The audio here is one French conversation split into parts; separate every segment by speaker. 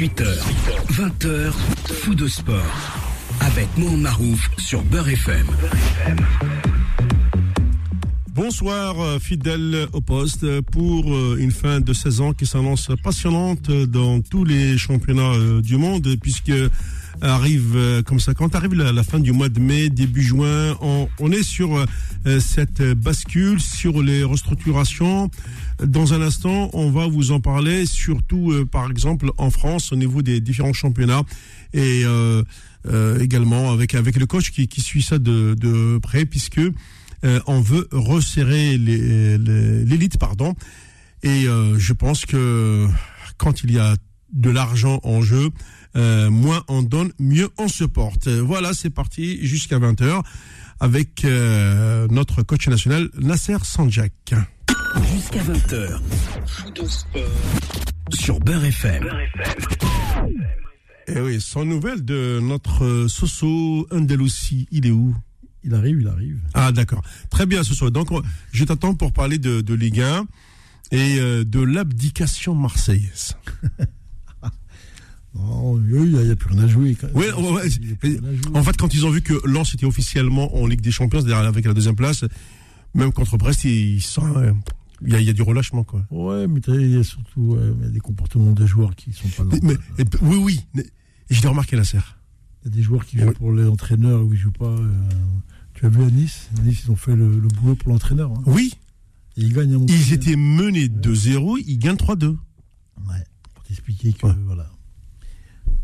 Speaker 1: 18h, 20h, fou de sport. Avec Mohamed Marouf sur Beurre FM.
Speaker 2: Bonsoir, euh, fidèles au poste, pour euh, une fin de saison qui s'annonce passionnante dans tous les championnats euh, du monde, puisque arrive comme ça, quand arrive la, la, fin du mois de mai, début juin, on, on est sur cette bascule, sur les restructurations. Dans un instant, on va vous en parler, surtout par exemple en France, au niveau des différents championnats, et également avec avec le coach qui, qui suit ça de, de près, puisque euh, on veut resserrer l'élite, pardon. Et euh, je pense que quand il y a de l'argent en jeu, euh, moins on donne, mieux on se porte. Voilà, c'est parti jusqu'à 20h avec notre coach national Nasser Sanjak.
Speaker 1: Jusqu'à 20h. Sur Beurre FM.
Speaker 2: Et eh oui, sans nouvelles de notre Soso Andalousie, il est où?
Speaker 3: Il arrive, il arrive.
Speaker 2: Ah d'accord. Très bien ce soir. Donc je t'attends pour parler de, de Ligue 1 et euh, de l'abdication marseillaise.
Speaker 3: Oh, il n'y a, plus rien à jouer.
Speaker 2: Oui, en fait, quand ils ont vu que Lens était officiellement en Ligue des Champions, c'est-à-dire avec la deuxième place, même contre Brest, ils sont, il, y a, il y a, du relâchement, quoi.
Speaker 3: Ouais, mais il y a surtout des comportements des joueurs qui sont pas
Speaker 2: normaux. Mais, oui, oui. Je l'ai remarqué, la serre.
Speaker 3: Il y a des joueurs qui jouent pour l'entraîneur ou ils jouent pas. Euh, tu as vu à Nice? Nice, ils ont fait le, boulot pour l'entraîneur. Hein.
Speaker 2: Oui.
Speaker 3: Et ils gagnent
Speaker 2: Ils étaient menés 2-0, ils gagnent 3-2.
Speaker 3: Ouais. Pour t'expliquer que, voilà.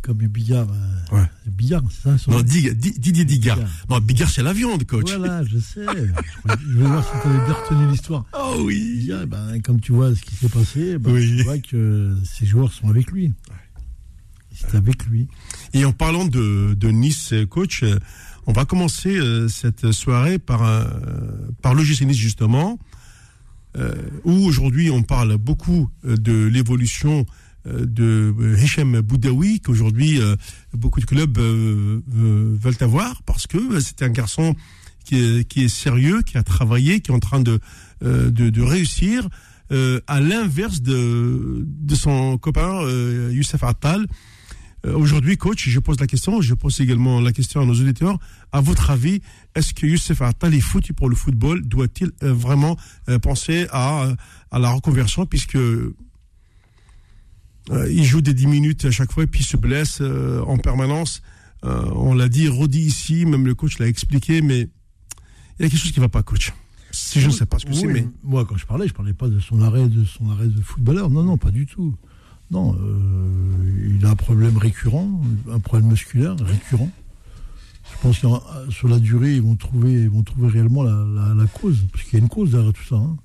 Speaker 3: Comme Bigard. Euh,
Speaker 2: ouais.
Speaker 3: Bigard, c'est ça
Speaker 2: Non, Didier Digard. Non, Bigard, c'est la viande, coach.
Speaker 3: Voilà, je sais. je veux voir si tu avais bien retenu l'histoire.
Speaker 2: Oh oui.
Speaker 3: Bigard, ben, comme tu vois ce qui s'est passé, ben, tu vois que ces joueurs sont avec lui. C'est avec lui.
Speaker 2: Et en parlant de, de Nice, coach, on va commencer euh, cette soirée par, par le Nice justement, euh, où aujourd'hui on parle beaucoup euh, de l'évolution de Hichem Boudaoui, qu'aujourd'hui beaucoup de clubs veulent avoir, parce que c'est un garçon qui est, qui est, sérieux, qui a travaillé, qui est en train de, de, de, réussir, à l'inverse de, de son copain Youssef Attal, euh, aujourd'hui, coach, je pose la question, je pose également la question à nos auditeurs. À votre avis, est-ce que Youssef Attal est foutu pour le football? Doit-il euh, vraiment euh, penser à, à la reconversion puisque il joue des 10 minutes à chaque fois et puis se blesse en permanence On l'a dit, redit ici, même le coach l'a expliqué, mais il y a quelque chose qui ne va pas, coach. Si je ne sais pas ce que c'est, mais
Speaker 3: moi, quand je parlais, je parlais pas de son arrêt, de son arrêt de footballeur. Non, non, pas du tout. Non, euh, il a un problème récurrent, un problème musculaire récurrent. Je pense que sur la durée, ils vont trouver, ils vont trouver réellement la, cause, parce qu'il y a une cause derrière tout ça. Hein.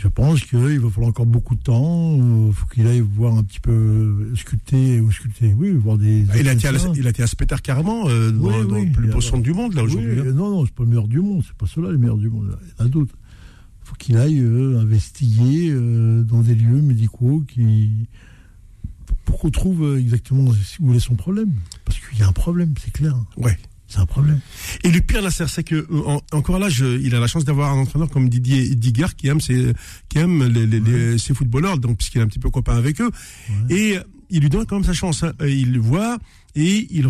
Speaker 3: Je pense qu'il va falloir encore beaucoup de temps. Il euh, faut qu'il aille voir un petit peu sculpter ou sculpter. Oui, voir des.
Speaker 2: Ah, il, a été à, il a été à Spétard carrément euh, dans, le plus beau centre du monde là aujourd'hui.
Speaker 3: Hein. non, non, c'est pas le meilleur du monde. C'est pas cela le meilleur du monde. Il y en a d'autres faut qu'il aille euh, investiguer euh, dans des lieux médicaux qui pour qu'on trouve euh, exactement où est son problème. Parce qu'il y a un problème, c'est clair.
Speaker 2: Ouais.
Speaker 3: C'est un problème.
Speaker 2: Et le pire, là, c'est que encore là, je, il a la chance d'avoir un entraîneur comme Didier Digard qui aime ses, qui aime les, les, ses footballeurs, donc puisqu'il est un petit peu copain avec eux, et il lui donne quand même sa chance. Hein. Il le voit et il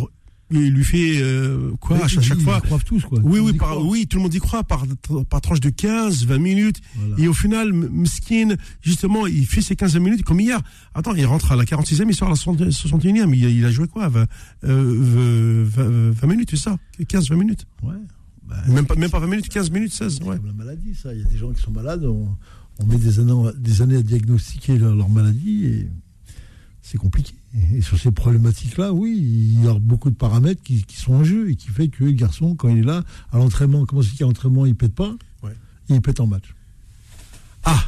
Speaker 2: il lui fait euh, quoi à chaque, fois
Speaker 3: Ils tous quoi.
Speaker 2: Oui oui par, oui tout le monde y croit par par tranche de 15 20 minutes et au final Mskin justement il fait ses 15 minutes comme hier. Attends, il rentre à la 46e, il sort à la 61e, il, il a joué quoi 20, euh, 20, minutes, c'est ça? 15 20 minutes.
Speaker 3: Ouais.
Speaker 2: Bah, même pas même pas 20 minutes, 15 minutes, 16, ouais.
Speaker 3: C'est la maladie ça, il y a des gens qui sont malades, on, on met des années des années à diagnostiquer leur, leur maladie et c'est compliqué. Et sur ces problématiques-là, oui, il y a beaucoup de paramètres qui, sont en jeu et qui fait que le garçon, quand il est là, à l'entraînement, comment c'est qu'à l'entraînement, il pète pas Il pète en match.
Speaker 2: Ah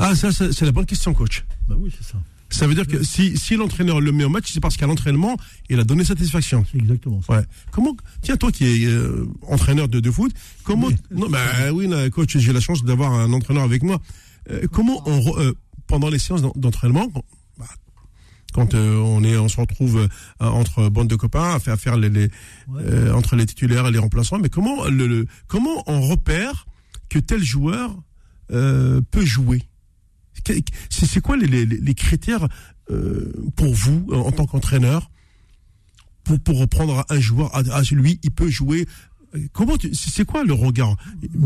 Speaker 2: Ah, ça, c'est la bonne question, coach.
Speaker 3: Bah oui, c'est ça.
Speaker 2: Ça veut dire que si, si l'entraîneur le met en match, c'est parce qu'à l'entraînement, il a donné satisfaction.
Speaker 3: C'est exactement ça.
Speaker 2: Ouais. Comment, tiens, toi qui es euh, entraîneur de, de, foot, comment, non, bah oui, coach, j'ai la chance d'avoir un entraîneur avec moi. Euh, comment on, euh, pendant les séances d'entraînement, quand euh, on est, on se retrouve euh, entre bandes de copains à faire, faire les, les euh, entre les titulaires et les remplaçants. Mais comment le, comment on repère que tel joueur peut jouer? C'est quoi les, les, critères euh, pour vous en tant qu'entraîneur pour, pour reprendre un joueur ah, ah lui il peut jouer Comment c'est quoi le regard?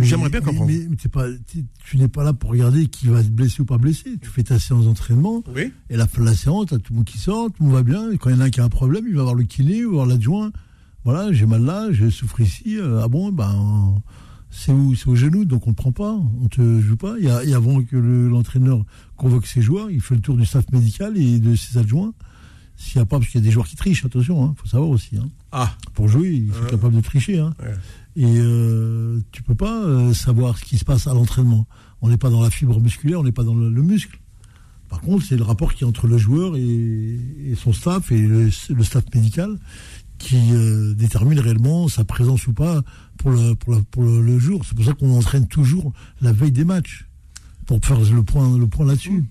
Speaker 2: J'aimerais bien comprendre.
Speaker 3: Mais, mais pas, tu n'es pas là pour regarder qui va se blesser ou pas blesser. Tu fais ta séance d'entraînement.
Speaker 2: Oui.
Speaker 3: Et la fin de la séance, t'as tout le monde qui sort, tout le monde va bien. Et quand il y en a un qui a un problème, il va voir le kiné ou voir l'adjoint. Voilà, j'ai mal là, je souffre ici. Euh, ah bon, ben c'est où C'est au genou, donc on ne prend pas, on te joue pas. Et, avant que l'entraîneur convoque ses joueurs, il fait le tour du staff médical et de ses adjoints. S'il n'y a pas, parce qu'il y a des joueurs qui trichent, attention, il hein, faut savoir aussi. Hein.
Speaker 2: Ah.
Speaker 3: Pour jouer, il faut être capable de tricher. Hein. Et euh, tu peux pas euh, savoir ce qui se passe à l'entraînement. On n'est pas dans la fibre musculaire, on n'est pas dans le, muscle. Par contre, c'est le rapport qui est entre le joueur et, son staff et le, staff médical qui euh, détermine réellement sa présence ou pas pour le, pour, le, jour. C'est pour ça qu'on entraîne toujours la veille des matchs pour faire le point, le point là-dessus.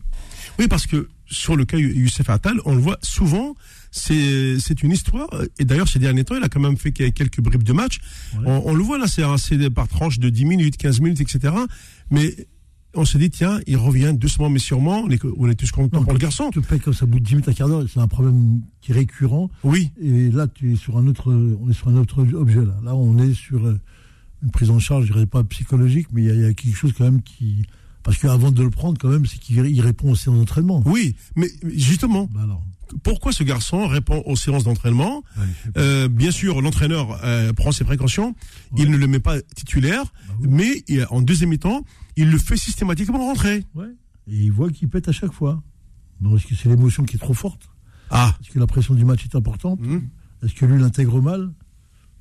Speaker 2: Oui, parce que sur le cas Youssef Attal, on le voit souvent, c'est une histoire. Et d'ailleurs, ces derniers temps, il a quand même fait quelques bribes de match. On, le voit là, c'est par tranche de 10 minutes, 15 minutes, etc. Mais on se dit, tiens, il revient doucement mais sûrement. On est, tous contents pour le garçon.
Speaker 3: Tu payes comme ça, bout de 10 minutes à quart d'heure, c'est un problème qui est récurrent.
Speaker 2: Oui.
Speaker 3: Et là, tu es sur un autre, on est sur un autre objet. Là, là on est sur euh, une prise en charge, je dirais pas psychologique, mais il y, a quelque chose quand même qui, parce qu'avant de le prendre, quand même, c'est qu'il répond aux séances d'entraînement.
Speaker 2: Oui, mais justement,
Speaker 3: bah
Speaker 2: pourquoi ce garçon répond aux séances d'entraînement euh, Bien sûr, l'entraîneur euh, prend ses précautions. Il ne le met pas titulaire, bah mais en deuxième mi-temps, il le fait systématiquement rentrer.
Speaker 3: Ouais. Et il voit qu'il pète à chaque fois. Donc, est-ce que c'est l'émotion qui est trop forte?
Speaker 2: Ah.
Speaker 3: Est-ce que la pression du match est importante?
Speaker 2: Mmh.
Speaker 3: Est-ce que lui l'intègre mal?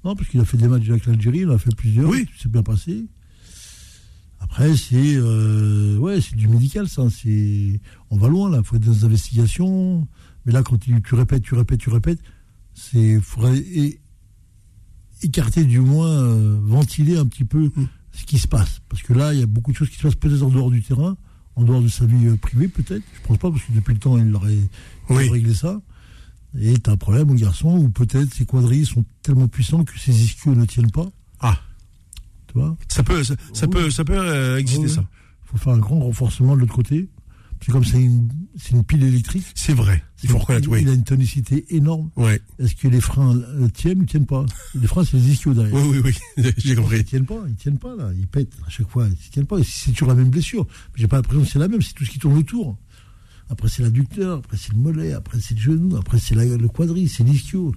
Speaker 3: Non, parce qu'il a fait des matchs avec l'Algérie, il a fait plusieurs.
Speaker 2: Oui.
Speaker 3: C'est bien passé. Après, c'est euh, ouais, c'est du médical, ça. C'est on va loin là. Il faut être dans des investigations. Mais là, quand tu, répètes, tu répètes, tu répètes, c'est faudrait écarter du moins, euh, ventiler un petit peu mm. ce qui se passe. Parce que là, il y a beaucoup de choses qui se passent peut-être en dehors du terrain, en dehors de sa vie euh, privée, peut-être. Je pense pas, parce que depuis le temps, il aurait, réglé ça. Et tu as un problème, mon garçon, où peut-être ses quadrilles sont tellement puissants que ses ischios ne tiennent pas.
Speaker 2: Ah. Ça peut, ça, peut, ça peut euh, exister, ça.
Speaker 3: Il faut faire un grand renforcement de l'autre côté. C'est comme c'est une, une, pile électrique.
Speaker 2: C'est vrai. Il faut reconnaître,
Speaker 3: Il a une tonicité énorme.
Speaker 2: Ouais.
Speaker 3: Est-ce que les freins euh, tiennent ou tiennent pas? Les freins, c'est les ischios derrière.
Speaker 2: Oui, oui, oui. J'ai compris.
Speaker 3: Ils tiennent pas. Ils tiennent pas, là. Ils pètent à chaque fois. Ils tiennent pas. C'est toujours la même blessure. J'ai pas l'impression que c'est la même. C'est tout ce qui tourne autour. Après, c'est l'adducteur. Après, c'est le mollet. Après, c'est le genou. Après, c'est le quadrille. C'est l'ischio.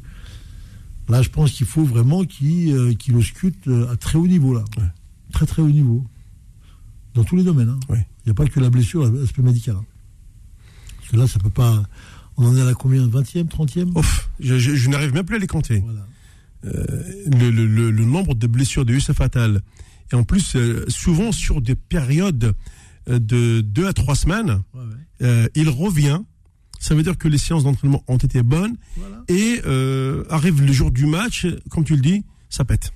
Speaker 3: Là, je pense qu'il faut vraiment qu'il euh, ausculte euh, à très haut niveau, là. Ouais très très haut niveau. Dans tous les domaines. Hein.
Speaker 2: Il
Speaker 3: n'y a pas que la blessure, l'aspect médical. Hein. Parce que là, ça peut pas. On en est à la combien? 20e, 30e
Speaker 2: Ouf, je, n'arrive même plus à les compter. Euh, le, nombre de blessures de Youssef Attal, et en plus, euh, souvent sur des périodes de 2 à 3 semaines, il revient. Ça veut dire que les séances d'entraînement ont été bonnes. Et arrive le jour du match, comme tu le dis, ça pète.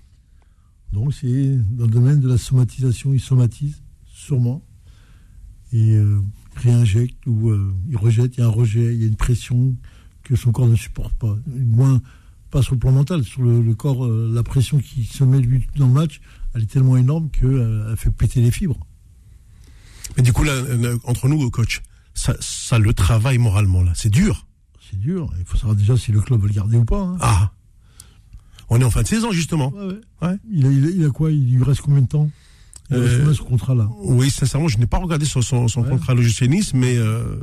Speaker 3: Donc c'est dans le domaine de la somatisation, il somatise sûrement et euh, réinjecte ou euh, il rejette, il y a un rejet, il y a une pression que son corps ne supporte pas. Moins pas sur le plan mental, sur le, corps, euh, la pression qui se met lui dans le match, elle est tellement énorme qu'elle fait péter les fibres.
Speaker 2: Mais du coup là, entre nous, coach, ça, ça le travaille moralement là, c'est dur.
Speaker 3: C'est dur. Il faut savoir déjà si le club veut le garder ou pas. Hein.
Speaker 2: Ah. On est en fin de saison, justement.
Speaker 3: Ouais, Il, a, quoi? Il lui reste combien de temps? Il reste euh, ce contrat-là?
Speaker 2: Oui, sincèrement, je n'ai pas regardé son, son, contrat à Nice, mais euh,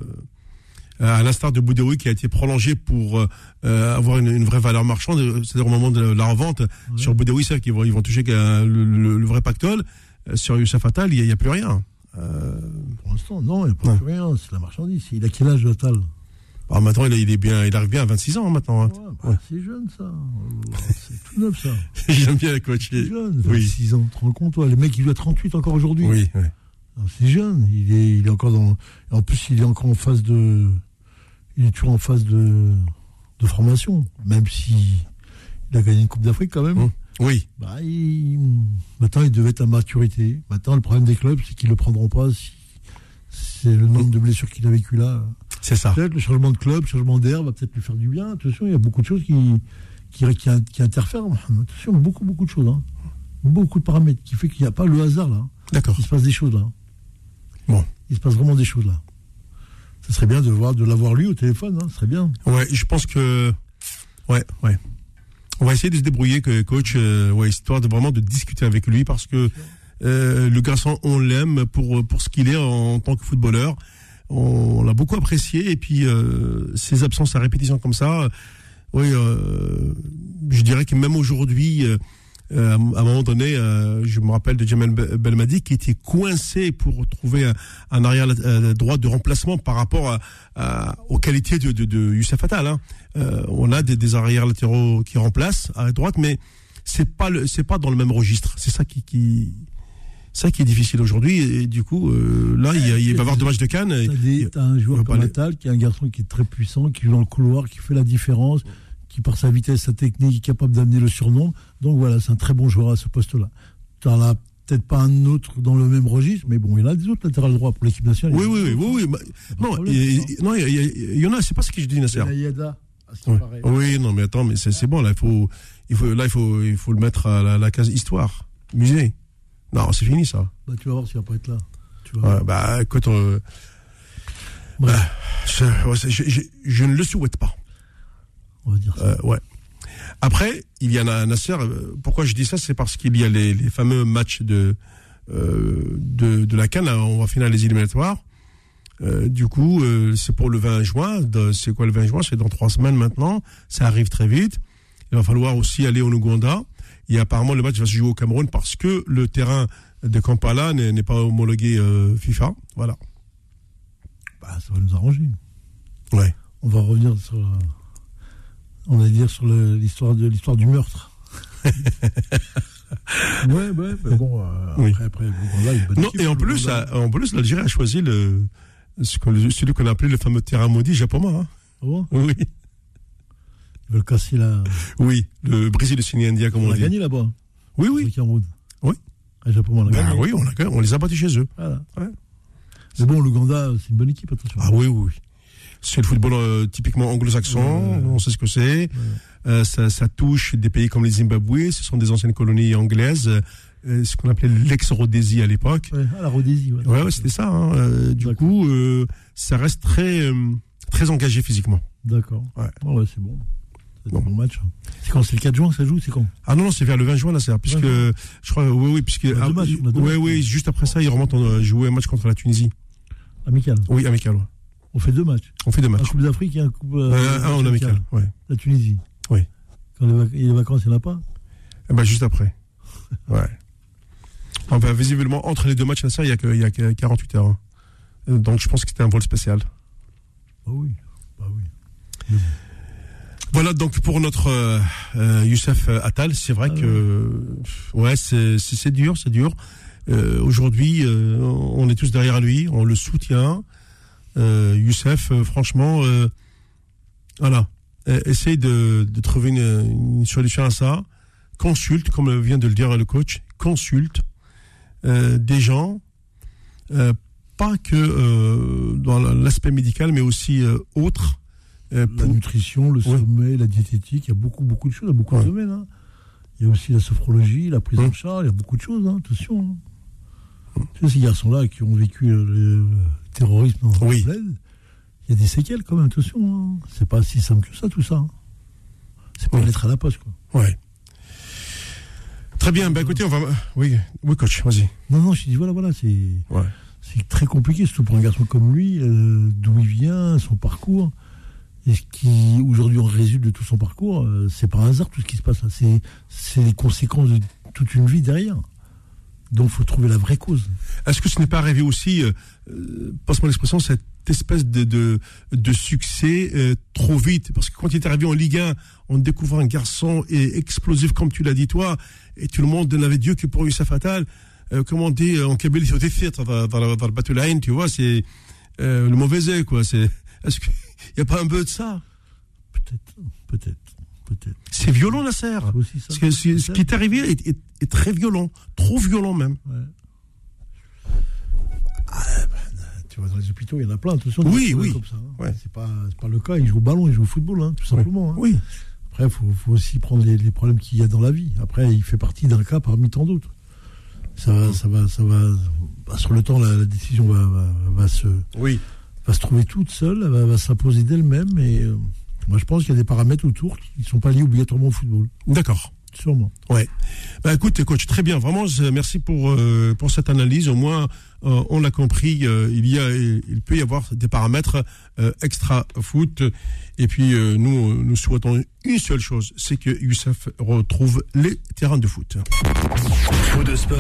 Speaker 2: à l'instar de Bouderoui qui a été prolongé pour euh, avoir une, vraie valeur marchande, c'est-à-dire au moment de la revente, sur Bouderoui, c'est qu'ils vont, ils vont toucher le, vrai pactole. Sur Youssef Attal, il n'y a, plus rien.
Speaker 3: Pour l'instant, non, il n'y a plus rien. C'est la marchandise. Il a quel âge, Attal
Speaker 2: ah, maintenant, il, est bien, il arrive bien à 26 ans maintenant. Hein.
Speaker 3: Bah, c'est jeune ça. C'est tout neuf ça.
Speaker 2: J'aime bien la coach.
Speaker 3: C'est jeune, 26 ans. Tu te rends compte, toi, le mec il à 38 encore aujourd'hui.
Speaker 2: Oui, oui.
Speaker 3: C'est jeune. Il est, il est encore dans. En plus, il est encore en phase de. Il est toujours en phase de, de formation, même si il a gagné une Coupe d'Afrique quand même. Hum.
Speaker 2: Oui.
Speaker 3: Bah, Maintenant, il devait être à maturité. Maintenant, le problème des clubs, c'est qu'ils ne le prendront pas si c'est le nombre de blessures qu'il a vécu là.
Speaker 2: C'est ça.
Speaker 3: Peut-être le changement de club, le changement d'air va peut-être lui faire du bien. Attention, il y a beaucoup de choses qui, qui, qui, interfèrent. Attention, beaucoup, beaucoup de choses. Hein. Beaucoup de paramètres qui fait qu'il n'y a pas le hasard là.
Speaker 2: D'accord.
Speaker 3: Il se passe des choses là.
Speaker 2: Bon.
Speaker 3: Il se passe vraiment des choses là. Ce serait bien de voir, de l'avoir lui au téléphone, hein, ce serait bien.
Speaker 2: Ouais, je pense que. Ouais, ouais. On va essayer de se débrouiller, que coach, euh, ouais, histoire de vraiment de discuter avec lui parce que euh, le garçon, on l'aime pour pour ce qu'il est en, tant que footballeur. On, l'a beaucoup apprécié et puis euh, ses absences à répétition comme ça, oui, euh, je dirais que même aujourd'hui. Euh, à un moment donné, je me rappelle de Jamel Belmadi qui était coincé pour trouver un, arrière droit de remplacement par rapport à, aux qualités de, de, de Youssef Attal. Hein. on a des, des arrières latéraux qui remplacent à droite, mais c'est pas le, c'est pas dans le même registre. C'est ça qui, qui ça qui est difficile aujourd'hui. Et du coup, euh, là, il, il, va y avoir deux matchs de Cannes.
Speaker 3: T'as un joueur comme Natal, qui est un garçon qui est très puissant, qui joue dans le couloir, qui fait la différence, qui par sa vitesse, sa technique, est capable d'amener le surnom. Donc voilà, c'est un très bon joueur à ce poste-là. T'en as peut-être pas un autre dans le même registre, mais bon, il y en a des autres latérales droits pour l'équipe nationale.
Speaker 2: Oui, oui, oui, oui, oui. non, il y, en a, c'est pas ce que je dis, Nasser.
Speaker 3: Oui.
Speaker 2: oui, non, mais attends, mais c'est bon, là, il faut, il faut, là, il faut, il faut le mettre à la, la case histoire, musée. Non, c'est fini ça.
Speaker 3: Bah, tu vas voir s'il va pas être là.
Speaker 2: Tu vas bah écoute, euh, bah, je, je, je, ne le souhaite pas.
Speaker 3: On va dire ça.
Speaker 2: Euh, ouais. Après, il y en a Nasser. Euh, pourquoi je dis ça C'est parce qu'il y a les, les, fameux matchs de, euh, de, de la Cannes. On va finir les éliminatoires. Euh, du coup, euh, c'est pour le 20 juin. C'est quoi le 20 juin? C'est dans trois semaines maintenant. Ça arrive très vite. Il va falloir aussi aller au Ouganda. Et apparemment, le match va se jouer au Cameroun parce que le terrain de Kampala n'est pas homologué FIFA. Voilà.
Speaker 3: Bah, ça va nous arranger.
Speaker 2: Ouais.
Speaker 3: On va revenir sur, on va dire sur l'histoire de l'histoire du meurtre. ouais, ouais, mais bon, euh, après, après,
Speaker 2: bon, Non, et en plus, en plus, l'Algérie a choisi le, celui qu'on a appelé le fameux terrain maudit japonais. Hein.
Speaker 3: Ah bon?
Speaker 2: Oui.
Speaker 3: Ils veulent casser la.
Speaker 2: Oui, le Brésil de signé India, comme on,
Speaker 3: on
Speaker 2: a
Speaker 3: gagné là-bas.
Speaker 2: Oui, oui. Oui.
Speaker 3: Le Japon, on a
Speaker 2: ben
Speaker 3: gagné.
Speaker 2: Oui, on, a, on les a battus chez eux.
Speaker 3: Voilà. Ouais. Mais bon, l'Ouganda, c'est une bonne équipe, attention.
Speaker 2: Ah oui, oui. C'est le football euh, typiquement anglo-saxon, on sait ce que c'est. Euh, ça, ça, touche des pays comme les Zimbabwe, ce sont des anciennes colonies anglaises, euh, ce qu'on appelait l'ex-Rhodésie à l'époque.
Speaker 3: Ouais, ah, la Rhodésie, ouais.
Speaker 2: Ouais, ouais c'était ça. Hein. Du coup, ça reste très, très engagé physiquement.
Speaker 3: D'accord.
Speaker 2: Ouais,
Speaker 3: ouais c'est bon. C'est un bon match. C'est quand C'est le 4 juin que ça joue C'est quand?
Speaker 2: Ah non, non c'est vers le 20 juin, là, c'est puisque, je crois, oui, oui, puisque,
Speaker 3: on a deux matchs, on a deux
Speaker 2: ouais,
Speaker 3: matchs.
Speaker 2: oui, juste après ça, ils remontent en jouer un match contre la Tunisie.
Speaker 3: Amical.
Speaker 2: Oui, amical.
Speaker 3: On fait deux matchs.
Speaker 2: On fait deux matchs.
Speaker 3: Un Coupe d'Afrique et un Coupe.
Speaker 2: Euh, un en amical, ouais.
Speaker 3: La Tunisie.
Speaker 2: Oui.
Speaker 3: Quand les, les vacances, il n'y en a pas
Speaker 2: eh ben, juste après. ouais. Enfin, visiblement, entre les deux matchs, il y a, que, il y a que 48 heures. Hein. Donc, je pense que c'était un vol spécial.
Speaker 3: Bah oui. Bah oui.
Speaker 2: Voilà donc pour notre euh, Youssef Attal, c'est vrai ah que ouais, ouais c'est dur, c'est dur. Euh, Aujourd'hui, euh, on est tous derrière lui, on le soutient. Euh, Youssef, franchement, voilà, essaye de, de trouver une, une, solution à ça. Consulte, comme vient de le dire le coach, consulte des gens, pas que dans l'aspect médical, mais aussi autres
Speaker 3: euh, la nutrition, le sommeil, la diététique, il y a beaucoup, beaucoup de choses, il y a beaucoup
Speaker 2: ouais.
Speaker 3: de domaines. Hein. Il y a aussi la sophrologie, la prise en charge, il y a beaucoup de choses, hein, attention. Hein. Ces garçons-là qui ont vécu le, le terrorisme dans
Speaker 2: oui.
Speaker 3: il y a des séquelles quand même, attention. Hein. C'est pas si simple que ça, tout ça. Hein. C'est pas
Speaker 2: Ouais.
Speaker 3: une lettre à la poste, quoi.
Speaker 2: Ouais. Très bien, bah écoutez, on va. Oui, oui coach, vas-y.
Speaker 3: Non, non, je dis, voilà, voilà, c'est
Speaker 2: Ouais.
Speaker 3: c'est très compliqué, surtout pour un garçon comme lui, euh, d'où il vient, son parcours. Et ce qui aujourd'hui en résulte de tout son parcours, euh, c'est pas un hasard tout ce qui se passe là. C'est, c'est les conséquences de toute une vie derrière. Donc il faut trouver la vraie cause.
Speaker 2: Est-ce que ce n'est pas arrivé aussi, euh, euh, passe-moi l'expression, cette espèce de, de, de succès euh, trop vite? Parce que quand il est arrivé en Ligue 1, on découvre un garçon et explosif, comme tu l'as dit toi, et tout le monde n'avait Dieu que pour Youssef Attal. Euh, comme on dit en Kabylie, c'est au tu vois, c'est euh, le mauvais œil, quoi. C'est, est-ce qu'il n'y a pas un peu de ça?
Speaker 3: Peut-être, peut-être, peut-être.
Speaker 2: C'est violent, Nasser.
Speaker 3: C'est aussi ça.
Speaker 2: Que ce, ce qui est arrivé est, est, est très violent, trop violent même.
Speaker 3: Ouais. Ah, ben, tu vois, dans les hôpitaux, il y en a plein, attention.
Speaker 2: Oui, oui.
Speaker 3: Comme ça, hein.
Speaker 2: Ouais.
Speaker 3: C'est pas, le cas. Ils jouent au ballon, ils jouent au football, hein, tout simplement. hein.
Speaker 2: Oui.
Speaker 3: Après, il faut, faut aussi prendre les, les problèmes qu'il y a dans la vie. Après, il fait partie d'un cas parmi tant d'autres. Ça va, ça va, ça va. bah, sur le temps, la, la décision va, va, va se,
Speaker 2: Oui.
Speaker 3: va se trouver toute seule, elle va, va s'imposer d'elle-même. Et euh, moi, je pense qu'il y a des paramètres autour qui ne sont pas liés obligatoirement au football.
Speaker 2: D'accord.
Speaker 3: Sûrement.
Speaker 2: Ouais. Bah écoute, coach, très bien. Vraiment, merci pour euh, pour cette analyse. Au moins, euh, on l'a compris. euh, il y a, il peut y avoir des paramètres euh, extra foot. Et puis euh, nous, nous souhaitons une seule chose, c'est que Youssef retrouve les terrains de foot.
Speaker 1: Faux de sport,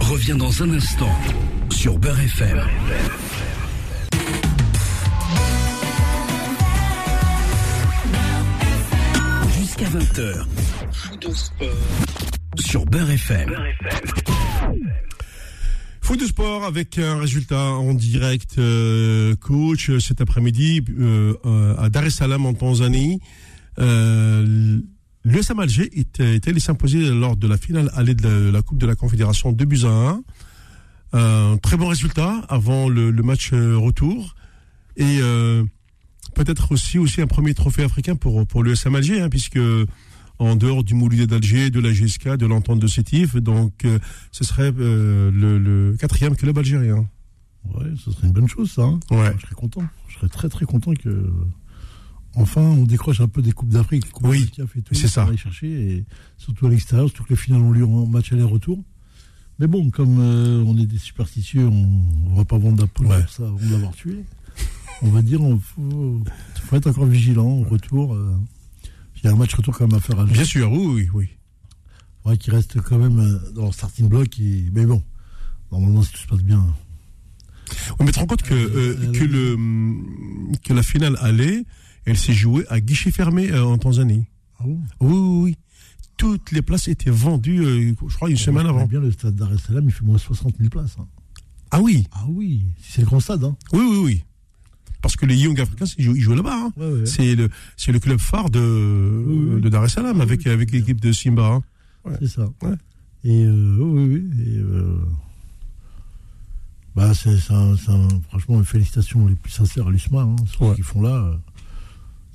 Speaker 1: revient dans un instant sur Beurre FM. Jusqu'à 20h. Faux de sport sur Beurre FM.
Speaker 2: Foot de sport avec un résultat en direct, euh, coach, euh, cet après-midi euh, à Dar es Salaam en Tanzanie. Euh, le Sam Alger est, est allé s'imposer lors de la finale allée de la, la Coupe de la Confédération 2 buts à 1. Un très bon résultat avant le, le match retour. Et euh, peut-être aussi, aussi un premier trophée africain pour, pour le SM Alger, hein, puisque en dehors du Moulinet d'Alger, de la GSK, de l'entente de Sétif, donc euh, ce serait euh, le, le quatrième club algérien.
Speaker 3: Ouais, ce serait une bonne chose, ça. hein.
Speaker 2: Ouais.
Speaker 3: Je serais content. Je serais très très content que. Enfin, on décroche un peu des Coupes d'Afrique.
Speaker 2: Oui, c'est ça.
Speaker 3: on va y chercher, et surtout à l'extérieur, surtout que les finales ont lieu en match aller-retour. Mais bon, comme euh, on est des superstitieux, on ne va pas vendre la poule
Speaker 2: Ouais.
Speaker 3: ça avant de l'avoir tué. On va dire, il faut, faut être encore vigilant au retour. euh. Il y a un match retour quand même à faire à.
Speaker 2: Bien sûr, oui, oui, oui.
Speaker 3: Ouais, qui reste quand même euh, dans le starting block. Et... Mais bon, normalement, si tout se passe bien.
Speaker 2: On me rend compte que, euh,
Speaker 3: Euh,
Speaker 2: que, le, que la finale allait, elle s'est jouée à guichet fermé euh, en Tanzanie.
Speaker 3: Ah bon?
Speaker 2: Oui, oui, oui. Toutes les places étaient vendues, euh, je crois, une semaine avant.
Speaker 3: bien le stade d'Ar es Salaam, il fait moins 60 000 places. hein.
Speaker 2: Ah oui,
Speaker 3: Ah oui, c'est le grand stade. Hein.
Speaker 2: oui, oui, oui. Parce que les Young Africans, ils jouent, là-bas. hein.
Speaker 3: Ouais, ouais.
Speaker 2: C'est le, c'est le club phare de,
Speaker 3: Oui, oui.
Speaker 2: de Dar es Salaam avec, avec l'équipe de Simba. hein.
Speaker 3: C'est ça. Et euh, oui, oui. Et, euh, bah, c'est, un- franchement, félicitations les plus sincères à l'USMA hein, sur ce qu'ils font là. euh,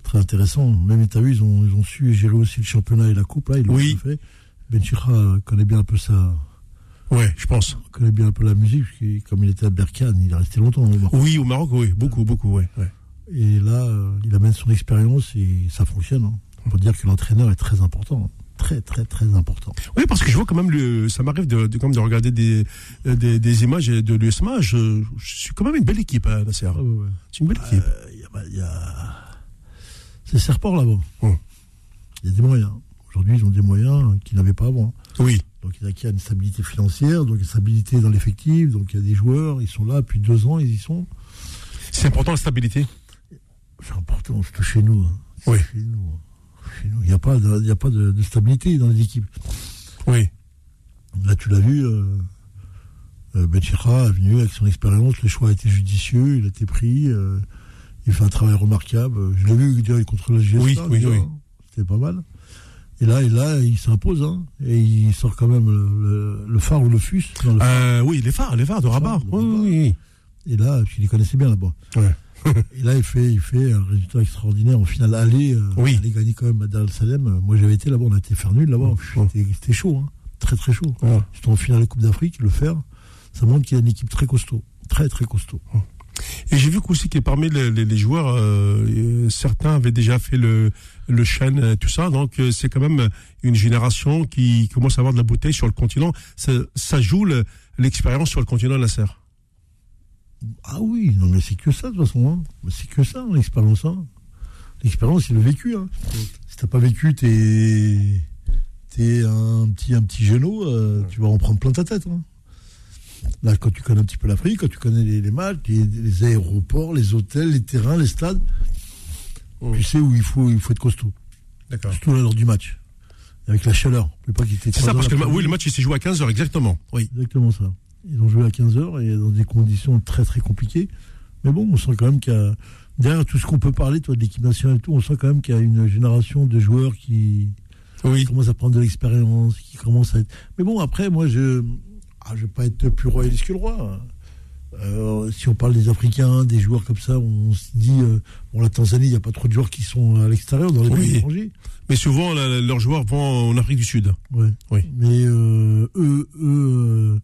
Speaker 3: très intéressant. Même, tu as vu, ils ont, ils ont su gérer aussi le championnat et la coupe. Là, ils l'ont
Speaker 2: Oui.
Speaker 3: fait. Benchira connaît bien un peu ça,
Speaker 2: Ouais, je pense.
Speaker 3: connaît bien un peu la musique, parce que comme il était à Berkane, il est resté longtemps au Maroc.
Speaker 2: Oui, au Maroc, oui, beaucoup, beaucoup, ouais. ouais.
Speaker 3: Et là, euh, il amène son expérience et ça fonctionne. hein. On peut dire que l'entraîneur est très important. hein. Très, très, très important.
Speaker 2: Oui, parce que je vois quand même, le, ça m'arrive de, de, de regarder des, euh, des, des images de l'USMA. Je, je suis quand même une belle équipe, hein, Nasser.
Speaker 3: Ah ouais, ouais.
Speaker 2: C'est une belle équipe.
Speaker 3: Euh, il y a- bah, y a... C'est Serpent là-bas.
Speaker 2: Hum.
Speaker 3: Il y a des moyens. Aujourd'hui, ils ont des moyens qu'ils n'avaient pas avant.
Speaker 2: Oui.
Speaker 3: Donc, il y a une stabilité financière, donc une stabilité dans l'effectif. Donc, il y a des joueurs, ils sont là depuis deux ans, ils y sont.
Speaker 2: C'est important la stabilité.
Speaker 3: C'est important, surtout chez nous. hein.
Speaker 2: Oui.
Speaker 3: Chez nous. Chez nous. Il n'y a pas, de, il y a pas de, de stabilité dans les équipes.
Speaker 2: Oui.
Speaker 3: Là, tu l'as vu, euh, euh, Benchira est venu avec son expérience, le choix a été judicieux, il a été pris, euh, il fait un travail remarquable. Je l'ai vu dire contre la GSA,
Speaker 2: Oui, oui, oui.
Speaker 3: hein. c'était pas mal. Et là, et là, il s'impose, hein, et il sort quand même le, phare ou le fus. dans le phare.
Speaker 2: Euh, oui, les phares, les phares de Rabat. Oui, oui, oui.
Speaker 3: Et là, qu'il les connaissait bien là-bas.
Speaker 2: Ouais.
Speaker 3: Et là, il fait, il fait un résultat extraordinaire en finale aller. Euh,
Speaker 2: Oui.
Speaker 3: Aller gagner quand même à Dar Salem. Moi, j'avais été là-bas, on a été faire nul là-bas.
Speaker 2: Ouais.
Speaker 3: C'était chaud, hein. très très chaud.
Speaker 2: Ouais.
Speaker 3: En finale de la Coupe d'Afrique, le faire, ça montre qu'il y a une équipe très costaud. Très très costaud.
Speaker 2: Et j'ai vu aussi que parmi les, les- les joueurs, euh, certains avaient déjà fait le, le chêne, euh, tout ça. Donc euh, c'est quand même une génération qui commence à avoir de la bouteille sur le continent. Ça, ça joue le- l'expérience sur le continent Nasser.
Speaker 3: Ah oui, non mais c'est que ça de toute façon. Hein. C'est que ça, hein, l'expérience. Hein. L'expérience, c'est le vécu. Hein. Si t'as pas vécu, t'es t'es un petit, un petit genou, euh, tu vas en prendre plein ta tête. Hein. Là, quand tu connais un petit peu l'Afrique, quand tu connais les, les matchs, les, les aéroports, les hôtels, les terrains, les stades,
Speaker 2: Mm.
Speaker 3: tu sais où il faut, il faut être costaud.
Speaker 2: D'accord.
Speaker 3: Surtout lors du match. Avec la chaleur.
Speaker 2: C'est ça, parce que le, oui, le match il s'est joué à 15h, exactement. Oui.
Speaker 3: Exactement ça. Ils ont joué à 15h et dans des conditions très très compliquées. Mais bon, on sent quand même qu'il y a, derrière tout ce qu'on peut parler, toi, de l'équipe nationale et tout, on sent quand même qu'il y a une génération de joueurs qui,
Speaker 2: Oui.
Speaker 3: qui commencent à prendre de l'expérience, qui commencent à être. Mais bon, après, moi, je ah, je vais pas être plus royaliste que le roi. Euh, si on parle des Africains, des joueurs comme ça, on se dit, euh, bon, la Tanzanie, il n'y a pas trop de joueurs qui sont à l'extérieur, dans les
Speaker 2: Oui.
Speaker 3: pays étrangers.
Speaker 2: Mais souvent, la- leurs joueurs vont en Afrique du Sud.
Speaker 3: Ouais.
Speaker 2: Oui.
Speaker 3: Mais euh, eux, eux euh,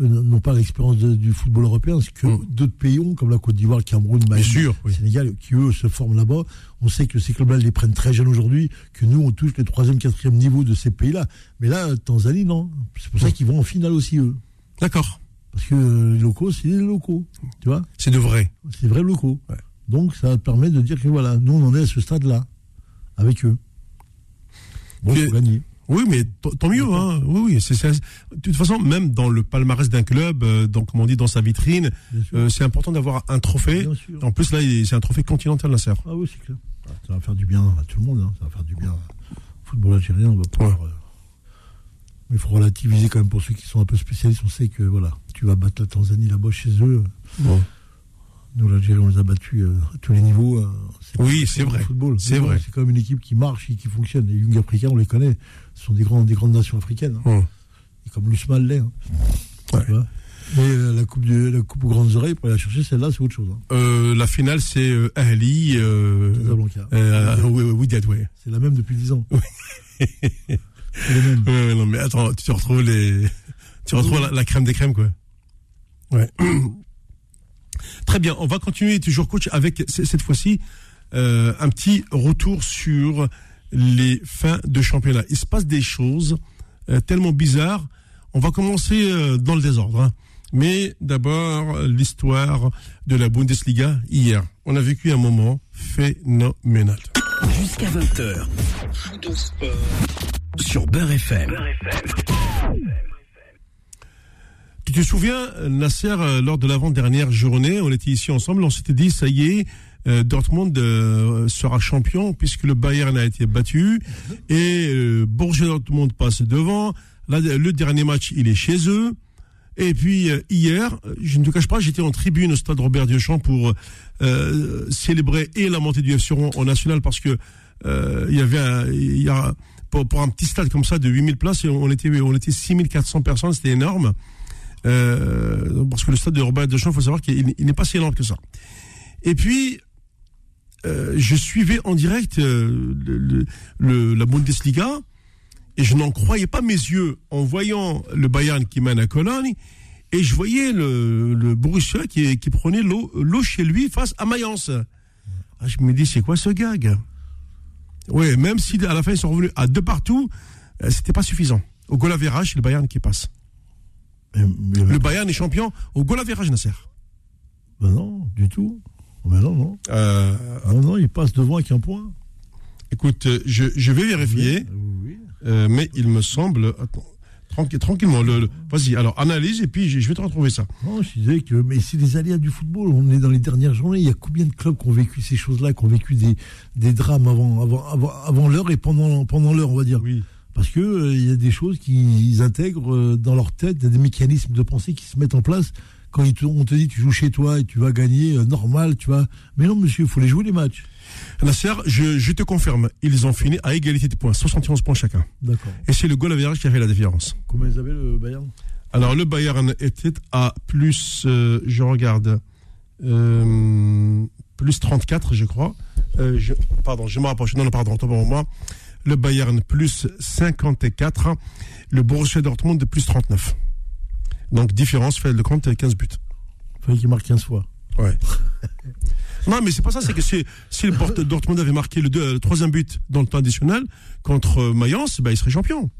Speaker 3: eux n'ont pas l'expérience du football européen, ce que
Speaker 2: Mm.
Speaker 3: d'autres pays ont, comme la Côte d'Ivoire, le Cameroun, Mali,
Speaker 2: sûr, oui.
Speaker 3: Sénégal, qui eux se forment là-bas. On sait que ces clubs-là les prennent très jeunes aujourd'hui, que nous on touche les troisième, quatrième niveau de ces pays-là. Mais là, Tanzanie, non. C'est pour ça
Speaker 2: Mm.
Speaker 3: qu'ils vont en finale aussi, eux.
Speaker 2: D'accord.
Speaker 3: Parce que les locaux, c'est les locaux. Tu vois
Speaker 2: C'est de vrai.
Speaker 3: C'est vrai locaux.
Speaker 2: Ouais.
Speaker 3: Donc ça permet de dire que voilà, nous on en est à ce stade-là, avec eux. Bon, faut gagner.
Speaker 2: Oui, mais tant mieux. Hein. Oui, oui. de toute façon, même dans le palmarès d'un club, euh, donc comme on dit dans sa vitrine, euh, c'est important d'avoir un trophée. En plus, là, c'est un trophée continental, Nasser.
Speaker 3: Ah oui, c'est clair. Ça va faire du bien à tout le monde. hein. Ça va faire du bien au football algérien. On va pouvoir, euh, il faut relativiser quand même pour ceux qui sont un peu spécialistes. On sait que voilà, tu vas battre la Tanzanie là-bas chez eux. Nous, l'Algérie, on les a battus euh, à tous les niveaux. euh,
Speaker 2: Oui, c'est vrai.
Speaker 3: Football.
Speaker 2: C'est vrai.
Speaker 3: C'est quand même une équipe qui marche et qui fonctionne. Les Young Africains, on les connaît. Ce sont des, grands, des grandes nations africaines. hein.
Speaker 2: Hum.
Speaker 3: Et comme l'USMAL l'est. hein.
Speaker 2: Ouais.
Speaker 3: Mais euh, la, coupe de, la coupe aux grandes oreilles, pour aller la chercher, celle-là, c'est autre chose. hein.
Speaker 2: Euh, la finale, c'est euh, Ahly. Euh,
Speaker 3: Casablanca.
Speaker 2: oui, oui, oui, ouais.
Speaker 3: C'est la même depuis 10 ans. même.
Speaker 2: Ouais, ouais, non, mais attends, tu retrouves les, tu retrouves la, la crème des crèmes, quoi. Ouais. Très bien, on va continuer toujours, coach, avec cette fois-ci euh, un petit retour sur les fins de championnat. Il se passe des choses euh, tellement bizarres. On va commencer euh, dans le désordre. hein. Mais d'abord, l'histoire de la Bundesliga hier. On a vécu un moment phénoménal.
Speaker 1: Jusqu'à 20h. Sur Beurre FM.
Speaker 2: Tu te souviens, Nasser, lors de l'avant-dernière journée, on était ici ensemble, on s'était dit, ça y est, euh, Dortmund euh, sera champion puisque le Bayern a été battu et euh, Borussia Dortmund passe devant. Le dernier match, il est chez eux. Et puis euh, hier, je ne te cache pas, j'étais en tribune au stade Robert Deschamps pour euh, célébrer et la montée du FC Rouen en national parce que euh, il y avait il y a, pour, pour un petit stade comme ça de 8000 places, on était on était 6400 personnes, c'était énorme. Euh, parce que le stade de Robert Deschamps, il faut savoir qu'il il n'est pas si énorme que ça. Et puis, euh, je suivais en direct le- le- la Bundesliga et je n'en croyais pas mes yeux en voyant le Bayern qui mène à Cologne et je voyais le, le Borussia qui, qui prenait l'eau chez lui face à Mayence. Ah, je me dis, c'est quoi ce gag? Oui, même si à la fin ils sont revenus à deux partout, euh, c'était pas suffisant. Au goal le Bayern qui passe.
Speaker 3: Mais- mais-
Speaker 2: Le Bayern est champion au goal Nasser.
Speaker 3: Ben non, du tout. Ben non, non.
Speaker 2: Euh,
Speaker 3: Non, non, il passe devant avec un point.
Speaker 2: écoute, euh, je, je vais vérifier,
Speaker 3: Oui, oui.
Speaker 2: Euh, mais il me semble. Attends, tranquille, tranquillement. Le, le- Vas-y, alors analyse et puis je, je vais te retrouver ça.
Speaker 3: Non, je disais que mais c'est les aléas du football. On est dans les dernières journées. Il y a combien de clubs qui ont vécu ces choses-là, qui ont vécu des, des drames avant, avant, avant, avant l'heure et pendant, pendant l'heure, on va dire?
Speaker 2: Oui.
Speaker 3: Parce que euh, il y a des choses qu'ils intègrent euh, dans leur tête, il y a des mécanismes de pensée qui se mettent en place. Quand ils te- on te dit tu joues chez toi et tu vas gagner, euh, normal, tu vois. Mais non, monsieur, il faut les jouer les matchs.
Speaker 2: Nasser, je, je te confirme, ils ont fini à égalité de points, 71 points chacun.
Speaker 3: D'accord.
Speaker 2: Et c'est le goal average qui a fait la différence.
Speaker 3: Combien ils avaient le Bayern?
Speaker 2: Alors le Bayern était à plus, euh, je regarde, euh, plus 34, je crois. Euh, je, pardon, je me rapproche. Non, non, pardon, pour moi. Le Bayern plus 54, le Borussia Dortmund de plus 39. Donc différence fait le compte 15 buts.
Speaker 3: Il fallait qu'il marque 15 fois.
Speaker 2: Ouais. non, mais c'est pas ça, c'est que si, si le Dortmund avait marqué le, deux- le troisième but dans le temps additionnel contre euh, Mayence, bah, il serait champion.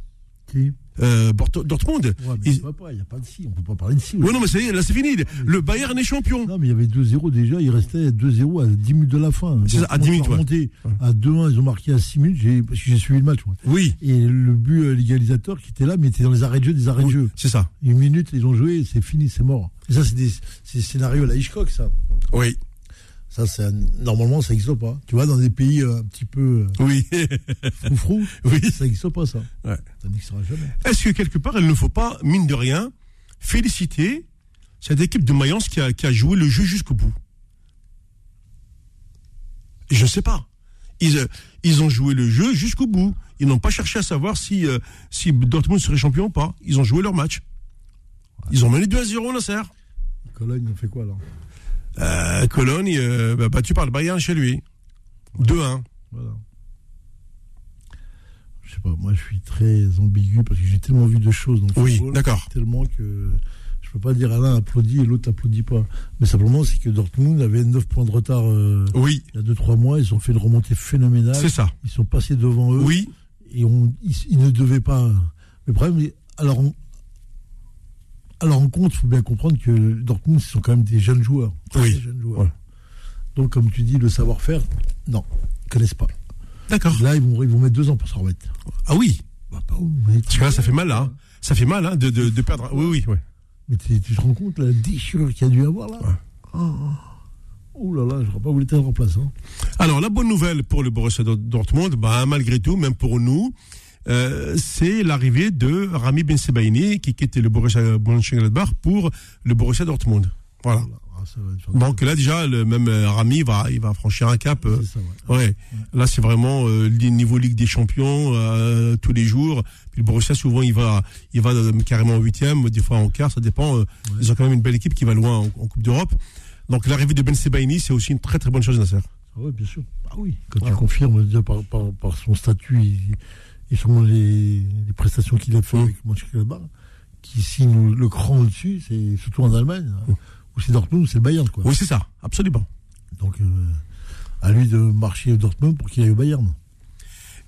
Speaker 3: Qui?
Speaker 2: Euh, Dortmund.
Speaker 3: Ouais, mais
Speaker 2: Il-
Speaker 3: n'y a pas de si, on peut pas parler de si.
Speaker 2: Ouais, non, mais ça y est, là c'est fini. Le Bayern est champion.
Speaker 3: Non, mais il y avait 2-0 déjà, il restait 2-0 à 10 minutes de la fin.
Speaker 2: C'est ça, à 10 minutes, ouais.
Speaker 3: À 2-1, ils ont marqué à 6 minutes, j'ai- parce que j'ai suivi le match. Moi.
Speaker 2: Oui,
Speaker 3: Et le but euh, l'égalisateur qui était là, mais était dans les arrêts de jeu, des arrêts de jeu.
Speaker 2: c'est ça.
Speaker 3: Une minute, ils ont joué, c'est fini, c'est mort. Et ça, c'est des, c'est des scénarios à la Hitchcock, ça.
Speaker 2: Oui,
Speaker 3: Ça, c'est normalement, ça n'existe pas. Tu vois, dans des pays euh, un petit peu
Speaker 2: oui,
Speaker 3: euh, froufrou,
Speaker 2: oui.
Speaker 3: ça n'existe pas, ça.
Speaker 2: Ouais.
Speaker 3: Ça n'existera jamais.
Speaker 2: Est-ce que quelque part, il ne faut pas, mine de rien, féliciter cette équipe de Mayence qui a, qui a joué le jeu jusqu'au bout? Je ne sais pas. Ils, euh, ils ont joué le jeu jusqu'au bout. Ils n'ont pas cherché à savoir si, euh, si Dortmund serait champion ou pas. Ils ont joué leur match. Ils ont mené 2 à 0, Nasser.
Speaker 3: Cologne, on fait quoi, alors?
Speaker 2: Euh, Cologne, euh, bah, battu par le Bayern chez lui. 2-1.
Speaker 3: Voilà. Je sais pas, moi, je suis très ambigu parce que j'ai tellement vu de choses dans le
Speaker 2: Oui,
Speaker 3: football.
Speaker 2: d'accord.
Speaker 3: Tellement que Je peux pas dire Alain applaudit et l'autre applaudit pas. Mais simplement, c'est que Dortmund avait 9 points de retard euh,
Speaker 2: Oui,
Speaker 3: il y a 2-3 mois. Ils ont fait une remontée phénoménale.
Speaker 2: c'est ça.
Speaker 3: Ils sont passés devant eux.
Speaker 2: Oui,
Speaker 3: Et on, ils, ils ne devaient pas. Le problème, alors, on- alors en compte, il faut bien comprendre que Dortmund, ce sont quand même des jeunes joueurs.
Speaker 2: Oui.
Speaker 3: jeunes joueurs.
Speaker 2: Ouais.
Speaker 3: Donc, comme tu dis, le savoir-faire, non, ils connaissent pas.
Speaker 2: d'accord.
Speaker 3: Là, ils vont, ils vont mettre deux ans pour s'en remettre.
Speaker 2: Ah oui,
Speaker 3: Bah,
Speaker 2: parce que là, ça fait mal, là. hein. Ça fait mal hein, de, de, de perdre. Oui, oui, oui.
Speaker 3: mais tu, tu te rends compte la déchirure qu'il y a dû avoir là
Speaker 2: Ouais.
Speaker 3: oh, oh là là, je ne crois pas en place. Hein.
Speaker 2: Alors, la bonne nouvelle pour le Borussia Dort- Dortmund, bah, malgré tout, même pour nous, euh, c'est l'arrivée de Rami Ben Sebaini, qui quittait le Borussia Mönchengladbach pour le Borussia Dortmund. Voilà.
Speaker 3: Ah,
Speaker 2: Donc là, déjà, le même euh, Rami va, il va franchir un cap. euh,
Speaker 3: C'est ça, ouais.
Speaker 2: Ouais, là c'est vraiment euh, le niveau Ligue des Champions euh, tous les jours. Puis le Borussia souvent il va, il va carrément en huitième, des fois en quart, ça dépend. Ils ont quand même une belle équipe qui va loin en, en Coupe d'Europe. Donc l'arrivée de Ben Sebaini c'est aussi une très très bonne chose Nasser.
Speaker 3: Ah oui, bien sûr. Ah oui, quand tu confirmes déjà par, par, par son statut et, et sûrement les, les prestations qu'il a fait
Speaker 2: Mm.
Speaker 3: avec Mönchengladbach, qui signe le cran au-dessus, c'est surtout en Allemagne, hein, où c'est Dortmund ou c'est le Bayern. Quoi.
Speaker 2: Oui c'est ça, absolument.
Speaker 3: Donc euh, à lui de marcher au Dortmund pour qu'il aille au Bayern.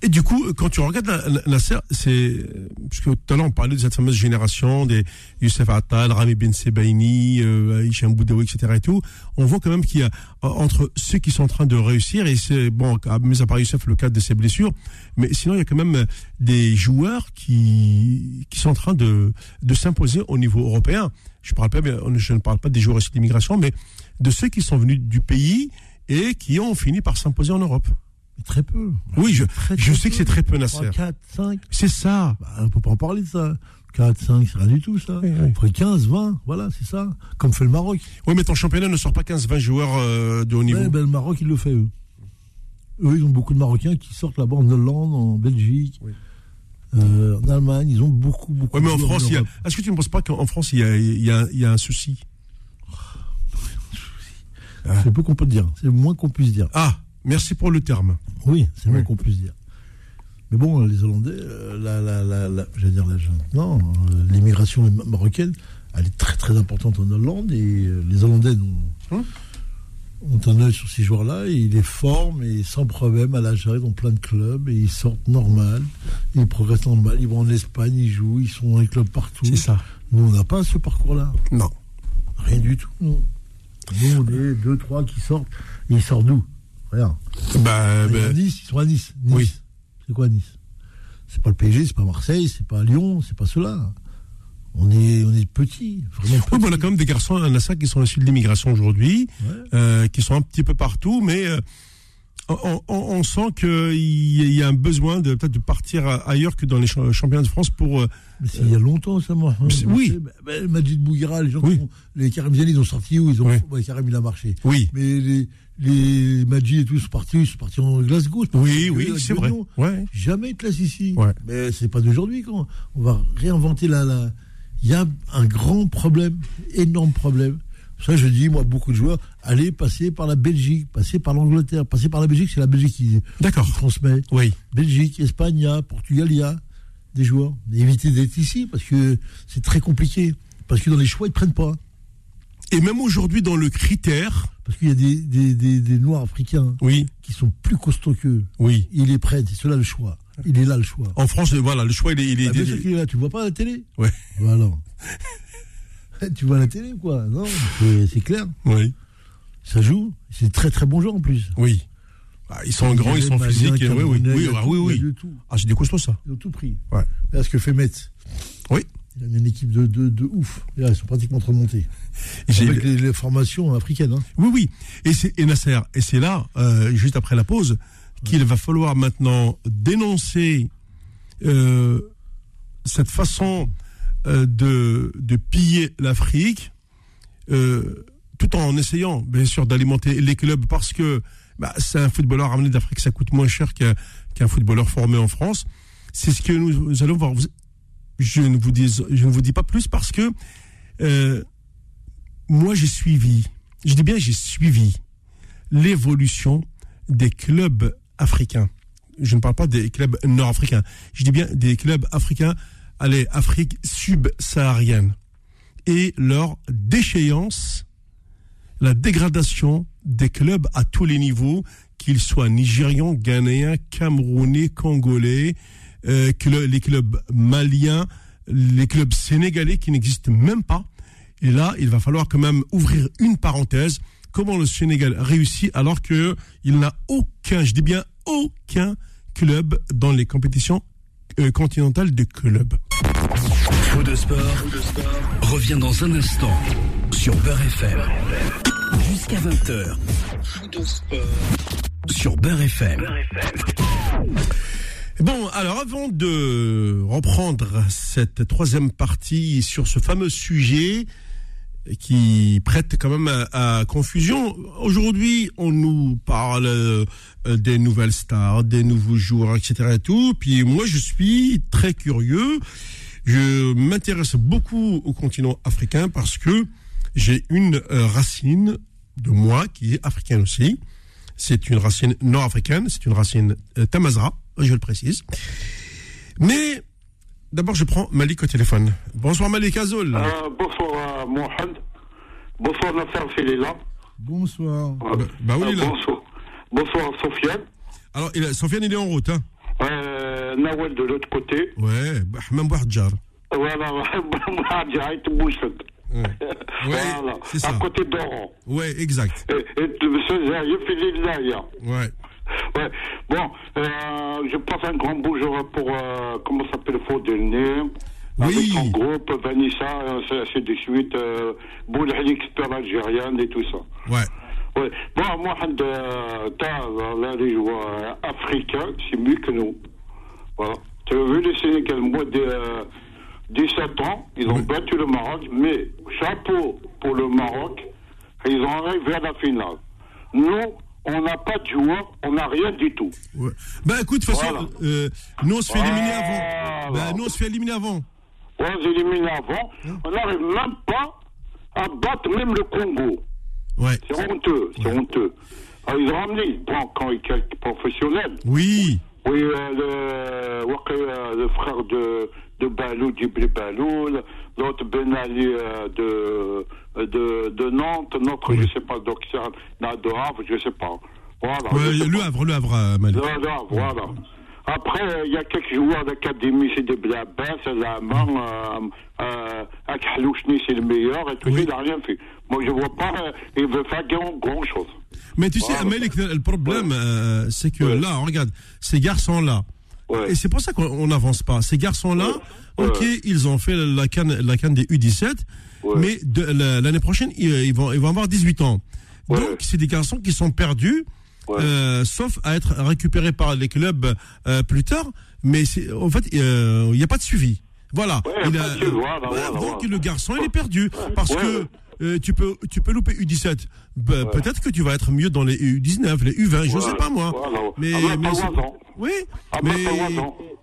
Speaker 2: Et du coup, quand tu regardes Nasser, c'est parce que tout à l'heure on parlait de cette fameuse génération des Youssef Attal, Rami Ben Sebaini, euh, Hicham Boudaoui, etc. Et tout, on voit quand même qu'il y a euh, entre ceux qui sont en train de réussir et c'est bon, mis à part Youssef le cas de ses blessures, mais sinon il y a quand même des joueurs qui qui sont en train de de s'imposer au niveau européen. Je parle pas, je ne parle pas des joueurs issus de l'immigration, mais de ceux qui sont venus du pays et qui ont fini par s'imposer en Europe.
Speaker 3: Mais très peu.
Speaker 2: Oui, je,
Speaker 3: Très,
Speaker 2: je
Speaker 3: très
Speaker 2: sais que
Speaker 3: peu.
Speaker 2: c'est très peu Nasser.
Speaker 3: 4, 5.
Speaker 2: C'est ça.
Speaker 3: Bah, on peut pas en parler de ça. 4, 5, c'est rien du tout ça.
Speaker 2: Oui, oui.
Speaker 3: Il faudrait 15, 20, voilà, c'est ça. Comme fait le Maroc.
Speaker 2: Oui, mais ton championnat ne sort pas 15-20 joueurs euh, de haut niveau.
Speaker 3: Ouais, ben, le Maroc, il le fait, eux. Eux, ils ont beaucoup de Marocains qui sortent là-bas en Hollande, en Belgique,
Speaker 2: Oui.
Speaker 3: euh, en Allemagne. Ils ont beaucoup, beaucoup
Speaker 2: Ouais, mais
Speaker 3: de
Speaker 2: en France, il y a...
Speaker 3: d'Europe.
Speaker 2: est-ce que tu ne penses pas qu'en France, il y a, il y a- il y a un souci?
Speaker 3: C'est peu qu'on peut dire. C'est le moins qu'on puisse dire.
Speaker 2: Ah, merci pour le terme.
Speaker 3: Oui, c'est le
Speaker 2: Oui.
Speaker 3: qu'on puisse dire. Mais bon, les Hollandais, euh, la, la, la, la- j'allais dire la, non, euh, l'immigration marocaine, elle est très très importante en Hollande et euh, les Hollandais ont,
Speaker 2: Hum.
Speaker 3: ont un œil sur ces joueurs-là et ils les forment et sans problème à l'âge dans plein de clubs et ils sortent normal, ils progressent normal, ils vont en Espagne, ils jouent, ils sont dans les clubs partout.
Speaker 2: C'est ça.
Speaker 3: Nous, on n'a pas ce parcours-là.
Speaker 2: Non.
Speaker 3: Rien du tout, non. Nous, on est deux, trois qui sortent. Et ils sortent d'où?
Speaker 2: Bah,
Speaker 3: Ils sont à
Speaker 2: bah,
Speaker 3: Nice, ils sont à Nice. Nice.
Speaker 2: Oui.
Speaker 3: C'est quoi Nice? C'est pas le PSG, c'est pas Marseille, c'est pas Lyon, c'est pas cela. On est, on est petits, vraiment
Speaker 2: oui,
Speaker 3: petits.
Speaker 2: mais on a quand même des garçons à Nassau qui sont issus de l'immigration aujourd'hui,
Speaker 3: Ouais.
Speaker 2: euh, qui sont un petit peu partout, mais euh, on, on- on sent qu'il y a un besoin de peut-être de partir ailleurs que dans les cha- championnats de France pour. euh,
Speaker 3: Mais c'est il y a longtemps, ça, moi.
Speaker 2: Mais c'est- oui.
Speaker 3: Bah, bah, Majid Bouguera, les gens
Speaker 2: Oui.
Speaker 3: qui ont, les Karim ils ont sorti où? Ils ont,
Speaker 2: Oui.
Speaker 3: ouais, Karim, il a marché.
Speaker 2: Oui.
Speaker 3: Mais les, les Majid et tout, sont partis, ils sont partis en Glasgow.
Speaker 2: Oui, oui, c'est vrai. Ouais.
Speaker 3: Jamais de classe ici.
Speaker 2: Ouais.
Speaker 3: Mais c'est pas d'aujourd'hui quand on va réinventer la. la... Il y a un grand problème, énorme problème. Ça je dis, moi, beaucoup de joueurs, allez passer par la Belgique, passer par l'Angleterre, passer par la Belgique, c'est la Belgique qui,
Speaker 2: D'accord.
Speaker 3: transmet.
Speaker 2: Oui.
Speaker 3: Belgique, Espagne, il y a, Portugal, il y a des joueurs. Évitez d'être ici parce que c'est très compliqué. Parce que dans les choix, ils ne prennent pas.
Speaker 2: Et même aujourd'hui, dans le critère,
Speaker 3: Parce qu'il y a des, des, des, des Noirs africains
Speaker 2: oui,
Speaker 3: qui sont plus costauds qu'eux.
Speaker 2: oui.
Speaker 3: Ils les prennent, c'est cela le choix. Il est là le choix.
Speaker 2: En France, voilà, le choix, il est. il est-
Speaker 3: Ah, bien
Speaker 2: il est-
Speaker 3: sûr qu'il est là, tu vois pas à la télé
Speaker 2: Ouais.
Speaker 3: Voilà. tu vois à la télé, quoi? Non, c'est clair.
Speaker 2: Oui.
Speaker 3: Ça joue. C'est très très bon jeu en plus.
Speaker 2: Oui. Ah, ils sont grands, ils sont physiques. Oui, oui, oui,
Speaker 3: il
Speaker 2: ah, oui,
Speaker 3: il
Speaker 2: oui. Ah, c'est des costauds, ça.
Speaker 3: Ils ont tout pris.
Speaker 2: Ouais.
Speaker 3: Là, ce que fait Metz.
Speaker 2: Oui.
Speaker 3: Il a une équipe de, de, de ouf. Là, ils sont pratiquement remontés. Avec les, les formations africaines. Hein.
Speaker 2: Oui, oui. Et c'est et Nasser. Et c'est là, euh, juste après la pause, qu'il va falloir maintenant dénoncer euh, cette façon euh, de, de piller l'Afrique, tout en essayant, bien sûr, d'alimenter les clubs parce que bah, c'est un footballeur ramené d'Afrique, ça coûte moins cher qu'un qu'un footballeur formé en France. C'est ce que nous, nous allons voir. Vous- Je ne vous dis, je ne vous dis pas plus parce que euh, moi j'ai suivi, je dis bien j'ai suivi l'évolution des clubs africains. Je ne parle pas des clubs nord-africains. Je dis bien des clubs africains, allez, Afrique subsaharienne. et leur déchéance, la dégradation des clubs à tous les niveaux, qu'ils soient nigérians, ghanéens, camerounais, congolais, euh, les clubs maliens, les clubs sénégalais qui n'existent même pas. Et là, il va falloir quand même ouvrir une parenthèse. Comment le Sénégal réussit alors qu'il n'a aucun, je dis bien aucun club dans les compétitions euh, continentales de clubs.
Speaker 1: Faux de sport, revient dans un instant sur Beurre FM. Jusqu'à 20h. Faux de sport sur Beurre FM.
Speaker 2: Bon, alors avant de reprendre cette troisième partie sur ce fameux sujet qui prête quand même à, confusion, aujourd'hui on nous parle euh, des nouvelles stars, des nouveaux joueurs, etc. Et tout. Puis moi je suis très curieux. Je m'intéresse beaucoup au continent africain parce que j'ai une euh, racine de moi qui est africaine aussi. C'est une racine nord-africaine, c'est une racine euh, tamazra, je le précise. Mais d'abord, je prends Malik au téléphone. Bonsoir Malik Azol.
Speaker 4: Euh, bonsoir Mohamed. Bonsoir Nasser Filila.
Speaker 3: Bonsoir.
Speaker 2: Bah, bah, oui, là.
Speaker 4: Bonsoir. Bonsoir Sofiane.
Speaker 2: Alors, il, Sofiane, il est en route. Hein.
Speaker 4: Euh, Nawel de l'autre côté.
Speaker 2: Ouais, Ahmed Bouhadjar.
Speaker 4: Voilà, Bouhadjar, il te bouge.
Speaker 2: Ouais,
Speaker 4: voilà,
Speaker 2: c'est ça.
Speaker 4: à côté d'Oran.
Speaker 2: Ouais, exact.
Speaker 4: Et, et je fais là,
Speaker 2: Ouais.
Speaker 4: Ouais. Bon, euh, je passe un grand bonjour pour, euh, comment s'appelle, Faudelné. Avec
Speaker 2: Oui.
Speaker 4: son groupe, Vanessa, ainsi ainsi de suite, euh, Boul expert algérienne et tout ça.
Speaker 2: Ouais.
Speaker 4: Ouais. Bon, moi, euh, t'as là, les joueurs africains, c'est mieux que nous. Voilà. Tu as vu le Sénégal, moi, de euh, 17 ans, ils ont
Speaker 2: Oui.
Speaker 4: battu le Maroc, mais chapeau pour le Maroc, ils ont arrivé à la finale. Nous, on n'a pas de joueurs, on n'a rien du tout.
Speaker 2: ouais. Bah écoute, de toute façon,
Speaker 4: Voilà.
Speaker 2: euh, nous on se fait éliminer avant. Bah, nous on se fait éliminer avant.
Speaker 4: On les élimine avant,
Speaker 2: Hein?
Speaker 4: on n'arrive même pas à battre même le Congo.
Speaker 2: Ouais.
Speaker 4: C'est honteux, c'est honteux. Alors, ils ont ramené, bon, quand sont professionnels,
Speaker 2: Oui.
Speaker 4: Oui, euh, le, euh, le frère de, de Balou, Djibril Balou, l'autre Ben Ali de, de, de Nantes, notre,
Speaker 2: Oui.
Speaker 4: je sais pas, docteur de Havre, je sais pas. Voilà.
Speaker 2: Ouais,
Speaker 4: sais
Speaker 2: le
Speaker 4: pas.
Speaker 2: Havre, le Havre, euh, Malik.
Speaker 4: Le Havre, voilà. Après, il y a quelques joueurs d'académie, c'est des Blabas, la main, euh, euh, Akhalouchni, c'est le meilleur, et tout
Speaker 2: Oui.
Speaker 4: ça, il n'a rien fait. Moi, je vois pas, euh, il veut faire grand, grand chose.
Speaker 2: Mais tu sais. Malik, le problème, euh, c'est que
Speaker 4: Ouais.
Speaker 2: là, regarde, ces garçons-là,
Speaker 4: Ouais.
Speaker 2: et c'est pour ça qu'on n'avance pas. Ces garçons-là, ok, ils ont fait la canne, la canne des U17,
Speaker 4: Ouais.
Speaker 2: mais l'année prochaine, ils, ils vont, ils vont avoir 18 ans.
Speaker 4: Ouais.
Speaker 2: Donc, c'est des garçons qui sont perdus,
Speaker 4: Ouais.
Speaker 2: euh, sauf à être récupérés par les clubs euh, plus tard. Mais en fait, euh, il n'y a pas de suivi. Voilà.
Speaker 4: Ouais,
Speaker 2: Il a- Ouais,
Speaker 4: voilà,
Speaker 2: donc le garçon, il est perdu. Parce
Speaker 4: Ouais.
Speaker 2: que euh, tu peux, tu peux louper U17. Bah, Peut-être que tu vas être mieux dans les U19, les U20, je ne sais pas moi. Mais,
Speaker 4: Ah, bah,
Speaker 2: mais oui,
Speaker 4: Ah, bah,
Speaker 2: mais.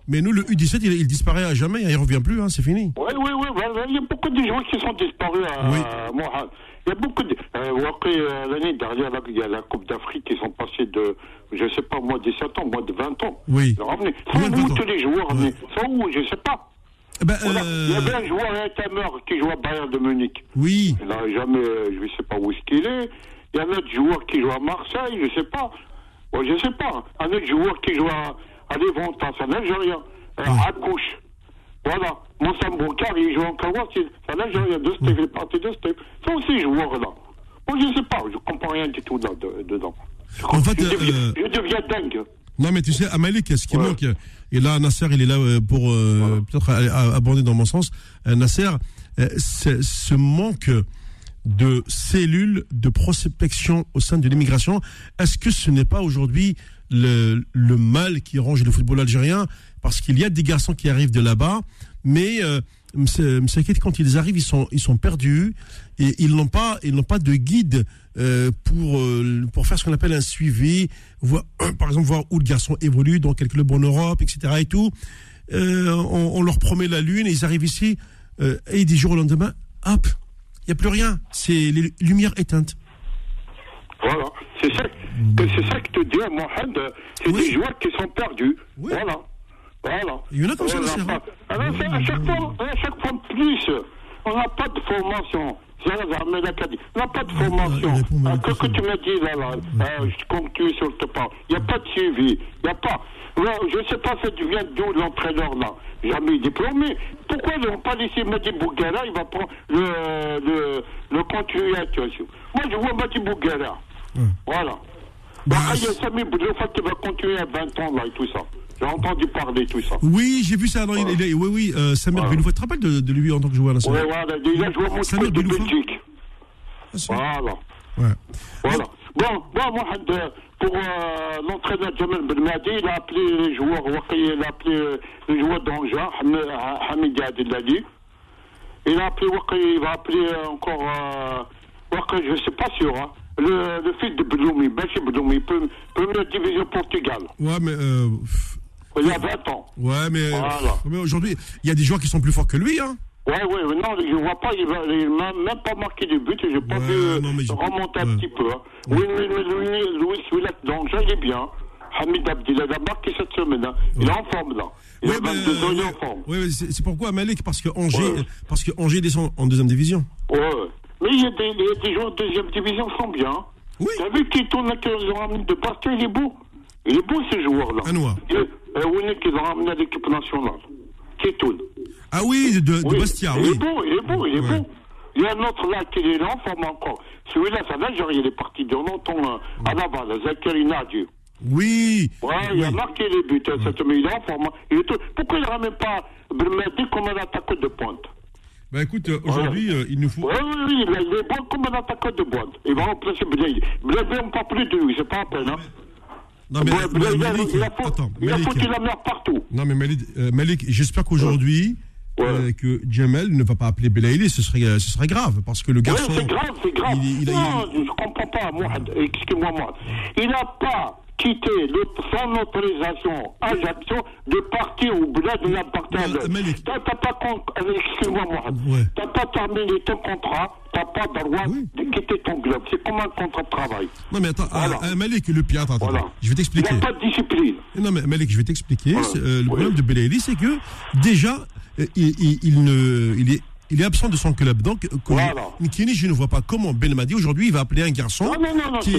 Speaker 2: Mais nous, le U17, il, il disparaît à jamais, il revient plus, hein, c'est fini.
Speaker 4: Oui, oui, oui. Il y a beaucoup de joueurs qui sont disparus à
Speaker 2: Oui.
Speaker 4: Mohamed. Il y a beaucoup de. Euh, Waqi, euh, L'année dernière, là, il y a la Coupe d'Afrique qui sont passés de, je sais pas, moins de 17 ans, moins de 20 ans.
Speaker 2: Oui.
Speaker 4: Ils
Speaker 2: de 20
Speaker 4: où tous les joueurs revenus Sont où Je sais pas.
Speaker 2: Eh ben,
Speaker 4: Voilà.
Speaker 2: euh,
Speaker 4: Il y avait un joueur, un Tamer, qui joue à Bayern de Munich.
Speaker 2: oui,
Speaker 4: Il n'a jamais, euh, je ne sais pas où est-ce qu'il est. Il y a un autre joueur qui joue à Marseille, je ne sais pas. Ouais, je ne sais pas. Un autre joueur qui joue à, à Levanta, c'est un Algérien. Euh, À Couche. Voilà. Moussa Boukar, il joue en Kawa, c'est un Algérien. De Steve, il est parti de Steve. C'est aussi joueurs-là. Moi, je ne sais pas. Je ne comprends rien du tout là, de- dedans. Je,
Speaker 2: En fait,
Speaker 4: je, deviens,
Speaker 2: euh,
Speaker 4: je deviens dingue.
Speaker 2: Non, mais tu sais, à Malik, ce qui
Speaker 4: Ouais.
Speaker 2: manque, et là, Nasser, il est là euh, pour euh, peut-être abonder dans mon sens. Euh, Nasser, euh, ce manque de cellules de prospection au sein de l'immigration, est-ce que ce n'est pas aujourd'hui le, mal qui ronge le football algérien Parce qu'il y a des garçons qui arrivent de là-bas, mais euh, quand ils arrivent, ils sont, ils sont perdus et ils n'ont pas, pas de guide euh, pour euh, pour faire ce qu'on appelle un suivi, voir, par exemple voir où le garçon évolue dans quel club en Europe, etc. Et tout. Euh, on, leur promet la lune et ils arrivent ici et du jour au lendemain, hop, il n'y a plus rien. C'est les lumières éteintes.
Speaker 4: Voilà. C'est ça, que- c'est ça que te dis, Mohamed. C'est
Speaker 2: Oui.
Speaker 4: des joueurs qui sont perdus.
Speaker 2: Oui.
Speaker 4: Voilà. Voilà.
Speaker 2: Il y en a comme ça,
Speaker 4: Voilà.
Speaker 2: Nasser, hein.
Speaker 4: Alors, c'est à chaque fois, à chaque fois plus, On n'a pas de formation. On n'a pas de formation.
Speaker 3: mal
Speaker 4: Ah, Qu'est-ce que
Speaker 3: question.
Speaker 4: tu m'as dit là, là euh, Je continue sur le pas. Il n'y a pas de suivi. Il n'y a pas. Je ne sais pas, ça vient d'où l'entraîneur là. Jamais diplômé. Pourquoi ils n'ont pas laissé Madi Bougara Il va prendre le, le, le situation. Moi, je vois Madi Bougara. Voilà.
Speaker 2: Bah,
Speaker 4: Après, il y a Sami Boudoufa qui va continuer à 20 ans là et tout ça. J'ai entendu parler de tout ça.
Speaker 2: Oui, j'ai vu ça. Non, il- il est- oui, oui, euh, Samir
Speaker 4: Voilà.
Speaker 2: Beloufa. Tu te rappelles de, de lui en tant que joueur national
Speaker 4: voilà, il a joué mon
Speaker 2: Samir
Speaker 4: de Belgique.
Speaker 2: Ah.
Speaker 4: Voilà.
Speaker 2: Ouais.
Speaker 4: Voilà. Bon, bon, Mohamed, euh, pour euh, l'entraîneur Jamal Belmadi, il a appelé les joueurs, il a appelé euh, les joueurs d'Angers, Ham- Hamid Adilali. Il a appelé il va appeler encore euh, je ne suis pas sûr, hein, le, le fils de Bedoumi, Bachi Bedoumi, pre- première division Portugal.
Speaker 2: Ouais, mais. euh,
Speaker 4: Il y a 20 ans.
Speaker 2: ouais, mais.
Speaker 4: Voilà.
Speaker 2: mais aujourd'hui, il y a des joueurs qui sont plus forts que lui, hein.
Speaker 4: Ouais, ouais, mais non, je vois pas, il m'a même pas marqué de but, j'ai pas
Speaker 2: Ouais,
Speaker 4: vu
Speaker 2: non, mais j'ai-
Speaker 4: remonter un petit peu. Hein. Oui, mais, mais Louis, Louis Willet d'Angers, il est bien. Hamid Abdillah, il a marqué cette semaine. hein. Il est en forme, là. Il a
Speaker 2: mais,
Speaker 4: 22 ans, il est en forme.
Speaker 2: ouais, c'est pourquoi Malik? Parce que Angers, parce que Angers descend en deuxième division.
Speaker 4: Ouais. Il y, a des, il joueurs de deuxième division qui sont bien.
Speaker 2: Oui.
Speaker 4: Tu as vu là, qu'ils ont ramené de Bastia, il est beau. Il est beau, ce joueur-là.
Speaker 2: Anoua.
Speaker 4: Euh, Winnick, qu'ils ont ramené à l'équipe nationale? Qui tourne?
Speaker 2: Ah oui, de, de
Speaker 4: Oui,
Speaker 2: Bastia,
Speaker 4: il
Speaker 2: oui.
Speaker 4: est beau, il est beau, il est
Speaker 2: Ouais.
Speaker 4: beau. Il y a un autre là qui est là en forme encore. Celui-là, ça va, genre, il est parti de longtemps euh, à la balle, Zachary Nadi.
Speaker 2: Oui.
Speaker 4: Ouais, il a
Speaker 2: Oui.
Speaker 4: marqué les buts, hein, cette mais il est en forme. Il est tout- Pourquoi il ne ramène pas Belmadi comme un attaquant de pointe?
Speaker 2: Bah écoute, euh, aujourd'hui, euh, il nous faut.
Speaker 4: Oui, oui, oui, il est- il est bon comme un attaquant de pointe. Il va remplacer Blaise. Blaise, on parle plus de lui, c'est pas la peine. Hein.
Speaker 2: Non, mais,
Speaker 4: Ouais,
Speaker 2: mais Malik,
Speaker 4: il a foutu-
Speaker 2: attends,
Speaker 4: il a
Speaker 2: Malik,
Speaker 4: foutu la merde partout.
Speaker 2: non, mais Malik, euh, Malik, j'espère qu'aujourd'hui,
Speaker 4: Ouais.
Speaker 2: euh, que Jamel ne va pas appeler Belaïli, ce serait, euh, ce serait grave, parce que le garçon.
Speaker 4: c'est grave, c'est grave.
Speaker 2: il- il a-
Speaker 4: non, je ne comprends pas, Mohamed. Excuse-moi, moi. Il n'a pas quitté le, sans autorisation Ajaccio de partir au bled de.
Speaker 2: Ouais, Malik.
Speaker 4: T'as pas, euh, excuse-moi, Mohamed.
Speaker 2: Ouais.
Speaker 4: T'as pas terminé ton contrat, t'as pas le droit
Speaker 2: Oui.
Speaker 4: de quitter ton club. C'est comme un contrat de travail.
Speaker 2: Non, mais attends,
Speaker 4: Voilà.
Speaker 2: euh, euh, Malik, le pire, attends, attends,
Speaker 4: Voilà.
Speaker 2: je vais
Speaker 4: Il
Speaker 2: t'expliquer.
Speaker 4: n'a pas de discipline.
Speaker 2: Non, mais Malik, je vais t'expliquer. Euh, le
Speaker 4: Oui.
Speaker 2: problème de Belaïli, c'est que déjà, euh, il, il- il ne, il est, il est absent de son club. Donc, euh,
Speaker 4: Voilà.
Speaker 2: Nkini, je ne vois pas comment Belmadi aujourd'hui il va appeler un garçon
Speaker 4: Non, non, non,
Speaker 2: qui,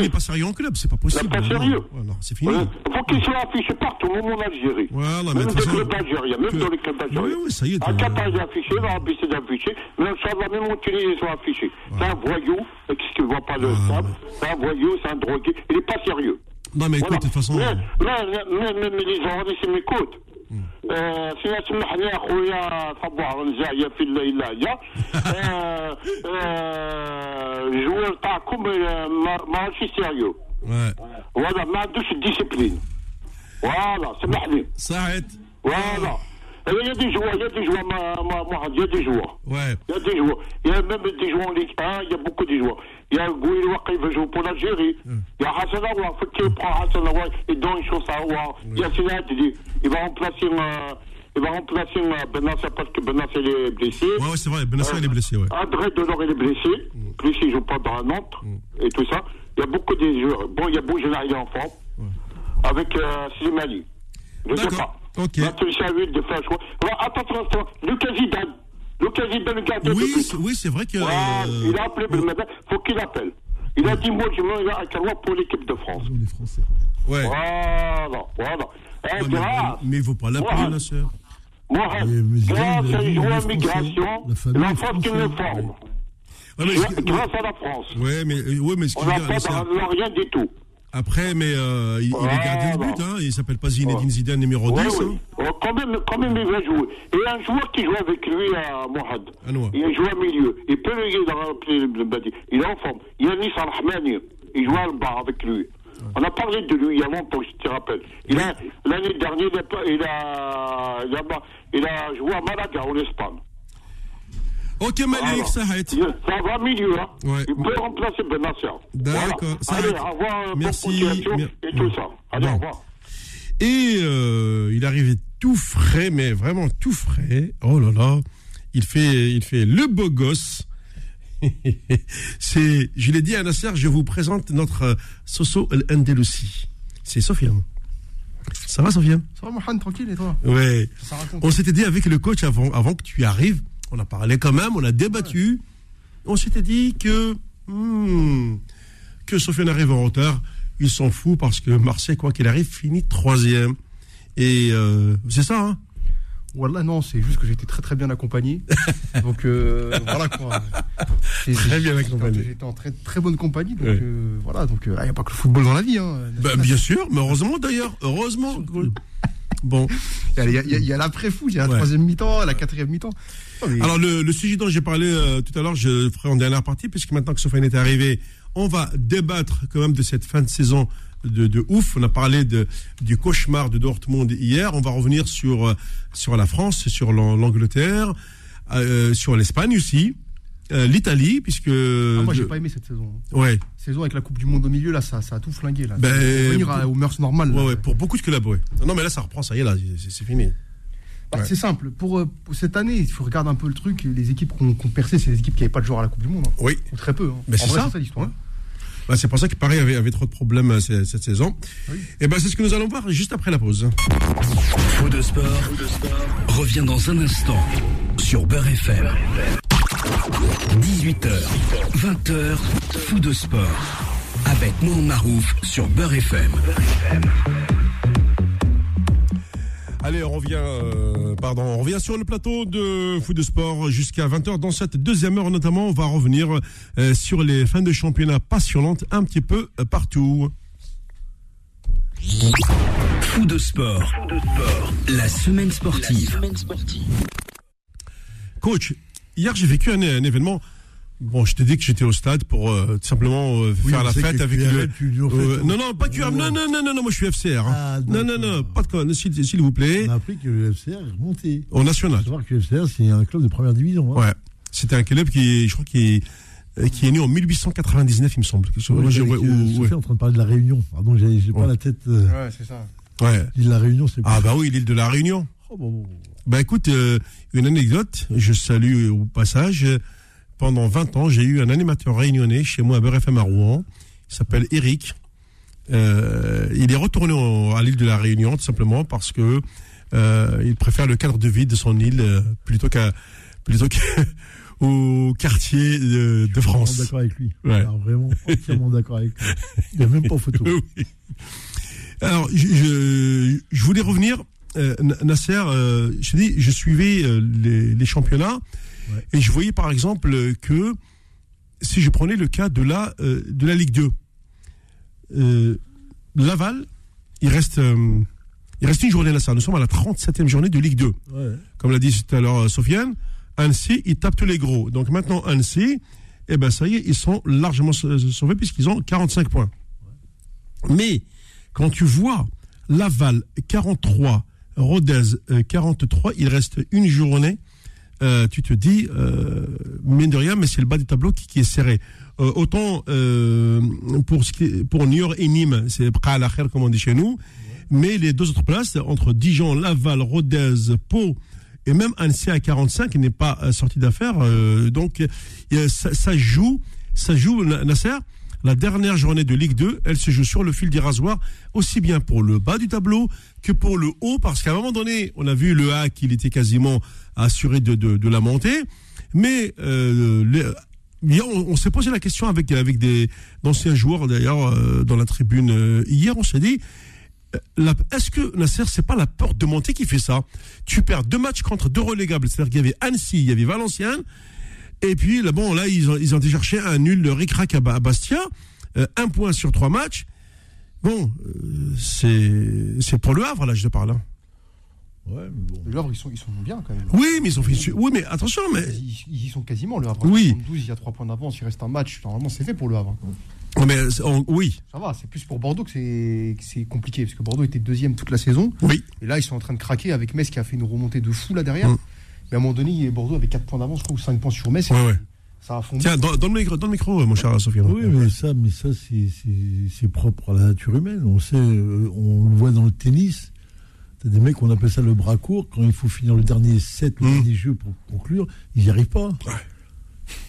Speaker 2: n'est pas sérieux en club. C'est pas possible.
Speaker 4: pas sérieux.
Speaker 2: c'est fini.
Speaker 4: Il faut qu'il soit affiché partout, même en Algérie.
Speaker 2: Voilà,
Speaker 4: même dans les clubs algériens, même
Speaker 2: que-
Speaker 4: dans les clubs algériens.
Speaker 2: Oui, oui, ça y est,
Speaker 4: À Qatar, il est affiché, l'Arabie, c'est affiché. Mais Inch'Allah, même en Tunisie, ils sont affichés. C'est un voyou, excusez moi pas le sable. C'est un voyou, c'est un drogué. Il n'est pas sérieux.
Speaker 2: Non, mais écoute, de toute façon.
Speaker 4: Mais, mais, mais, mais, mais les journalistes ils m'écoutent. آه فيها سمح لي أخويا صباح رنجايه في الليلة. آه آه الجوار تاعكم آه، ماشي سيريو. فوالا ما عندوش الديسيبلين. فوالا سمح لي
Speaker 2: صحيت
Speaker 4: فوالا. هي دي جوا يا دي جوا ما ما يا دي جوا. يا دي جوا. يا ميم دي جوا
Speaker 2: ليك
Speaker 4: آه يا بوكو دي جوا Il y a même des joueurs en Ligue 1, il y a beaucoup de joueurs. Il y a Gouil Waqi qui veut jouer pour l'Algérie. Il y a Hassan Aouar, faut qu'il prend Hassan Aouar et donne à Aouar. Il y a Sinad, il dit, il va remplacer, il va remplacer parce que Benasser il est blessé.
Speaker 2: Ouais, ouais, c'est vrai. Benasser, il est blessé, ouais.
Speaker 4: André Delors, il est blessé. Plus il joue pas dans la Nantes et tout ça. Il y a beaucoup de joueurs. Bon, il y a Bougena, il est en forme. Avec euh, Slimani. Je sais
Speaker 2: D'accord.
Speaker 4: pas.
Speaker 2: Ok.
Speaker 4: À lui de faire un choix. Alors, attends, attends, attends. Lucas Zidane.
Speaker 2: Oui, oui, c'est vrai que.
Speaker 4: Voilà,
Speaker 2: euh,
Speaker 4: il a appelé Belmada. faut qu'il appelle. Il a dit, moi, je me mets à Calois pour l'équipe de France.
Speaker 3: Les Français.
Speaker 2: Ouais.
Speaker 4: Voilà, voilà. Eh,
Speaker 2: Ouais, mais,
Speaker 4: grâce,
Speaker 2: mais il ne faut pas l'appeler,
Speaker 4: Ouais.
Speaker 2: la sœur.
Speaker 3: Zidane,
Speaker 4: grâce à une
Speaker 3: Français,
Speaker 4: migration,
Speaker 3: la
Speaker 4: France qui me forme.
Speaker 2: Ouais,
Speaker 4: Grâce à la France.
Speaker 2: ouais, mais, euh, ouais, mais ce
Speaker 4: On
Speaker 2: qu'il
Speaker 4: n'a
Speaker 2: veut dire, sœur,
Speaker 4: dans rien du tout.
Speaker 2: Après, mais euh, il, il est gardien de but, hein. Il s'appelle pas Zinedine Zidane numéro 10.
Speaker 4: Oui,
Speaker 2: hein.
Speaker 4: quand, même, quand même, il va jouer. Et un joueur qui joue avec lui à Mohad. Il joue au milieu. Il peut le Badi. Il est en forme. Yanis Al-Rahmani. Il joue à le bar avec lui. On a parlé de lui il y a longtemps, je te rappelle. Il a- L'année dernière, il a, pas- il, a, il, a, il a joué à Malaga, en Espagne.
Speaker 2: Ok, Malik, ça arrête.
Speaker 4: Ça va au milieu. Hein.
Speaker 2: Ouais.
Speaker 4: Il peut remplacer Benasser.
Speaker 2: D'accord, ça
Speaker 4: Allez, au revoir.
Speaker 2: Merci.
Speaker 4: Et tout ça. Allez,
Speaker 2: Bon.
Speaker 4: au revoir.
Speaker 2: Et euh, il arrivait tout frais, mais vraiment tout frais. Oh là là, il fait, il fait le beau gosse. C'est, je l'ai dit à Nasser, je vous présente notre euh, Soso El Andalousi. C'est Sofiane. Ça va, Sofiane
Speaker 5: Ça va, Mohamed, tranquille, et toi?
Speaker 2: Ouais. On s'était dit avec le coach avant, avant que tu arrives On a parlé quand même, on a débattu. On s'était dit que, hmm, que Sofiane arrive en retard. Il s'en fout parce que Marseille, quoi qu'il arrive, finit troisième. Et euh, c'est ça, hein?
Speaker 5: Voilà, non, c'est juste que j'étais très très bien accompagné. donc euh, voilà quoi.
Speaker 2: Très bien accompagné.
Speaker 5: J'étais en très très bonne compagnie. Donc
Speaker 2: Ouais.
Speaker 5: euh, voilà, donc il n'y a pas que le football dans la vie. Hein.
Speaker 2: Ben, Bien sûr, mais heureusement d'ailleurs, heureusement. Bon,
Speaker 5: Il y a, il y a- il y a- il y la
Speaker 2: Ouais.
Speaker 5: troisième mi-temps, la quatrième mi-temps. Mais-
Speaker 2: alors le, le sujet dont j'ai parlé euh, tout à l'heure, je le ferai en dernière partie, puisque maintenant que Sofiane est arrivé, on va débattre quand même de cette fin de saison de, de ouf. On a parlé de, du cauchemar de Dortmund hier. On va revenir sur, euh, sur la France, sur l'An- l'Angleterre, euh, sur l'Espagne aussi, euh, l'Italie, puisque...
Speaker 5: Ah, moi, j'ai
Speaker 2: de-
Speaker 5: pas aimé cette saison.
Speaker 2: Ouais,
Speaker 5: Saison avec la Coupe du Monde au milieu, là, ça, ça a tout flingué. Là.
Speaker 2: Ben,
Speaker 5: revenir à- aux mœurs normales. là.
Speaker 2: ouais, ouais, pour beaucoup de clubs, ouais. Non, mais là, ça reprend, ça y est, là, c'est fini.
Speaker 5: Bah,
Speaker 2: Ouais.
Speaker 5: C'est simple. Pour, euh, pour cette année, il faut regarder un peu le truc. Les équipes qui ont percé, c'est les équipes qui n'avaient pas de joueurs à la Coupe du Monde. hein.
Speaker 2: Oui.
Speaker 5: Ou très peu. hein.
Speaker 2: Ben,
Speaker 5: En
Speaker 2: c'est ça.
Speaker 5: c'est ça l'histoire.
Speaker 2: Ouais. Bah, c'est pour ça que Paris avait, avait trop de problèmes euh, cette, cette saison.
Speaker 5: Oui.
Speaker 2: Et ben c'est ce que nous allons voir juste après la pause.
Speaker 1: Faux de sport, revient dans un instant sur Beurre FM. 18h, 20h, Fou de sport. Avec Mohamed Marouf sur Beurre FM.
Speaker 2: Allez, on revient, euh, pardon, on revient sur le plateau de foot de sport jusqu'à 20h. Dans cette deuxième heure, notamment, on va revenir euh, sur les fins de championnat passionnantes un petit peu euh, partout.
Speaker 1: Fou de sport, la semaine sportive.
Speaker 2: Coach, hier j'ai vécu un, un événement. Bon, je t'ai dit que j'étais au stade pour euh, tout simplement euh,
Speaker 3: Oui,
Speaker 2: faire la fête avec
Speaker 3: QRL,
Speaker 2: le.
Speaker 3: tu en
Speaker 2: Euh, non, non, pas QRM. Non, non, non, non, non, moi je suis FCR. hein.
Speaker 3: Ah,
Speaker 2: non, non, non, pas de conne, s'il s'il vous plaît.
Speaker 3: On a appris que le FCR est remonté.
Speaker 2: Au national.
Speaker 3: Il faut savoir que le FCR, c'est un club de première division. hein.
Speaker 2: Ouais. C'était un club qui, je crois, qui est, qui est né en 1899, il me semble. Moi, j'ai- ouais,
Speaker 3: en train de parler de la Réunion. Pardon, j'ai j'ai
Speaker 2: Ouais.
Speaker 3: pas la tête. euh,
Speaker 5: Ouais, c'est ça.
Speaker 2: Ouais.
Speaker 3: l'île de la Réunion, c'est
Speaker 2: Ah bah oui, l'île de la Réunion.
Speaker 3: Oh, bon, bon, bon.
Speaker 2: Bah écoute, euh, une anecdote, je salue au passage. Pendant 20 ans, j'ai eu un animateur réunionnais chez moi à Beurre FM à Rouen. Il s'appelle Eric. Euh, il est retourné à l'île de la Réunion tout simplement parce que euh, il préfère le cadre de vie de son île plutôt qu'à plutôt qu'au quartier de, de
Speaker 3: Vraiment
Speaker 2: France.
Speaker 3: d'accord avec lui.
Speaker 2: Ouais.
Speaker 3: Alors, vraiment entièrement d'accord avec lui. Il n'y a même pas photo.
Speaker 2: Oui. Alors, je, je, je voulais revenir, euh, Nasser, euh, je dis, je suivais euh, les, les championnats
Speaker 3: Ouais.
Speaker 2: et je voyais par exemple que si je prenais le cas de la, de la Ligue 2, euh, Laval, il reste, il reste une journée ça. Nous sommes à la 37e journée de Ligue 2.
Speaker 3: Ouais.
Speaker 2: Comme l'a dit tout à l'heure Sofiane, Annecy, ils tapent tous les gros. Donc maintenant, Annecy, eh ben ça y est, ils sont largement sa- sauvés puisqu'ils ont 45 points. Mais quand tu vois Laval 43, Rodez euh, 43, il reste une journée. euh, tu te dis, euh, mine de rien, mais c'est le bas du tableau qui, est serré. Euh, autant euh, pour pour Niort et Nîmes, c'est prêt à la comme on dit chez nous. Mais les deux autres places, entre Dijon, Laval, Rodez, Pau et même Annecy à 45, il n'est pas euh, sorti d'affaire. euh, donc euh, ça, ça joue, ça joue Na- Nasser. La dernière journée de Ligue 2, elle se joue sur le fil des rasoirs, aussi bien pour le bas du tableau que pour le haut, parce qu'à un moment donné, on a vu le A qu'il était quasiment assuré de, de, la montée, mais euh, on, s'est posé la question avec, avec des d'anciens joueurs d'ailleurs euh, dans la tribune euh, hier, on s'est dit, est-ce que Nasser, c'est pas la peur de monter qui fait ça? Tu perds deux matchs contre deux relégables, c'est-à-dire qu'il y avait Annecy, il y avait Valenciennes, et puis là, bon, là, ils ont, ils ont été chercher un nul de ric-rac à, Ba- à Bastia, euh, un point sur trois matchs. Bon, euh, c'est c'est pour le Havre, là, je te parle. hein.
Speaker 3: Ouais, mais bon.
Speaker 5: Le Havre, ils sont, ils sont bien quand même.
Speaker 2: Oui, mais ils ont fait. su- Oui, mais attention, mais.
Speaker 5: Ils, ils y sont quasiment, le Havre.
Speaker 2: Oui.
Speaker 5: 12, il y a 3 points d'avance, il reste un match. Normalement, c'est fait pour le Havre.
Speaker 2: mais c'est- on- oui,
Speaker 5: Ça va, c'est plus pour Bordeaux que c'est que c'est compliqué. Parce que Bordeaux était deuxième toute la saison.
Speaker 2: oui.
Speaker 5: Et là, ils sont en train de craquer avec Metz qui a fait une remontée de fou là derrière.
Speaker 2: Mm.
Speaker 5: Mais à un moment donné, Bordeaux avait 4 points d'avance, je crois, ou 5 points sur Metz.
Speaker 2: Ouais, ouais.
Speaker 5: Ça a fondu.
Speaker 2: Tiens, dans, dans le micro, dans le micro, mon cher Sophie.
Speaker 3: Oui, mais ça, mais ça c'est- c'est c'est propre à la nature humaine. On sait, euh, on le voit dans le tennis. T'as des mecs, on appelle ça le bras court. Quand il faut finir le dernier set, le
Speaker 2: Mm.
Speaker 3: dernier jeu pour conclure, ils n'y arrivent pas.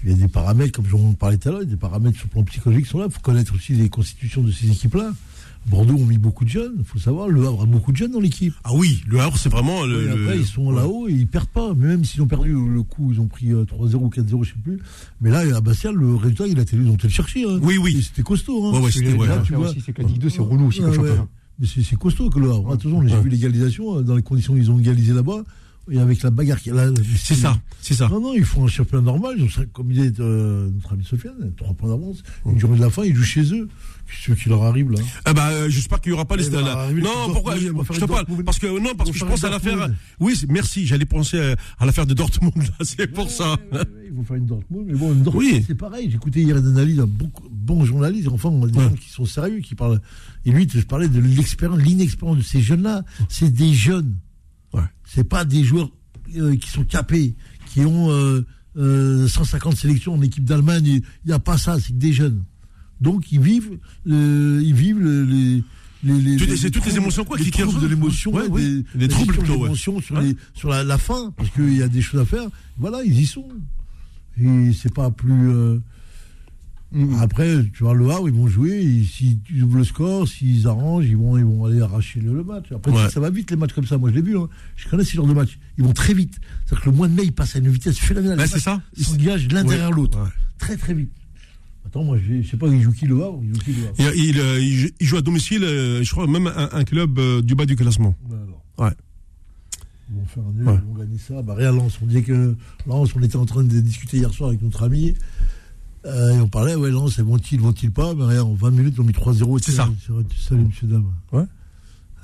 Speaker 3: Il y a des paramètres, comme j'en parlais tout à l'heure, il y a des paramètres sur le plan psychologique qui sont là. Il faut connaître aussi les constitutions de ces équipes-là. Bordeaux ont mis beaucoup de jeunes, il faut savoir. Le Havre a beaucoup de jeunes dans l'équipe.
Speaker 2: Ah oui, le Havre, c'est vraiment le.
Speaker 3: Et après,
Speaker 2: le-
Speaker 3: ils sont là-haut et ils perdent pas. Même s'ils ont perdu le coup, ils ont pris euh, 3-0 ou 4-0, je sais plus. Mais là, à Bastia, le résultat, il a été, ils ont été le chercher. hein.
Speaker 2: Oui, oui.
Speaker 3: C'était costaud. Hein.
Speaker 2: Ouais, ouais, c'était-
Speaker 5: Là,
Speaker 3: tu vois.
Speaker 5: aussi, c'est que la Ligue 2, c'est relou aussi comme
Speaker 3: ouais.
Speaker 5: championnat.
Speaker 3: Mais c'est c'est costaud que le Havre. Attention, j'ai vu l'égalisation, euh, dans les conditions où ils ont égalisé là-bas, et avec la bagarre qu'il y a là.
Speaker 2: C'est ça, c'est ça.
Speaker 3: Non, non, ils font un championnat normal. Comme disait euh, notre ami Sofiane, trois points d'avance. Une journée de la fin, ils jouent chez eux. Qu'est-ce qui leur arrive là?
Speaker 2: Ah bah, euh, j'espère qu'il y aura pas les
Speaker 3: Eh ben,
Speaker 2: là.
Speaker 3: oui,
Speaker 2: Non, pourquoi je, je te parle parce que non, parce que je pense à l'affaire.
Speaker 3: Dortmund.
Speaker 2: Oui, merci. J'allais penser à, à l'affaire de Dortmund. C'est pour ça.
Speaker 3: Ouais, ouais, Ils vont faire une Dortmund. Mais bon, une Dortmund,
Speaker 2: Oui.
Speaker 3: c'est pareil. J'écoutais hier une analyse d'un bon, bon journaliste, enfin, des gens qui sont sérieux, qui parlent. Et lui, je parlais de l'expérience, l'inexpérience de ces jeunes-là. C'est des jeunes. C'est pas des joueurs euh, qui sont capés, qui ont euh, euh, 150 sélections en équipe d'Allemagne. Il n'y a pas ça, c'est que des jeunes. Donc ils vivent, euh, ils vivent le- les. les- les-
Speaker 2: Toutes-
Speaker 3: les
Speaker 2: c'est toutes les émotions, quoi, qui-
Speaker 3: troubles de l'émotion,
Speaker 2: Ouais,
Speaker 3: ouais,
Speaker 2: oui.
Speaker 3: des,
Speaker 2: Les troubles plutôt, ouais.
Speaker 3: l'émotion sur, sur la, la fin, parce qu'il y a des choses à faire. Voilà, ils y sont. Et c'est pas plus. Euh, Après, tu vois, le Havre, ils vont jouer. S'ils ouvrent le score, s'ils arrangent, ils vont, ils vont aller arracher le, le match. Après,
Speaker 2: Ouais.
Speaker 3: ça va vite, les matchs comme ça. Moi, je l'ai vu. hein. Je connais ce genre de match. Ils vont très vite. C'est-à-dire que le mois de mai, il passe à une vitesse phénoménale. Les
Speaker 2: c'est ça.
Speaker 3: s'engagent l'un
Speaker 2: Ouais.
Speaker 3: derrière l'autre.
Speaker 2: Ouais.
Speaker 3: Très, très vite. Attends, moi, je, sais pas, il joue qui le Havre Il joue qui le Havre
Speaker 2: Il, il, euh, il joue- à domicile, euh, je crois même un, un club euh, du bas du classement.
Speaker 3: Ouais, alors.
Speaker 2: Ouais.
Speaker 3: Ils vont faire un nul, ils vont gagner ça. Bah, rien, Lens. On disait que Lens, on était en train de discuter hier soir avec notre ami. Euh, et on parlait, ouais, Lens, vont-ils, vont-ils pas Mais rien, en 20 minutes, ils ont mis 3-0.
Speaker 2: C'est ça.
Speaker 3: Salut, monsieur, dame.
Speaker 2: Ouais.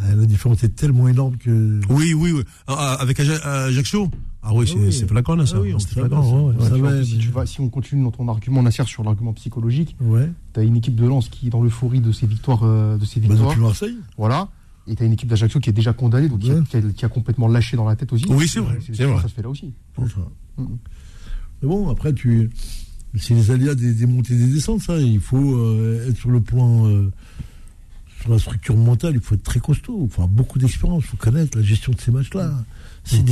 Speaker 3: Euh, la différence est tellement énorme que.
Speaker 2: Oui, oui, oui. Ah, ah, avec Aja- Ajaccio Ah oui, c'est
Speaker 3: oui.
Speaker 2: c'est flagrant, là, ça.
Speaker 3: Ah oui, on
Speaker 2: flagrant, ouais, ouais.
Speaker 3: On
Speaker 5: Ouais, plus, si,
Speaker 3: mais-
Speaker 5: tu vas, si on continue dans ton argument, Nasser, sur l'argument psychologique,
Speaker 3: Ouais.
Speaker 5: tu as une équipe de Lens qui est dans l'euphorie de ses victoires. euh, de ses
Speaker 3: Bah,
Speaker 5: victoires
Speaker 3: depuis Marseille.
Speaker 5: voilà. Et tu as une équipe d'Ajaccio qui est déjà condamnée, donc qui, a,
Speaker 3: Ouais.
Speaker 5: qui a- qui a complètement lâché dans la tête aussi.
Speaker 2: Oui, c'est vrai,
Speaker 5: C'est-
Speaker 2: c'est vrai.
Speaker 5: Ça se fait là aussi.
Speaker 3: Ça.
Speaker 5: Mhm.
Speaker 3: Mais bon, après, tu. C'est les aléas des, des montées et des descentes, ça. Il faut euh, être sur le plan. euh, sur la structure mentale, il faut être très costaud. Il faut avoir beaucoup d'expérience. Il faut connaître la gestion de ces matchs-là. C'est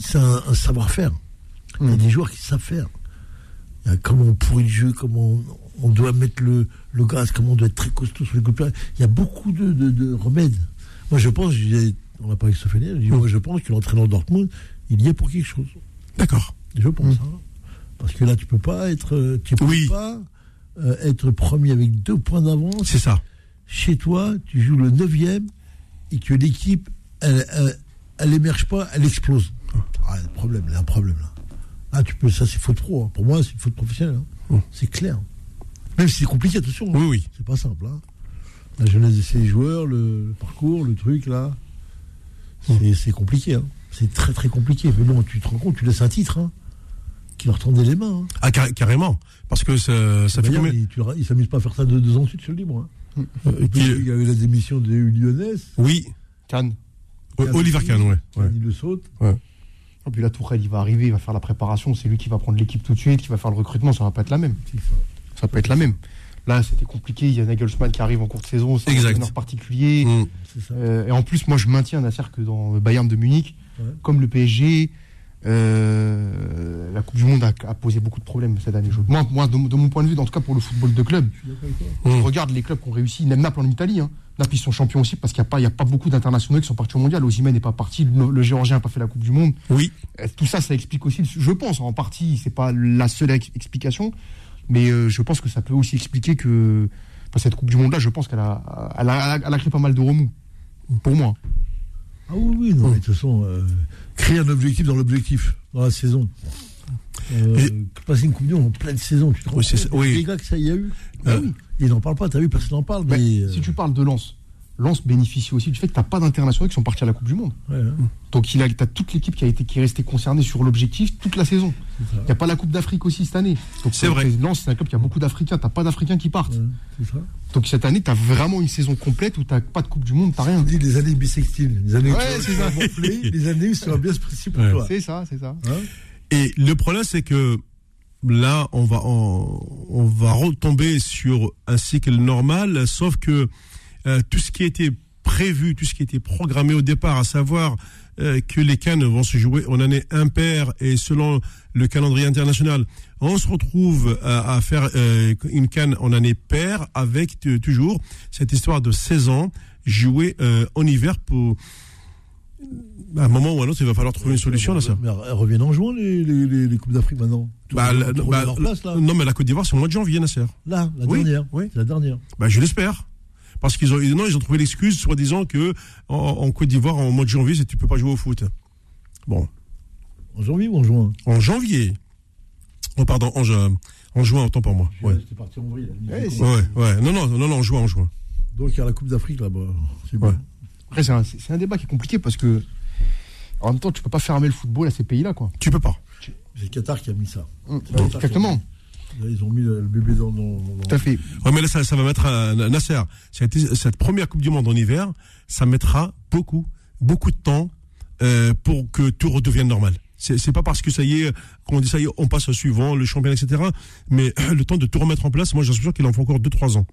Speaker 3: c'est un, un savoir-faire. Il y a
Speaker 5: Mhm.
Speaker 3: des joueurs qui savent faire. Il y a comment on pourrit le jeu, comment on, on doit mettre le, le gaz, comment on doit être très costaud sur les coups de. Il y a beaucoup de, de- de remèdes. Moi, je pense, on n'a pas avec Sophie, je dis, moi, je pense que l'entraîneur de Dortmund, il y est pour quelque chose.
Speaker 2: D'accord.
Speaker 3: Je pense. hein. Parce que là, tu peux pas être, euh, tu peux
Speaker 2: Oui.
Speaker 3: pas euh, être premier avec deux points d'avance.
Speaker 2: C'est ça.
Speaker 3: Chez toi, tu joues le neuvième et que l'équipe, elle, elle, elle émerge pas, elle explose. Ah, le problème, il y a un problème là. Ah, tu peux, ça c'est faute pro. hein. Pour moi, c'est faute professionnelle. hein.
Speaker 2: Mm.
Speaker 3: C'est clair. Même si c'est compliqué, attention. hein.
Speaker 2: Oui, oui.
Speaker 3: C'est pas simple. hein. La jeunesse de ces joueurs, le, le parcours, le truc là, c'est c'est compliqué. hein. C'est très très compliqué. Mais bon, tu te rends compte, tu laisses un titre hein, qui leur tendait les mains. hein.
Speaker 2: Ah, car- carrément. Parce que ça, ça fait combien
Speaker 3: leur- ils s'amusent pas à faire ça de deux ans de suite, je te le dis moi. hein.
Speaker 2: Euh,
Speaker 3: Et puis, il y a eu la démission de Lyonnaise.
Speaker 2: Oui.
Speaker 5: Cannes.
Speaker 2: Oliver Kahn, ouais. ouais.
Speaker 3: Il le saute.
Speaker 5: Et puis là, Tourelle, il va arriver, il va faire la préparation. C'est lui qui va prendre l'équipe tout de suite, qui va faire le recrutement. Ça va pas être la même.
Speaker 3: Ça.
Speaker 5: Ça va pas être la même. Là, c'était compliqué. Il y a Nagelsmann qui arrive en cours de saison. C'est un
Speaker 2: Exact.
Speaker 5: entraîneur particulier.
Speaker 3: Ça.
Speaker 5: Euh, et en plus, moi, je maintiens, Nasser, que dans le Bayern de Munich,
Speaker 3: Ouais.
Speaker 5: comme le PSG, euh, la Coupe du Monde a, a posé beaucoup de problèmes cette année. Je- Moi, moi de, de mon point de vue, en tout cas pour le football de club,
Speaker 3: Je suis d'accord avec toi.
Speaker 5: je
Speaker 2: Mm.
Speaker 5: regarde les clubs qui ont réussi, même Naples en Italie. Hein. Naples, ils sont champions aussi parce qu'il n'y a, pas- il y a pas beaucoup d'internationaux qui sont partis au mondial. Osimhen n'est pas parti, le, le Géorgien n'a pas fait la Coupe du Monde.
Speaker 2: Oui.
Speaker 5: Euh, Tout ça, ça explique aussi, je pense, en partie, c'est pas la seule ex- explication, mais euh, je pense que ça peut aussi expliquer que enfin, cette Coupe du Monde-là, je pense qu'elle a, elle a, elle a- elle a créé pas mal de remous. Pour moi.
Speaker 3: Ah oui, oui, non, mais de toute façon, euh, créer un objectif dans l'objectif, dans la saison. Euh,
Speaker 2: Et-
Speaker 3: passer une coupe du Monde en pleine saison, tu te rends
Speaker 2: Oui,
Speaker 3: compte
Speaker 2: ça, oui.
Speaker 3: Les gars que ça y a eu,
Speaker 2: Euh,
Speaker 5: oui.
Speaker 3: ils n'en parlent pas, t'as vu, personne n'en parle.
Speaker 5: Mais
Speaker 3: mais, euh,
Speaker 5: si tu parles de Lens, Lens bénéficie aussi du fait que tu n'as pas d'internationaux qui sont partis à la Coupe du Monde.
Speaker 3: ouais, hein,
Speaker 5: Donc il a, as toute l'équipe qui a été qui est restée concernée sur l'objectif toute la saison. Il n'y a pas la Coupe d'Afrique aussi cette année. Donc
Speaker 2: C'est vrai.
Speaker 5: Lens, c'est un club qui a beaucoup d'Africains. T'as pas d'Africains qui partent.
Speaker 3: Ouais, c'est ça.
Speaker 5: Donc cette année, tu as vraiment une saison complète où tu pas de Coupe du Monde, tu
Speaker 3: On
Speaker 5: rien.
Speaker 3: dit les années bissextiles, les années où tu vas gonfler, les années où ça va bien se passer pour
Speaker 2: Ouais.
Speaker 3: toi.
Speaker 5: C'est ça, c'est ça.
Speaker 2: Et le problème, c'est que là, on va, on, on va retomber sur un cycle normal, sauf que euh, tout ce qui été prévu, tout ce qui était programmé au départ, à savoir euh, que les cannes vont se jouer en année impaire et selon le calendrier international, on se retrouve à, à faire euh, une canne en année paire avec toujours cette histoire de 16 ans jouée euh, en hiver pour à un moment ou à un autre, il va falloir trouver une solution là, ça.
Speaker 3: Mais elles reviennent en juin, les, les, les, les Coupes d'Afrique maintenant?
Speaker 2: Bah, la- bah,
Speaker 3: place, là.
Speaker 2: non, mais la Côte d'Ivoire, c'est au mois de janvier, Nasser.
Speaker 3: Là, la
Speaker 2: Oui,
Speaker 3: dernière.
Speaker 2: oui.
Speaker 3: C'est la dernière.
Speaker 2: Bah, je l'espère. Parce qu'ils ont, non, ils ont trouvé l'excuse, soi-disant que en, en Côte d'Ivoire, en mois de janvier, tu peux pas jouer au foot. Bon,
Speaker 3: En janvier ou en juin?
Speaker 2: En janvier. Oh, pardon, en, en juin, autant pour moi. Ouais.
Speaker 3: C'était parti en vrille.
Speaker 5: Ouais,
Speaker 2: Ouais, ouais. Non, non, non, non, en juin, en juin.
Speaker 3: Donc il y a la Coupe d'Afrique là-bas. C'est bon.
Speaker 5: Après, c'est un, c'est- c'est un débat qui est compliqué parce que, en même temps, tu peux pas fermer le football à ces pays-là, quoi.
Speaker 2: Tu peux pas.
Speaker 3: C'est le Qatar qui a mis ça.
Speaker 5: Hum, Exactement,
Speaker 3: ils ont mis le, bébé dans. dans, dans-
Speaker 5: tout à fait.
Speaker 2: Ouais, mais là, ça, ça va mettre un, Nasser. Cette, cette première Coupe du Monde en hiver, ça mettra beaucoup, beaucoup de temps euh, pour que tout redevienne normal. C'est pas parce que ça y est, qu'on dit ça y est, on passe au suivant, le championnat, etc. Mais le temps de tout remettre en place, moi, j'en suis sûr qu'il en faut encore 2-3 ans.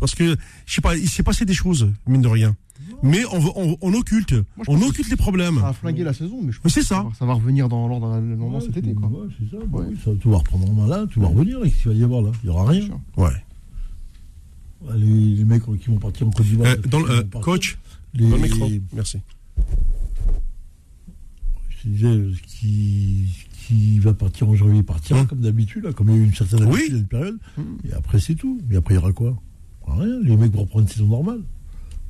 Speaker 2: Parce que, je sais pas, il s'est passé des choses, mine de rien. Mais on, on, on occulte, on occulte les problèmes.
Speaker 5: Ça a flingué la saison, mais je pense
Speaker 2: c'est
Speaker 5: que
Speaker 2: ça.
Speaker 5: va- ça va revenir dans l'ordre normalement
Speaker 3: Ouais,
Speaker 5: cet été, quoi.
Speaker 3: ouais, c'est ça. bah
Speaker 5: Ouais.
Speaker 3: oui, ça. Tout va reprendre en main là, tout va revenir. Qu'est-ce qu'il va y avoir là Il n'y aura rien.
Speaker 2: Ouais.
Speaker 3: Les, les mecs qui vont partir en Côte d'Ivoire.
Speaker 2: Euh, dans le, euh, coach,
Speaker 3: les,
Speaker 2: dans le micro. Merci.
Speaker 3: Je disais, ce qui, qui va partir en janvier partira
Speaker 2: Hum.
Speaker 3: comme d'habitude, là, comme il y a eu une certaine
Speaker 2: Oui.
Speaker 3: habitude une période.
Speaker 5: Hum.
Speaker 3: Et après, c'est tout. Et après, il y aura quoi? Rien. Les mecs vont reprendre une saison normale.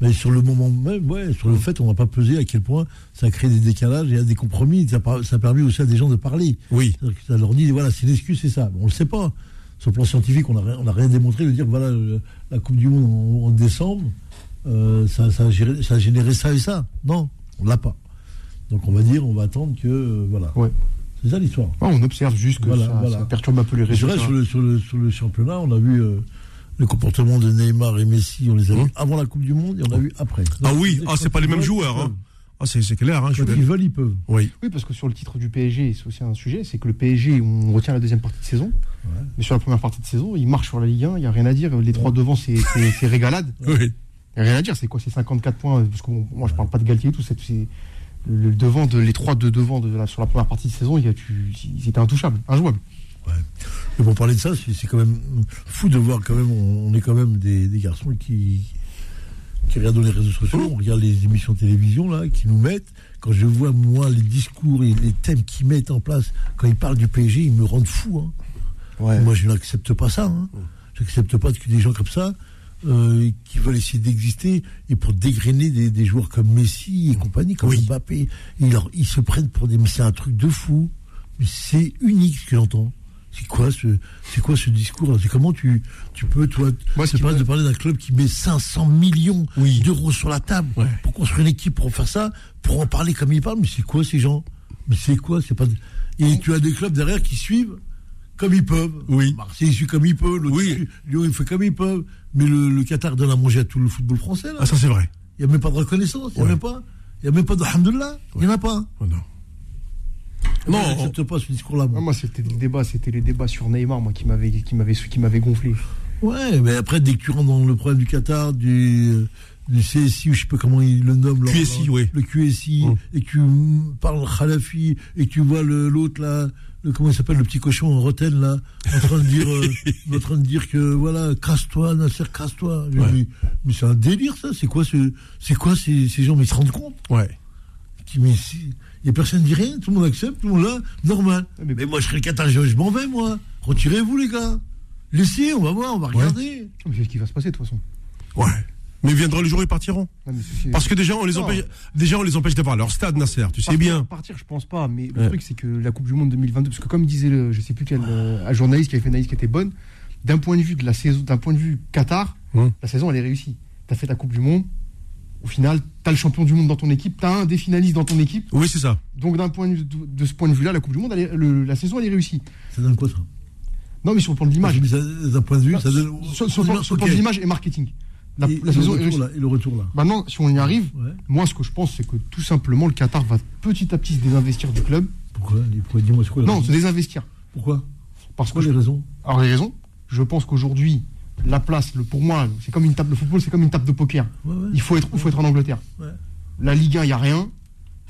Speaker 3: Mais sur le moment même, ouais, sur le fait, on n'a pas pesé à quel point ça crée des décalages et des compromis. Ça, a permis aussi à des gens de parler.
Speaker 2: Oui.
Speaker 3: Ça leur dit, voilà, c'est l'excuse, c'est ça. On le sait pas. Sur le plan scientifique, on n'a rien, démontré de dire, voilà, le- la Coupe du Monde en, en décembre, euh, ça, ça, a géré- ça a généré ça et ça. Non, on l'a pas. Donc on va dire, on va attendre que, euh, voilà.
Speaker 5: Ouais.
Speaker 3: C'est ça l'histoire.
Speaker 5: Ouais, on observe juste que
Speaker 3: Voilà,
Speaker 5: ça,
Speaker 3: voilà.
Speaker 5: ça perturbe un peu les
Speaker 3: Et C'est vrai,
Speaker 5: résultats.
Speaker 3: sur le, sur, le, sur le championnat, on a vu euh, le comportement de Neymar et Messi, on les a vus avant la Coupe du Monde et on a vu après.
Speaker 2: Ah
Speaker 3: Donc,
Speaker 2: oui, ah, c'est pas les mêmes joueurs. Hein. Ah, c'est clair. Hein, je
Speaker 3: Quand ils veulent, ils peuvent.
Speaker 2: Oui.
Speaker 5: Oui, parce que sur le titre du PSG, c'est aussi un sujet, c'est que le PSG, on retient la deuxième partie de saison,
Speaker 3: Ouais.
Speaker 5: mais sur la première partie de saison, il marche sur la Ligue 1, il n'y a rien à dire. Les trois devant, c'est régalade.
Speaker 2: Oui.
Speaker 5: Il n'y a rien à dire, c'est quoi C'est 54 points, parce que bon, moi je parle pas de Galtier et tout, c'est le, le devant de, les trois de devant de la- sur la première partie de saison, il y a, tu, ils étaient intouchables, injouables.
Speaker 3: Mais pour parler de ça, c'est quand même fou de voir quand même, on, on est quand même des, des garçons qui, qui regardent les réseaux sociaux, on regarde les émissions de télévision là, qui nous mettent. Quand je vois moi les discours et les thèmes qu'ils mettent en place, quand ils parlent du PSG, ils me rendent fou. Hein. Moi, je n'accepte pas ça. Hein. J'accepte pas que des gens comme ça, euh, qui veulent essayer d'exister, et pour dégrainer des, des joueurs comme Messi et compagnie, comme
Speaker 2: Oui.
Speaker 3: Mbappé, ils, se prennent pour des. Mais c'est un truc de fou. C'est unique ce que j'entends. C'est quoi ce, c'est quoi ce discours C'est comment tu, tu peux, toi,
Speaker 5: Moi, ce
Speaker 3: c'est
Speaker 5: qui
Speaker 3: pas
Speaker 5: me-
Speaker 3: de parler d'un club qui met 500 millions
Speaker 2: Oui.
Speaker 3: d'euros sur la table
Speaker 2: Ouais.
Speaker 3: pour construire une équipe, pour faire ça, pour en parler comme ils parlent. Mais c'est quoi ces gens? Mais c'est quoi? C'est pas. Et tu as des clubs derrière qui suivent comme ils peuvent.
Speaker 2: Oui.
Speaker 3: Marseille suit comme il peut, l'autre
Speaker 2: Oui.
Speaker 3: Lyon il fait comme ils peuvent. Mais le, le Qatar donne à manger à tout le football français. là.
Speaker 2: Ah, ça, c'est vrai.
Speaker 3: Il n'y a même pas de reconnaissance, il n'y a même pas. Il n'y a même pas de hamdullah, il n'y en a pas.
Speaker 2: Oh, non.
Speaker 3: Non, je n'accepte pas ce discours-là. moi.
Speaker 5: Ah, moi, c'était le débat, c'était les débats sur Neymar, moi, qui m'avait qui m'avait qui m'avait gonflé.
Speaker 3: Ouais, mais après, dès que tu rentres dans le problème du Qatar, du, du CSI, ou je sais pas comment il le nomme, leur-
Speaker 2: QSI, oui.
Speaker 3: le QSI,
Speaker 2: Mm.
Speaker 3: et que tu parles Khalafi, et que tu vois le- l'autre là, le, comment il s'appelle, le petit cochon en Roten là, en train de dire, euh, en train de dire que voilà, casse-toi, Nasser, casse-toi.
Speaker 2: Ouais.
Speaker 3: Mais c'est un délire ça, c'est quoi ce, c'est quoi ces, ces gens, mais ils se rendent compte
Speaker 2: Ouais.
Speaker 3: qui, mais si, y a personne qui dit rien, tout le monde accepte, tout le monde là, normal.
Speaker 5: Ouais, mais-
Speaker 3: Mais, moi je serais le Qatar, je, je m'en vais moi. Retirez-vous les gars. Laissez, on va voir, on va regarder.
Speaker 5: Mais C'est ce qui va se passer de toute façon.
Speaker 2: Ouais. Mais viendra le jour où ils partiront.
Speaker 5: Non, ceci-
Speaker 2: Parce que déjà, on les
Speaker 5: Non.
Speaker 2: empêche, déjà, on les empêche d'avoir leur stade, Nasser. Tu sais
Speaker 5: Partir-
Speaker 2: bien.
Speaker 5: Partir, je pense pas. Mais le
Speaker 2: Ouais.
Speaker 5: truc, c'est que la Coupe du Monde 2022, parce que comme disait le, je sais plus quel euh, un journaliste qui avait fait une analyse qui était bonne, d'un point de vue de la saison, d'un point de vue Qatar,
Speaker 2: Hum.
Speaker 5: la saison elle est réussie. T'as fait ta Coupe du Monde. Au final, t'as le champion du monde dans ton équipe, t'as un des finalistes dans ton équipe.
Speaker 2: Oui, c'est ça.
Speaker 5: Donc d'un point de, vue- de, ce point de vue-là, la Coupe du Monde, elle est- le- la saison elle est réussie.
Speaker 3: Ça donne quoi ça
Speaker 5: Non, mais sur le plan de l'image,
Speaker 3: D'un point de vue, ça donne.
Speaker 5: sur, sur le plan, le de l'image et marketing. La,
Speaker 3: Et-
Speaker 5: la
Speaker 3: et
Speaker 5: saison
Speaker 3: le
Speaker 5: est
Speaker 3: retour,
Speaker 5: réussie.
Speaker 3: là, et le retour là.
Speaker 5: Maintenant, si on y arrive,
Speaker 3: Ouais.
Speaker 5: moi, ce que je pense, c'est que tout simplement, le Qatar va petit à petit se désinvestir du club.
Speaker 3: Pourquoi? Les- pourquoi Dis-moi, c'est quoi
Speaker 5: Non, se désinvestir.
Speaker 3: Pourquoi?
Speaker 5: Parce que
Speaker 3: Pourquoi
Speaker 5: je-
Speaker 3: les raisons?
Speaker 5: Alors, les raisons, je pense qu'aujourd'hui, la place, le, pour moi, c'est comme une table de football, c'est comme une table de poker.
Speaker 3: Ouais, ouais.
Speaker 5: Il faut être, il faut être en Angleterre.
Speaker 3: Ouais.
Speaker 5: La Ligue 1, il n'y a rien.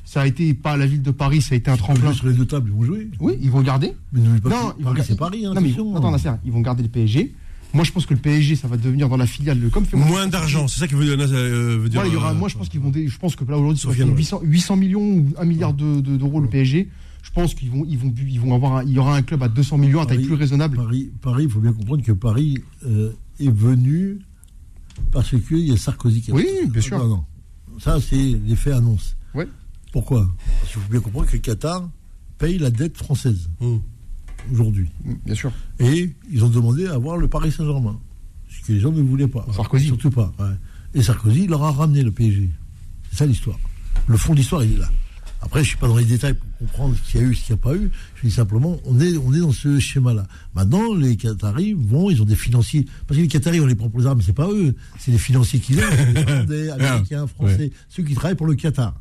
Speaker 5: Ça a été pas la ville de Paris, ça a été un
Speaker 3: Ils vont
Speaker 5: tremplin.
Speaker 3: sur les deux tables, ils vont jouer.
Speaker 5: Oui, ils vont garder.
Speaker 3: Mais n'oublie pas
Speaker 5: Non, ils vont
Speaker 3: Paris, c'est Paris. Hein,
Speaker 5: non, mais attends, ils vont garder le PSG. Moi, je pense que le PSG, ça va devenir dans la filiale de comme fait
Speaker 2: Moins d'argent, c'est ça qui veut, euh, veut dire.
Speaker 5: Voilà, il y aura,
Speaker 2: euh,
Speaker 5: moi, je pense qu'ils vont. Je pense que là aujourd'hui, ça va
Speaker 2: Sofiane,
Speaker 5: faire
Speaker 2: ouais.
Speaker 5: 800, 800 millions ou 1 milliard de- de- d'euros le PSG. Je pense qu'ils vont, ils vont, ils vont avoir, un- il y aura un club à 200 millions à taille plus raisonnable.
Speaker 3: Paris, Paris, il faut bien comprendre que Paris euh, est venu parce qu'il y a Sarkozy qui a
Speaker 5: Oui, bien sûr.
Speaker 3: Non, non. Ça, c'est l'effet annonce.
Speaker 5: Ouais.
Speaker 3: Pourquoi? Parce qu'il faut bien comprendre que le Qatar paye la dette française
Speaker 2: Hum.
Speaker 3: aujourd'hui.
Speaker 5: Mm, Bien sûr.
Speaker 3: Et ils ont demandé à avoir le Paris Saint-Germain. Ce que les gens ne voulaient pas.
Speaker 5: Sarkozy.
Speaker 3: Surtout pas. ouais. Et Sarkozy, il leur a ramené le PSG. C'est ça l'histoire. Le fond de l'histoire, il est là. Après, je ne suis pas dans les détails pour comprendre ce qu'il y a eu, ce qu'il n'y a pas eu. Je dis simplement, on est, on est dans ce schéma-là. Maintenant, les Qataris vont, ils ont des financiers. Parce que les Qataris, on les prend pour les armes, c'est pas eux. C'est les financiers qui viennent. Les Hollandais, Américains, Français, ceux qui travaillent pour le Qatar.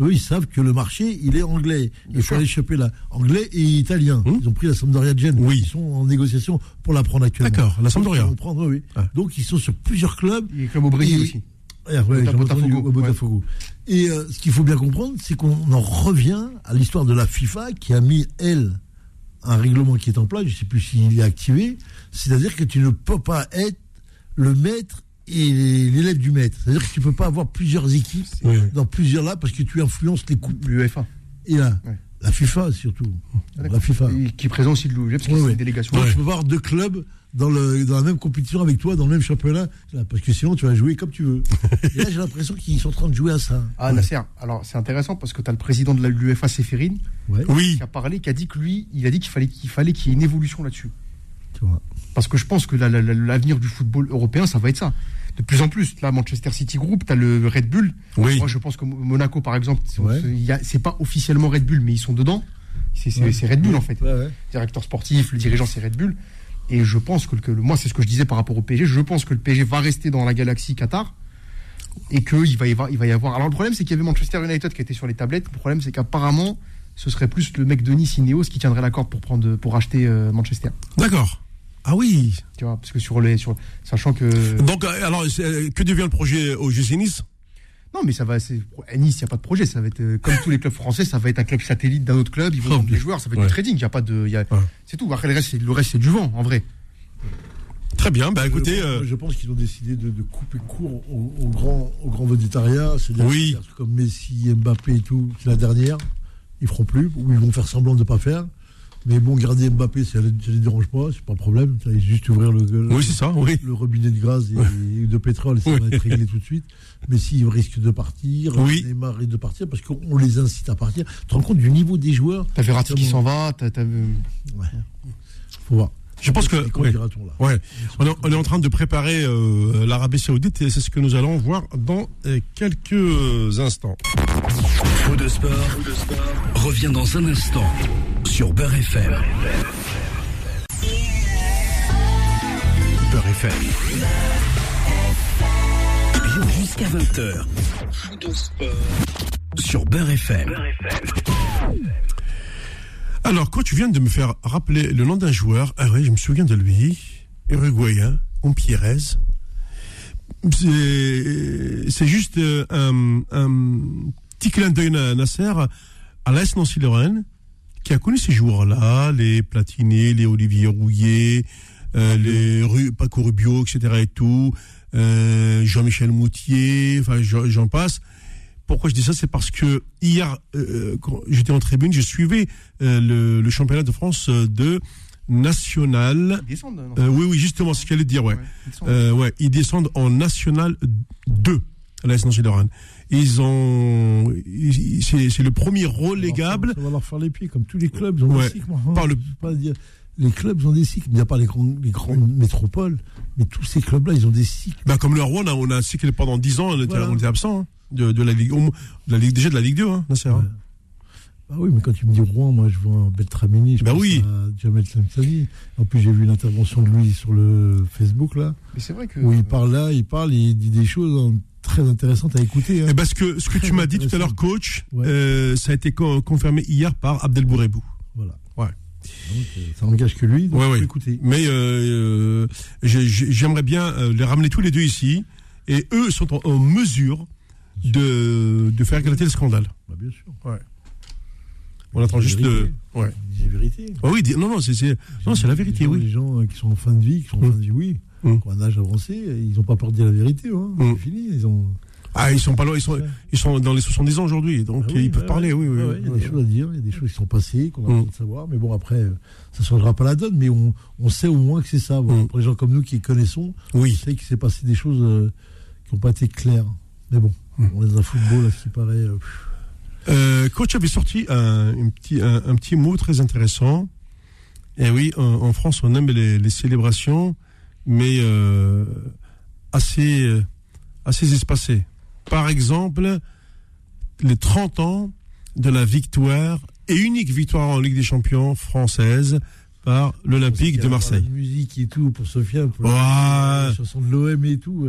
Speaker 3: Eux, ils savent que le marché, il est anglais. Il faut aller choper là. Anglais et italien. Ils ont pris la Sampdoria de Gênes.
Speaker 2: Oui.
Speaker 3: Ils sont en négociation pour la prendre actuellement.
Speaker 2: D'accord, la Sampdoria.
Speaker 3: Prendre, oui.
Speaker 2: Ah.
Speaker 3: Donc, ils sont sur plusieurs clubs.
Speaker 5: Il y a club au Brésil
Speaker 3: Et-
Speaker 5: aussi.
Speaker 3: Ouais, ouais,
Speaker 5: Botafogo,
Speaker 3: ouais, Botafogo. Et euh, ce qu'il faut bien comprendre, c'est qu'on en revient à l'histoire de la FIFA qui a mis, elle, un règlement qui est en place, je ne sais plus s'il est activé, c'est-à-dire que tu ne peux pas être le maître et l'élève du maître. C'est-à-dire que tu ne peux pas avoir plusieurs équipes
Speaker 2: Oui.
Speaker 3: dans plusieurs là parce que tu influences les coupes.
Speaker 5: L'UEFA.
Speaker 3: Et là,
Speaker 5: Ouais.
Speaker 3: la FIFA surtout. la FIFA.
Speaker 5: Et Qui est présent aussi de l'UEFA, parce que c'est une délégation.
Speaker 3: Donc,
Speaker 2: Ouais.
Speaker 3: tu peux pas avoir deux clubs dans, le, dans la même compétition avec toi, dans le même championnat, parce que sinon tu vas jouer comme tu veux. Et là, j'ai l'impression qu'ils sont en train de jouer à ça.
Speaker 5: Ah, Nasser, alors c'est intéressant parce que tu as le président de
Speaker 3: Ouais,
Speaker 2: Oui.
Speaker 5: qui a parlé, qui a dit que lui, il a dit qu'il fallait qu'il fallait qu'il y ait une évolution là-dessus. Parce que je pense que la- la- la- l'avenir du football européen, ça va être ça. De plus en plus, là, Manchester City Group, tu as le Red Bull.
Speaker 2: Oui.
Speaker 5: Moi, je pense que Mo- Monaco, par exemple, c'est
Speaker 3: Ouais.
Speaker 5: c'est- il y a- c'est pas officiellement Red Bull, mais ils sont dedans. C'est c'est-
Speaker 3: Ouais.
Speaker 5: c'est Red Bull, en fait.
Speaker 3: Ouais, ouais.
Speaker 5: Directeur sportif, le dirigeant, c'est Red Bull. Et je pense que, le- que le- moi, c'est ce que je disais par rapport au PSG. Je pense que le PSG va rester dans la galaxie Qatar. Et qu'il va, y avoir- il va y avoir. Alors, le problème, c'est qu'il y avait Manchester United qui était sur les tablettes. Le problème, c'est qu'apparemment, ce serait plus le mec de Nice, Ineos, qui tiendrait la corde pour, prendre, pour acheter euh, Manchester.
Speaker 2: D'accord. Ah oui.
Speaker 5: Tu vois, parce que sur les. Sur, sachant que.
Speaker 2: Donc, euh, alors, euh, que devient le projet au GC Nice?
Speaker 5: Non, mais ça va. c'est- À Nice, il n'y a pas de projet. Ça va être euh, comme tous les clubs français, ça va être un club satellite d'un autre club. Ils vont
Speaker 2: Oh,
Speaker 5: vendre
Speaker 2: bien.
Speaker 5: des joueurs. Ça va être
Speaker 2: Ouais.
Speaker 5: du trading. Il y a pas de. il y a-
Speaker 2: Ouais.
Speaker 5: C'est tout. Après, le reste, c'est, le reste, c'est du vent, en vrai.
Speaker 2: Très bien. Bah écoutez,
Speaker 3: je,
Speaker 2: euh,
Speaker 3: je pense qu'ils ont décidé de, de couper court au, au grand, au grand vedettariat. C'est-à-dire
Speaker 2: Oui.
Speaker 3: que comme Messi, Mbappé et tout, c'est la dernière. Ils feront plus, ou ils vont faire semblant de ne pas faire. Mais bon, garder Mbappé, ça ne les dérange pas, c'est pas un problème. Ça, il juste ouvrir le, le-
Speaker 2: oui, c'est ça. Oui.
Speaker 3: le robinet de gaz et, de pétrole, ça va être réglé tout de suite. Messi il risque de partir,
Speaker 2: Oui.
Speaker 3: Neymar risque de partir, parce qu'on les incite à partir. Tu te rends compte du niveau des joueurs?
Speaker 5: T'as Verratti qui s'en va. T'as, t'as, euh,
Speaker 3: Ouais. Faut voir.
Speaker 2: Je pense que. Ouais. Ouais. On est, on est en train de préparer euh, l'Arabie Saoudite et c'est ce que nous allons voir dans euh, quelques instants.
Speaker 1: Faux de sport, revient dans un instant sur Beurre FM. Beurre FM. Jusqu'à 20h. Faux de sport sur Beurre FM.
Speaker 2: Alors, quand tu viens de me faire rappeler le nom d'un joueur, ah oui, je me souviens de lui, uruguayen, Pierrez. C'est juste euh, un, petit clin d'œil na- Nasser à l'AS Nancy-Lorraine, qui a connu ces joueurs-là, les Platini, les Olivier Rouillet, euh, les Ru- Paco Rubio, etc. et tout, euh, Jean-Michel Moutier, enfin j'en passe. Pourquoi je dis ça? C'est parce que hier, euh, quand j'étais en tribune, je suivais le, le championnat de France de national.
Speaker 5: ils descendent.
Speaker 2: Euh, oui, oui, justement, ce qu'elle dire, ouais.
Speaker 5: Ouais, ils descendent.
Speaker 2: Euh, ouais, ils descendent en national 2 à la SNC Lorraine. Ils ont, c'est le premier relégable.
Speaker 3: Ça va leur faire les pieds, comme tous les clubs. Ils ont
Speaker 2: Ouais.
Speaker 3: des cycles, moi.
Speaker 2: Par le-
Speaker 3: peux pas dire. Les clubs ont des cycles. Il n'y a pas les grandes, les grandes métropoles, mais tous ces clubs-là, ils ont des cycles.
Speaker 2: Bah, comme le Rouen, on a, on a sais que pendant 10 ans, on était,
Speaker 3: Voilà.
Speaker 2: on était absent hein, de, de la Ligue, au moins- de la Ligue, déjà de la Ligue 2, hein, hein.
Speaker 3: Ouais. Bah oui, mais quand tu me dis Rouen, moi je vois Beltramini, je
Speaker 2: Bah
Speaker 3: pense
Speaker 2: oui.
Speaker 3: à Jamel Samsani. En plus, j'ai vu l'intervention de lui sur le Facebook, là,
Speaker 5: Mais c'est vrai que.
Speaker 3: où il parle là, il parle, il dit des choses hein, très intéressantes à écouter. hein.
Speaker 2: Eh ben, ce que, ce que tu m'as dit tout à l'heure, coach,
Speaker 3: Ouais.
Speaker 2: euh, ça a été co- confirmé hier par Abdel Bourebou.
Speaker 3: Voilà.
Speaker 2: Ouais.
Speaker 3: Donc, euh, ça engage que lui. Donc
Speaker 2: Ouais, ouais.
Speaker 3: l'écouter.
Speaker 2: Mais euh, j'ai- j'ai- j'aimerais bien les ramener tous les deux ici. Et eux sont en, en mesure de, de faire éclater le scandale.
Speaker 3: Bah, bien sûr.
Speaker 2: On attend juste de. Ouais.
Speaker 3: La vérité.
Speaker 2: Ah oui, non, non, c'est la vérité,
Speaker 3: gens,
Speaker 2: oui.
Speaker 3: Les gens qui sont en fin de vie, qui sont en
Speaker 2: Mm.
Speaker 3: fin de vie, oui,
Speaker 2: Mm.
Speaker 3: ont un âge avancé, ils n'ont pas peur de dire la vérité. Hein.
Speaker 2: Mm.
Speaker 3: C'est fini. Ils ont.
Speaker 2: Ah, ils sont pas loin, ils sont, ils sont dans les 70 ans aujourd'hui, donc
Speaker 3: Ah oui,
Speaker 2: ils peuvent
Speaker 3: ouais,
Speaker 2: parler, oui,
Speaker 3: ouais, Il y a des choses à dire, il y a des choses qui sont passées, qu'on a
Speaker 2: Mm.
Speaker 3: besoin de savoir. Mais bon, après, ça ne changera pas la donne. Mais on, on sait au moins que c'est ça. Voilà.
Speaker 2: Mm.
Speaker 3: Pour les gens comme nous qui connaissons, on
Speaker 2: Oui.
Speaker 3: sait qu'il s'est passé des choses euh, qui n'ont pas été claires. Mais bon,
Speaker 2: Mm.
Speaker 3: on est dans un football là, qui paraît. euh,
Speaker 2: Euh, coach avait sorti un, un petit, un, un petit mot très intéressant. Et oui, en, en France, on aime les, les célébrations, mais euh, assez, euh, assez espacées. Par exemple, les 30 ans de la victoire et unique victoire en Ligue des Champions française par l'Olympique de
Speaker 3: la
Speaker 2: Marseille.
Speaker 3: musique et tout pour Sofiane, pour
Speaker 2: Ouais.
Speaker 3: la chanson de l'OM et tout.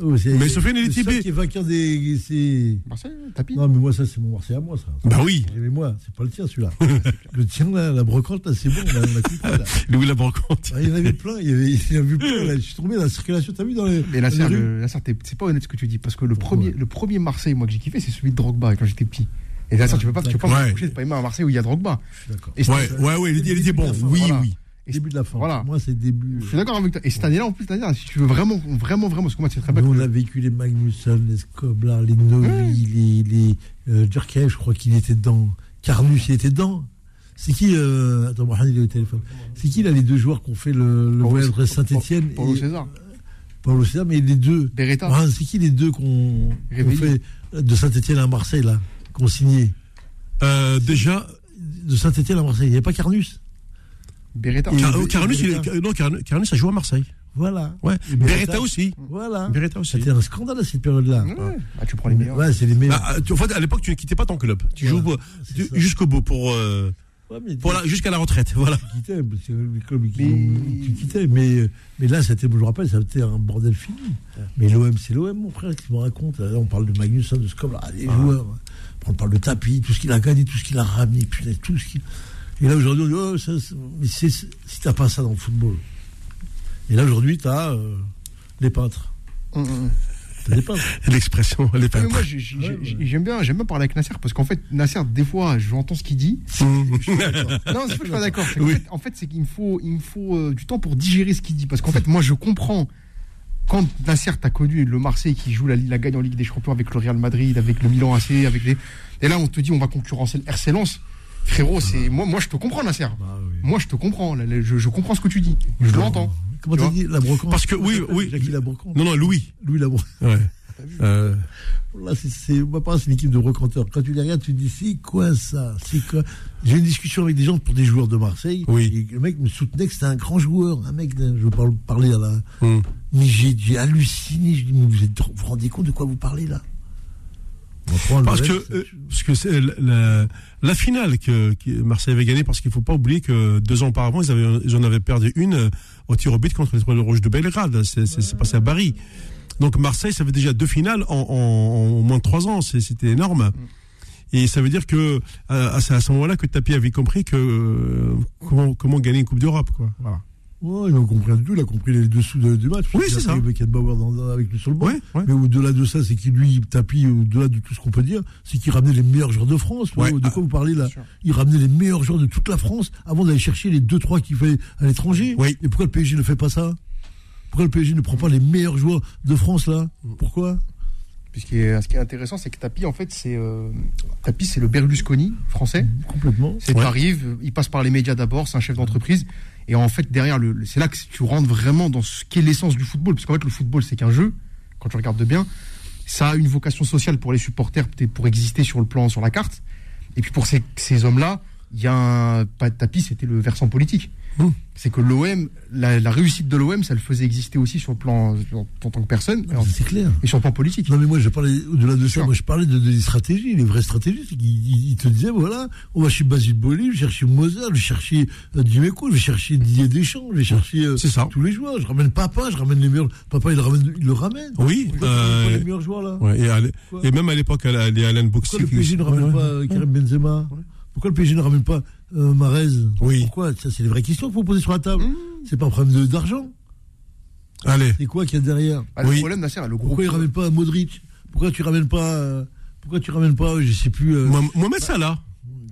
Speaker 3: Oh, c'est-
Speaker 2: Mais Sofiane, il est
Speaker 3: qui est vainqueur des. c'est-
Speaker 5: Marseille, tapis.
Speaker 3: Non, mais moi, ça, c'est mon Marseille à moi, ça.
Speaker 2: Bah oui,
Speaker 3: Mais moi, c'est pas le tien, celui-là. le tien, là, la brocante, là, c'est bon, on a, on a compris, là.
Speaker 2: Louis Labrocante.
Speaker 3: Ah, il y en avait plein, il y avait, il y en a vu plein, là. Je suis tombé dans la circulation, t'as vu dans les.
Speaker 5: Mais la serre, la c'est pas honnête ce que tu dis parce que le
Speaker 3: Pourquoi
Speaker 5: premier, le premier Marseille moi que j'ai kiffé c'est celui de Drogba quand j'étais petit. Et la serre, tu peux pas, tu peux pas
Speaker 2: Ouais.
Speaker 5: me coucher de pas aimer un Marseille où il y a Drogba.
Speaker 3: Je suis d'accord.
Speaker 2: Ouais, ouais, ouais, il était, bon. Oui, oui.
Speaker 5: Et
Speaker 3: Début de la fin.
Speaker 5: Voilà.
Speaker 3: Moi, c'est le début.
Speaker 5: Je suis d'accord avec toi. Et cette année-là, en plus, dernière, si tu veux vraiment, vraiment, vraiment, parce que moi, c'est très bien.
Speaker 3: On a vécu les Magnusson, les Skoblar, les Novi, les, les euh, je crois qu'il était dedans. Carnus, il était dedans. C'est qui euh, Attends, Mohamed, il est au téléphone. C'est qui, là, les deux joueurs qui ont fait le, le voyage de Saint-Etienne
Speaker 5: Paulo César.
Speaker 3: Paulo César, mais les deux.
Speaker 5: Beretta.
Speaker 3: Mohamed, c'est qui les deux qu'on
Speaker 5: Réveillé.
Speaker 3: fait de Saint-Etienne à Marseille, là Qu'on signé
Speaker 2: Euh, déjà,
Speaker 3: De Saint-Etienne à Marseille. Il n'y a pas Carnus?
Speaker 5: Beretta.
Speaker 3: Et-
Speaker 2: Car- il non, Carnus, Carnus a joué à Marseille.
Speaker 3: Voilà.
Speaker 2: Ouais.
Speaker 3: Et
Speaker 2: Beretta aussi.
Speaker 3: Voilà.
Speaker 2: Beretta aussi.
Speaker 3: C'était un scandale à cette période-là.
Speaker 5: Ouais. Ah, tu prends les meilleurs.
Speaker 3: Ouais, c'est les meilleurs.
Speaker 2: Bah, tu- en fait, à l'époque, tu ne quittais pas ton club. Tu
Speaker 3: Voilà.
Speaker 2: joues jusqu'au bout pour, euh,
Speaker 3: Ouais,
Speaker 2: jusqu'à la retraite. Voilà.
Speaker 3: tu quittais, qui
Speaker 5: Mais-
Speaker 3: tu quittais, mais, mais là, c'était, je me rappelle, ça a été un bordel fini. Mais l'OM, c'est l'OM, mon frère, qui me raconte. Là, on parle de Magnusson, de Scom, ah, les joueurs. On parle de Tapi, tout ce qu'il a gagné, tout ce qu'il a ramené, putain, tout ce qu'il. Et là, aujourd'hui, on dit, oh, ça, c'est- mais c'est, si t'as pas ça dans le football. Et là, aujourd'hui, t'as euh, les peintres. T'as des peintres.
Speaker 2: L'expression, pas.
Speaker 5: Ouais, mais moi, j'ai- j'ai-
Speaker 3: Ouais,
Speaker 5: j'ai-
Speaker 3: ouais.
Speaker 5: j'aime bien, j'aime bien parler avec Nasser parce qu'en fait, Nasser, des fois, j'entends ce qu'il dit. Non, c'est pas que je suis pas d'accord.
Speaker 2: Oui.
Speaker 5: en fait, c'est qu'il me faut, il me faut euh, du temps pour digérer ce qu'il dit. Parce qu'en fait, moi, je comprends. Quand Nasser, t'as connu le Marseille qui joue la, la gagne en Ligue des Champions avec le Real Madrid, avec le Milan AC, avec les. Et là, on te dit, on va concurrencer le RC Lens. Frérot, c'est moi, moi, je te comprends, Nasser.
Speaker 3: Bah, oui.
Speaker 5: Moi, je te comprends. Là, je, je comprends ce que tu dis. Je l'entends.
Speaker 3: Comment
Speaker 5: Tu
Speaker 3: t'as dit La brocante
Speaker 2: Parce que, oui, oui.
Speaker 3: Jackie la brocante.
Speaker 2: Non, non, Louis.
Speaker 3: Louis la brocante.
Speaker 2: Ouais. Euh,
Speaker 3: Là, c'est, une équipe de brocanteurs. Quand tu les regardes, tu te dis, c'est quoi ça? C'est quoi? J'ai eu une discussion avec des gens pour des joueurs de Marseille.
Speaker 2: Oui.
Speaker 3: Et le mec me soutenait que c'était un grand joueur. Un mec, je veux parler à la. Mais j'ai, j'ai halluciné. Je dis, mais vous êtes, vous vous rendez compte de quoi vous parlez là?
Speaker 2: Parce que, euh, parce que c'est la, finale que, que Marseille avait gagnée, parce qu'il faut pas oublier que deux ans auparavant, ils, avaient, ils en avaient perdu une euh, au tir au but contre l'étoile rouge de Belgrade. C'est c'est- c'est passé à Paris. Donc Marseille, ça fait déjà deux finales en, en- en moins de trois ans. C'est- C'était énorme. Et ça veut dire que euh, c'est à ce moment-là que Tapi avait compris que euh, comment, comment gagner une Coupe d'Europe, quoi. Voilà.
Speaker 3: Ouais, ils ont compris du tout. Il a compris les dessous de- du match.
Speaker 2: Oui, c'est
Speaker 3: pris
Speaker 2: ça.
Speaker 3: Beckenbauer dans- dans- avec lui sur le banc.
Speaker 2: Ouais, ouais.
Speaker 3: Mais au-delà de ça, c'est qu'il lui tapis, au-delà de tout ce qu'on peut dire, c'est qu'il ramenait les meilleurs joueurs de France.
Speaker 2: Ouais.
Speaker 3: De quoi vous parlez là. Il ramenait les meilleurs joueurs de toute la France avant d'aller chercher les 2-3 qu'il fait à l'étranger.
Speaker 2: Oui.
Speaker 3: Et pourquoi le PSG ne fait pas ça? Pourquoi le PSG ne prend pas les meilleurs joueurs de France là? Pourquoi?
Speaker 5: Puis ce qui est, ce qui est intéressant, c'est que Tapi, en fait, c'est euh, Tapi, c'est le Berlusconi français.
Speaker 3: Complètement.
Speaker 5: C'est
Speaker 2: Ouais.
Speaker 5: t'arrives, il passe par les médias d'abord, c'est un chef d'entreprise. Et en fait, derrière, le, c'est là que tu rentres vraiment dans ce qu'est l'essence du football. Parce qu'en fait, le football, c'est qu'un jeu, quand tu regardes de bien. Ça a une vocation sociale pour les supporters, pour exister sur le plan, sur la carte. Et puis pour ces hommes-là, il y a un. Pas de tapis, c'était le versant politique.
Speaker 2: Mmh.
Speaker 5: C'est que l'OM, la, la réussite de l'OM, ça le faisait exister aussi sur le plan, en, en tant que personne, et, en-
Speaker 3: C'est clair.
Speaker 5: et sur le plan politique.
Speaker 3: Non mais moi je parlais au-delà de ça, moi je parlais de, de- des stratégies, les vraies stratégies, c'est qu'ils ils- ils te disaient voilà, on va chez Basile Boli, je vais chercher Mozart, je vais chercher euh, Dimeco, je vais chercher Didier Deschamps, je vais chercher euh,
Speaker 2: C'est ça.
Speaker 3: tous les joueurs, je ramène Papa, je ramène les meilleurs, Papa il le ramène, il le ramène.
Speaker 2: Oui.
Speaker 3: Pourquoi
Speaker 2: euh,
Speaker 3: les meilleurs joueurs là?
Speaker 2: ouais, et, à même à l'époque, elle a- les Alain
Speaker 3: Pourquoi
Speaker 2: Boxy.
Speaker 3: le PSG ne ramène
Speaker 2: Ouais,
Speaker 3: pas
Speaker 2: ouais.
Speaker 3: Karim Benzema? Pourquoi le PSG ne ramène pas euh, Marez?
Speaker 2: Oui.
Speaker 3: Pourquoi? Ça, c'est les vraies questions qu'il faut poser sur la table. C'est pas un problème de- d'argent.
Speaker 2: Allez.
Speaker 3: C'est quoi qu'il y a derrière?
Speaker 5: Bah, Le
Speaker 2: Oui.
Speaker 5: problème, Nasser, le gros.
Speaker 3: Pourquoi il ramène pas Modric? Pourquoi tu ramènes pas euh, Pourquoi tu ramènes pas Je sais plus. euh,
Speaker 2: Mo- Mohamed Salah.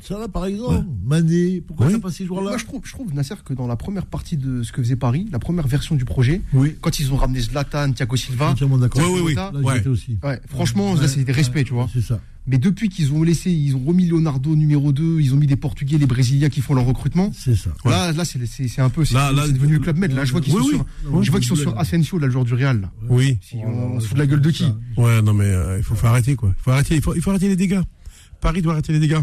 Speaker 3: Ça là par exemple. Mané. Pourquoi
Speaker 2: Oui.
Speaker 3: t'as pas ces joueurs-là
Speaker 5: Moi, je trouve, je trouve, Nasser, que dans la première partie de ce que faisait Paris, la première version du projet,
Speaker 3: Oui.
Speaker 5: quand ils ont ramené Zlatan, Thiago Silva,
Speaker 3: Entièrement d'accord.
Speaker 2: Oui, oui, oui.
Speaker 3: Là, j'y
Speaker 2: Ouais.
Speaker 3: étais aussi.
Speaker 5: ouais, franchement, c'est des respects,
Speaker 3: ouais,
Speaker 5: tu vois.
Speaker 3: C'est ça.
Speaker 5: Mais depuis qu'ils ont laissé, ils ont remis Leonardo numéro 2, ils ont mis des Portugais, les Brésiliens qui font leur recrutement.
Speaker 3: C'est ça.
Speaker 2: Ouais.
Speaker 5: Là, là, c'est c'est- c'est un peu, c'est
Speaker 2: Là, là,
Speaker 5: c'est devenu le club med. Là, je vois qu'ils
Speaker 2: Oui,
Speaker 5: sont
Speaker 2: oui.
Speaker 5: sur, je vois qu'ils sont sur Asensio, là, le joueur du Real. là.
Speaker 2: Oui.
Speaker 5: Si on se fout de la gueule de qui
Speaker 2: Ouais, non, mais euh, il faut, faut arrêter, quoi. Il faut arrêter, il faut, il faut arrêter les dégâts. Paris doit arrêter les dégâts.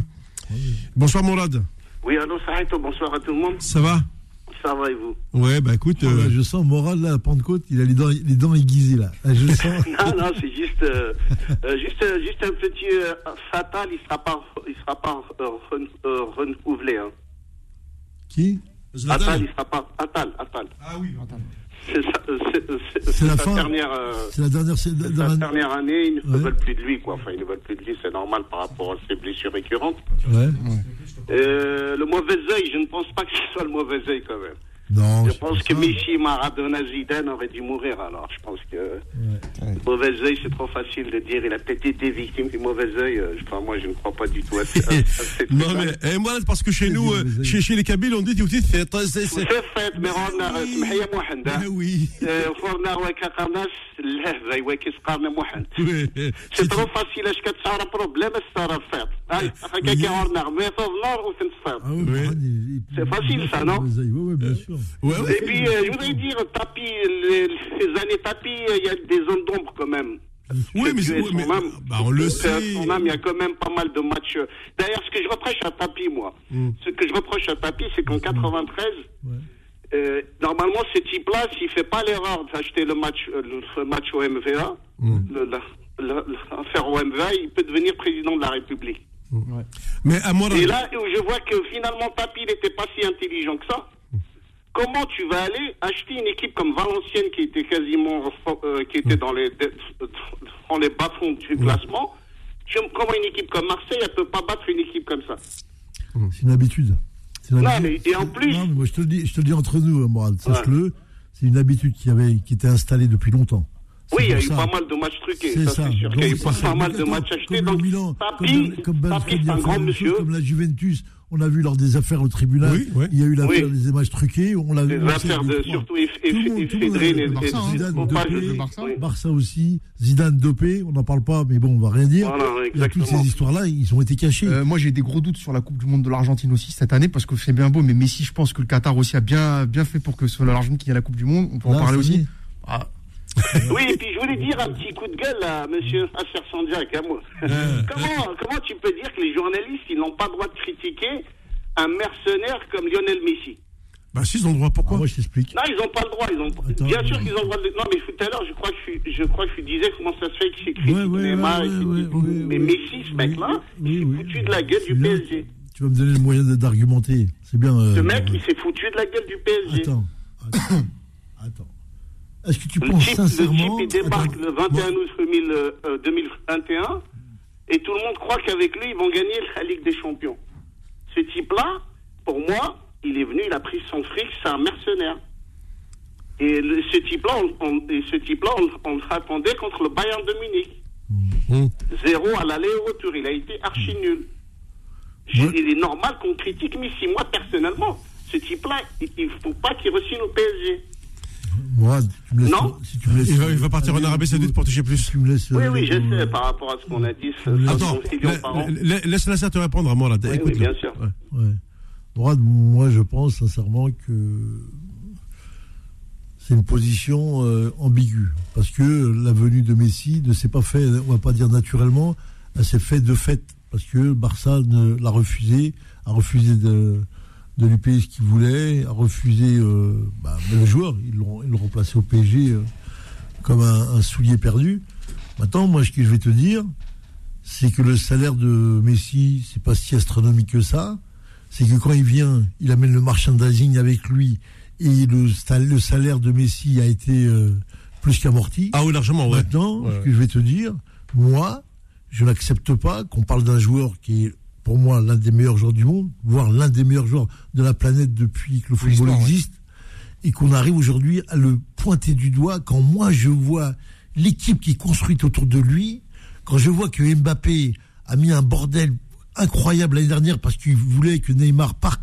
Speaker 2: Bonsoir, Mourad.
Speaker 6: Oui, allô, Saïto, bonsoir à tout le monde.
Speaker 2: Ça va
Speaker 6: Ça va et vous
Speaker 2: Ouais, bah écoute.
Speaker 3: Là,
Speaker 2: euh,
Speaker 3: je sens Moral là, à Pentecôte, il a les dents, les dents aiguisées là. Ah, Je sens.
Speaker 6: Non, non, c'est juste, euh, euh, juste, juste un petit euh, fatal, il sera pas, il sera pas euh, ren- euh, renouvelé. Hein.
Speaker 3: Qui?
Speaker 6: Atal, il sera pas. Atal, Atal.
Speaker 2: Ah oui,
Speaker 6: euh, c'est-
Speaker 3: la
Speaker 6: sa
Speaker 3: fin.
Speaker 6: dernière. euh,
Speaker 3: C'est la dernière. La
Speaker 6: année, ils ne
Speaker 3: Ouais.
Speaker 6: veulent plus de lui, quoi. Enfin, ils ne veulent plus de lui, c'est normal par rapport à ses blessures récurrentes.
Speaker 3: Ouais.
Speaker 6: Euh, le mauvais œil, je ne pense pas que ce soit le mauvais œil, quand même.
Speaker 3: Non.
Speaker 6: Je
Speaker 3: c'est
Speaker 6: pense
Speaker 3: pas
Speaker 6: que
Speaker 3: ça.
Speaker 6: Messi, Maradona, Zidane auraient dû mourir, alors. Je pense que. Le mauvais œil, c'est trop facile de dire. Il a peut-être été victime du mauvais œil. euh, Enfin, moi, je ne crois pas du tout à, ce- à- à cette
Speaker 2: Non,
Speaker 6: truc-là.
Speaker 2: mais eh, moi, parce que chez
Speaker 3: C'est
Speaker 2: nous,
Speaker 3: du
Speaker 2: euh,
Speaker 3: mauvais
Speaker 2: chez, chez les Kabyles, on dit tu dis, c'est. c'est- c'est-
Speaker 6: C'est fait, mais on a سمحية موحد
Speaker 2: Ah oui.
Speaker 6: فرنا وكا اللهفة وكي سقارنا موحد
Speaker 2: Ouais.
Speaker 6: سي ترو فاسيل اش كتصار بروبليم الصار فات هاي هكا كي عورنا مي في النار وتنصفر
Speaker 3: Ah ouais,
Speaker 2: Ouais.
Speaker 3: Mourad, il- il- Sûr.
Speaker 2: Ouais, ouais.
Speaker 6: Et puis, euh, je voudrais dire, tapis, les, les années tapis, il y a des zones d'ombre quand même.
Speaker 2: Oui, mais, oui, mais-
Speaker 6: âme.
Speaker 2: bah, on le sait.
Speaker 6: âme, il y a quand même pas mal de matchs. D'ailleurs, ce que je reproche à Tapi, moi,
Speaker 2: Mm.
Speaker 6: ce que je reproche à Tapi, c'est qu'en 93,
Speaker 3: Ouais.
Speaker 6: euh, normalement, ce type-là, s'il fait pas l'erreur d'acheter le match, euh, le, match au MVA,
Speaker 2: Mm.
Speaker 6: l'affaire au MVA, il peut devenir président de la République.
Speaker 2: Mais à moi,
Speaker 6: Et là où je vois que finalement Tapi n'était pas si intelligent que ça, comment tu vas aller acheter une équipe comme Valenciennes qui était quasiment euh, qui était dans les dans les bas-fonds du classement? Comment une équipe comme Marseille elle peut pas battre une équipe comme ça
Speaker 3: C'est une habitude.
Speaker 6: Non, mais- et en plus-
Speaker 3: Non, mais moi, je te le dis, je te le dis entre nous, hein, Mourad. Sache-le. C'est une habitude qui avait, qui était installée depuis longtemps.
Speaker 6: Oui, il y a eu
Speaker 3: ça.
Speaker 6: pas mal de matchs truqués,
Speaker 3: C'est
Speaker 6: ça, c'est sûr.
Speaker 3: Donc,
Speaker 6: Il y a eu pas,
Speaker 3: ça.
Speaker 6: pas mal de matchs achetés.
Speaker 3: Comme
Speaker 6: Donc,
Speaker 3: Milan,
Speaker 6: Tapi,
Speaker 3: comme, comme
Speaker 6: c'est un grand
Speaker 3: chose,
Speaker 6: monsieur.
Speaker 3: comme la Juventus. On a vu lors des affaires au tribunal.
Speaker 2: Oui, oui.
Speaker 3: Il y a eu l'affaire
Speaker 6: Oui.
Speaker 3: des matchs truqués. On l'a vu.
Speaker 6: Affaires de, surtout
Speaker 3: a-
Speaker 6: et,
Speaker 5: Barça, hein.
Speaker 3: Zidane dopé,
Speaker 5: Barça.
Speaker 6: oui.
Speaker 3: Barça aussi, Zidane dopé, on n'en parle pas, mais bon, on va rien dire.
Speaker 6: Voilà,
Speaker 3: Il y a
Speaker 6: exactement.
Speaker 3: toutes ces histoires-là, ils ont été cachés.
Speaker 5: Euh, moi, j'ai des gros doutes sur la Coupe du Monde de l'Argentine aussi cette année parce que c'est bien beau, mais Messi, je pense que le Qatar aussi a bien, bien fait pour que ce soit l'Argentine qui ait la Coupe du Monde. On peut en parler aussi. Ah,
Speaker 6: Oui, et puis je voulais dire un petit coup de gueule à monsieur Asser Sandiak, à moi. comment, comment tu peux dire que les journalistes, ils n'ont pas le droit de critiquer un mercenaire comme Lionel Messi?
Speaker 2: Bah si, ils ont le droit.
Speaker 3: Ah,
Speaker 2: Pourquoi
Speaker 3: moi, je t'explique.
Speaker 6: Non, ils n'ont pas le droit. Ils ont...
Speaker 3: Attends,
Speaker 6: Bien sûr
Speaker 3: mais-
Speaker 6: qu'ils ont le droit de... Non, mais tout à l'heure, je crois que je, je crois que je disais comment ça se fait qu'il critique
Speaker 3: Ouais, ouais,
Speaker 6: Neymar.
Speaker 3: ouais,
Speaker 6: et qu'il
Speaker 3: ouais,
Speaker 6: dit-
Speaker 3: ouais,
Speaker 6: mais
Speaker 3: ouais.
Speaker 6: Messi, ce mec-là, il s'est foutu de la gueule du PSG.
Speaker 3: Tu vas me donner le moyen d'argumenter. C'est bien. euh,
Speaker 6: Ce mec, il s'est foutu de la gueule du PSG.
Speaker 3: Attends. Attends. Attends. Est-ce que tu
Speaker 6: Le
Speaker 3: penses
Speaker 6: type, le type,
Speaker 3: sincèrement.
Speaker 6: il débarque
Speaker 3: Attends,
Speaker 6: le 21
Speaker 3: moi-
Speaker 6: août 2000, euh, 2021 et tout le monde croit qu'avec lui, ils vont gagner la Ligue des Champions. Ce type-là, pour moi, il est venu, il a pris son fric, c'est un mercenaire. Et le- ce type-là, on, on- et ce type-là, on, on l'attendait contre le Bayern de Munich.
Speaker 2: Hum.
Speaker 6: Zéro à l'aller et au retour. Il a été archi nul. Je-
Speaker 3: Ouais.
Speaker 6: Il est normal qu'on critique Messi. Moi, personnellement, ce type-là, il ne faut pas qu'il re-signe au PSG.
Speaker 3: Mourad, tu me laisses.
Speaker 6: Non.
Speaker 3: si tu me laisses-
Speaker 2: il, va, il va partir en Arabie Saoudite pour toucher plus.
Speaker 3: Tu me laisses.
Speaker 6: Oui,
Speaker 3: euh,
Speaker 6: oui, je
Speaker 3: euh,
Speaker 6: sais, par rapport à ce qu'on a dit, ce-
Speaker 2: Attends,
Speaker 6: 60 millions par an.
Speaker 2: la- la- laisse Nasser te répondre à moi là.
Speaker 6: Oui,
Speaker 2: Écoute,
Speaker 6: oui, bien sûr.
Speaker 2: Ouais.
Speaker 3: Ouais. Mourad, moi, je pense sincèrement que c'est une position euh, ambiguë. Parce que la venue de Messi ne s'est pas fait, on va pas dire naturellement, elle s'est fait de fait. Parce que Barça ne- l'a refusé, a refusé de, de lui payer ce qu'il voulait, a refusé euh, bah, le joueur. Ils l'ont remplacé au PSG euh, comme un, un soulier perdu. Maintenant, moi, ce que je vais te dire, c'est que le salaire de Messi, c'est pas si astronomique que ça. C'est que quand il vient, il amène le merchandising avec lui et le, salaire de Messi a été euh, plus qu'amorti.
Speaker 2: Ah oui, largement, ouais.
Speaker 3: Maintenant,
Speaker 2: Ouais,
Speaker 3: ce que je vais te dire, moi, je n'accepte pas qu'on parle d'un joueur qui est pour moi l'un des meilleurs joueurs du monde, voire l'un des meilleurs joueurs de la planète depuis que le football
Speaker 5: ouais.
Speaker 3: existe, et qu'on arrive aujourd'hui à le pointer du doigt quand moi je vois l'équipe qui est construite autour de lui, quand je vois que Mbappé a mis un bordel incroyable l'année dernière parce qu'il voulait que Neymar parte,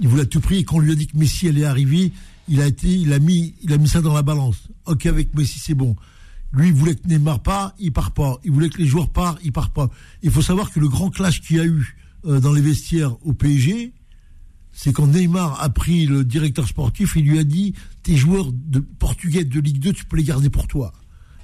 Speaker 3: il voulait à tout prix, et quand on lui a dit que Messi allait arriver, il a été, il a mis, il a mis ça dans la balance. Ok, avec Messi, c'est bon. Lui, il voulait que Neymar part, il part pas. Il voulait que les joueurs partent, il part pas. Il faut savoir que le grand clash qu'il y a eu euh, dans les vestiaires au PSG, c'est quand Neymar a pris le directeur sportif, il lui a dit tes joueurs de portugais de Ligue 2, tu peux les garder pour toi.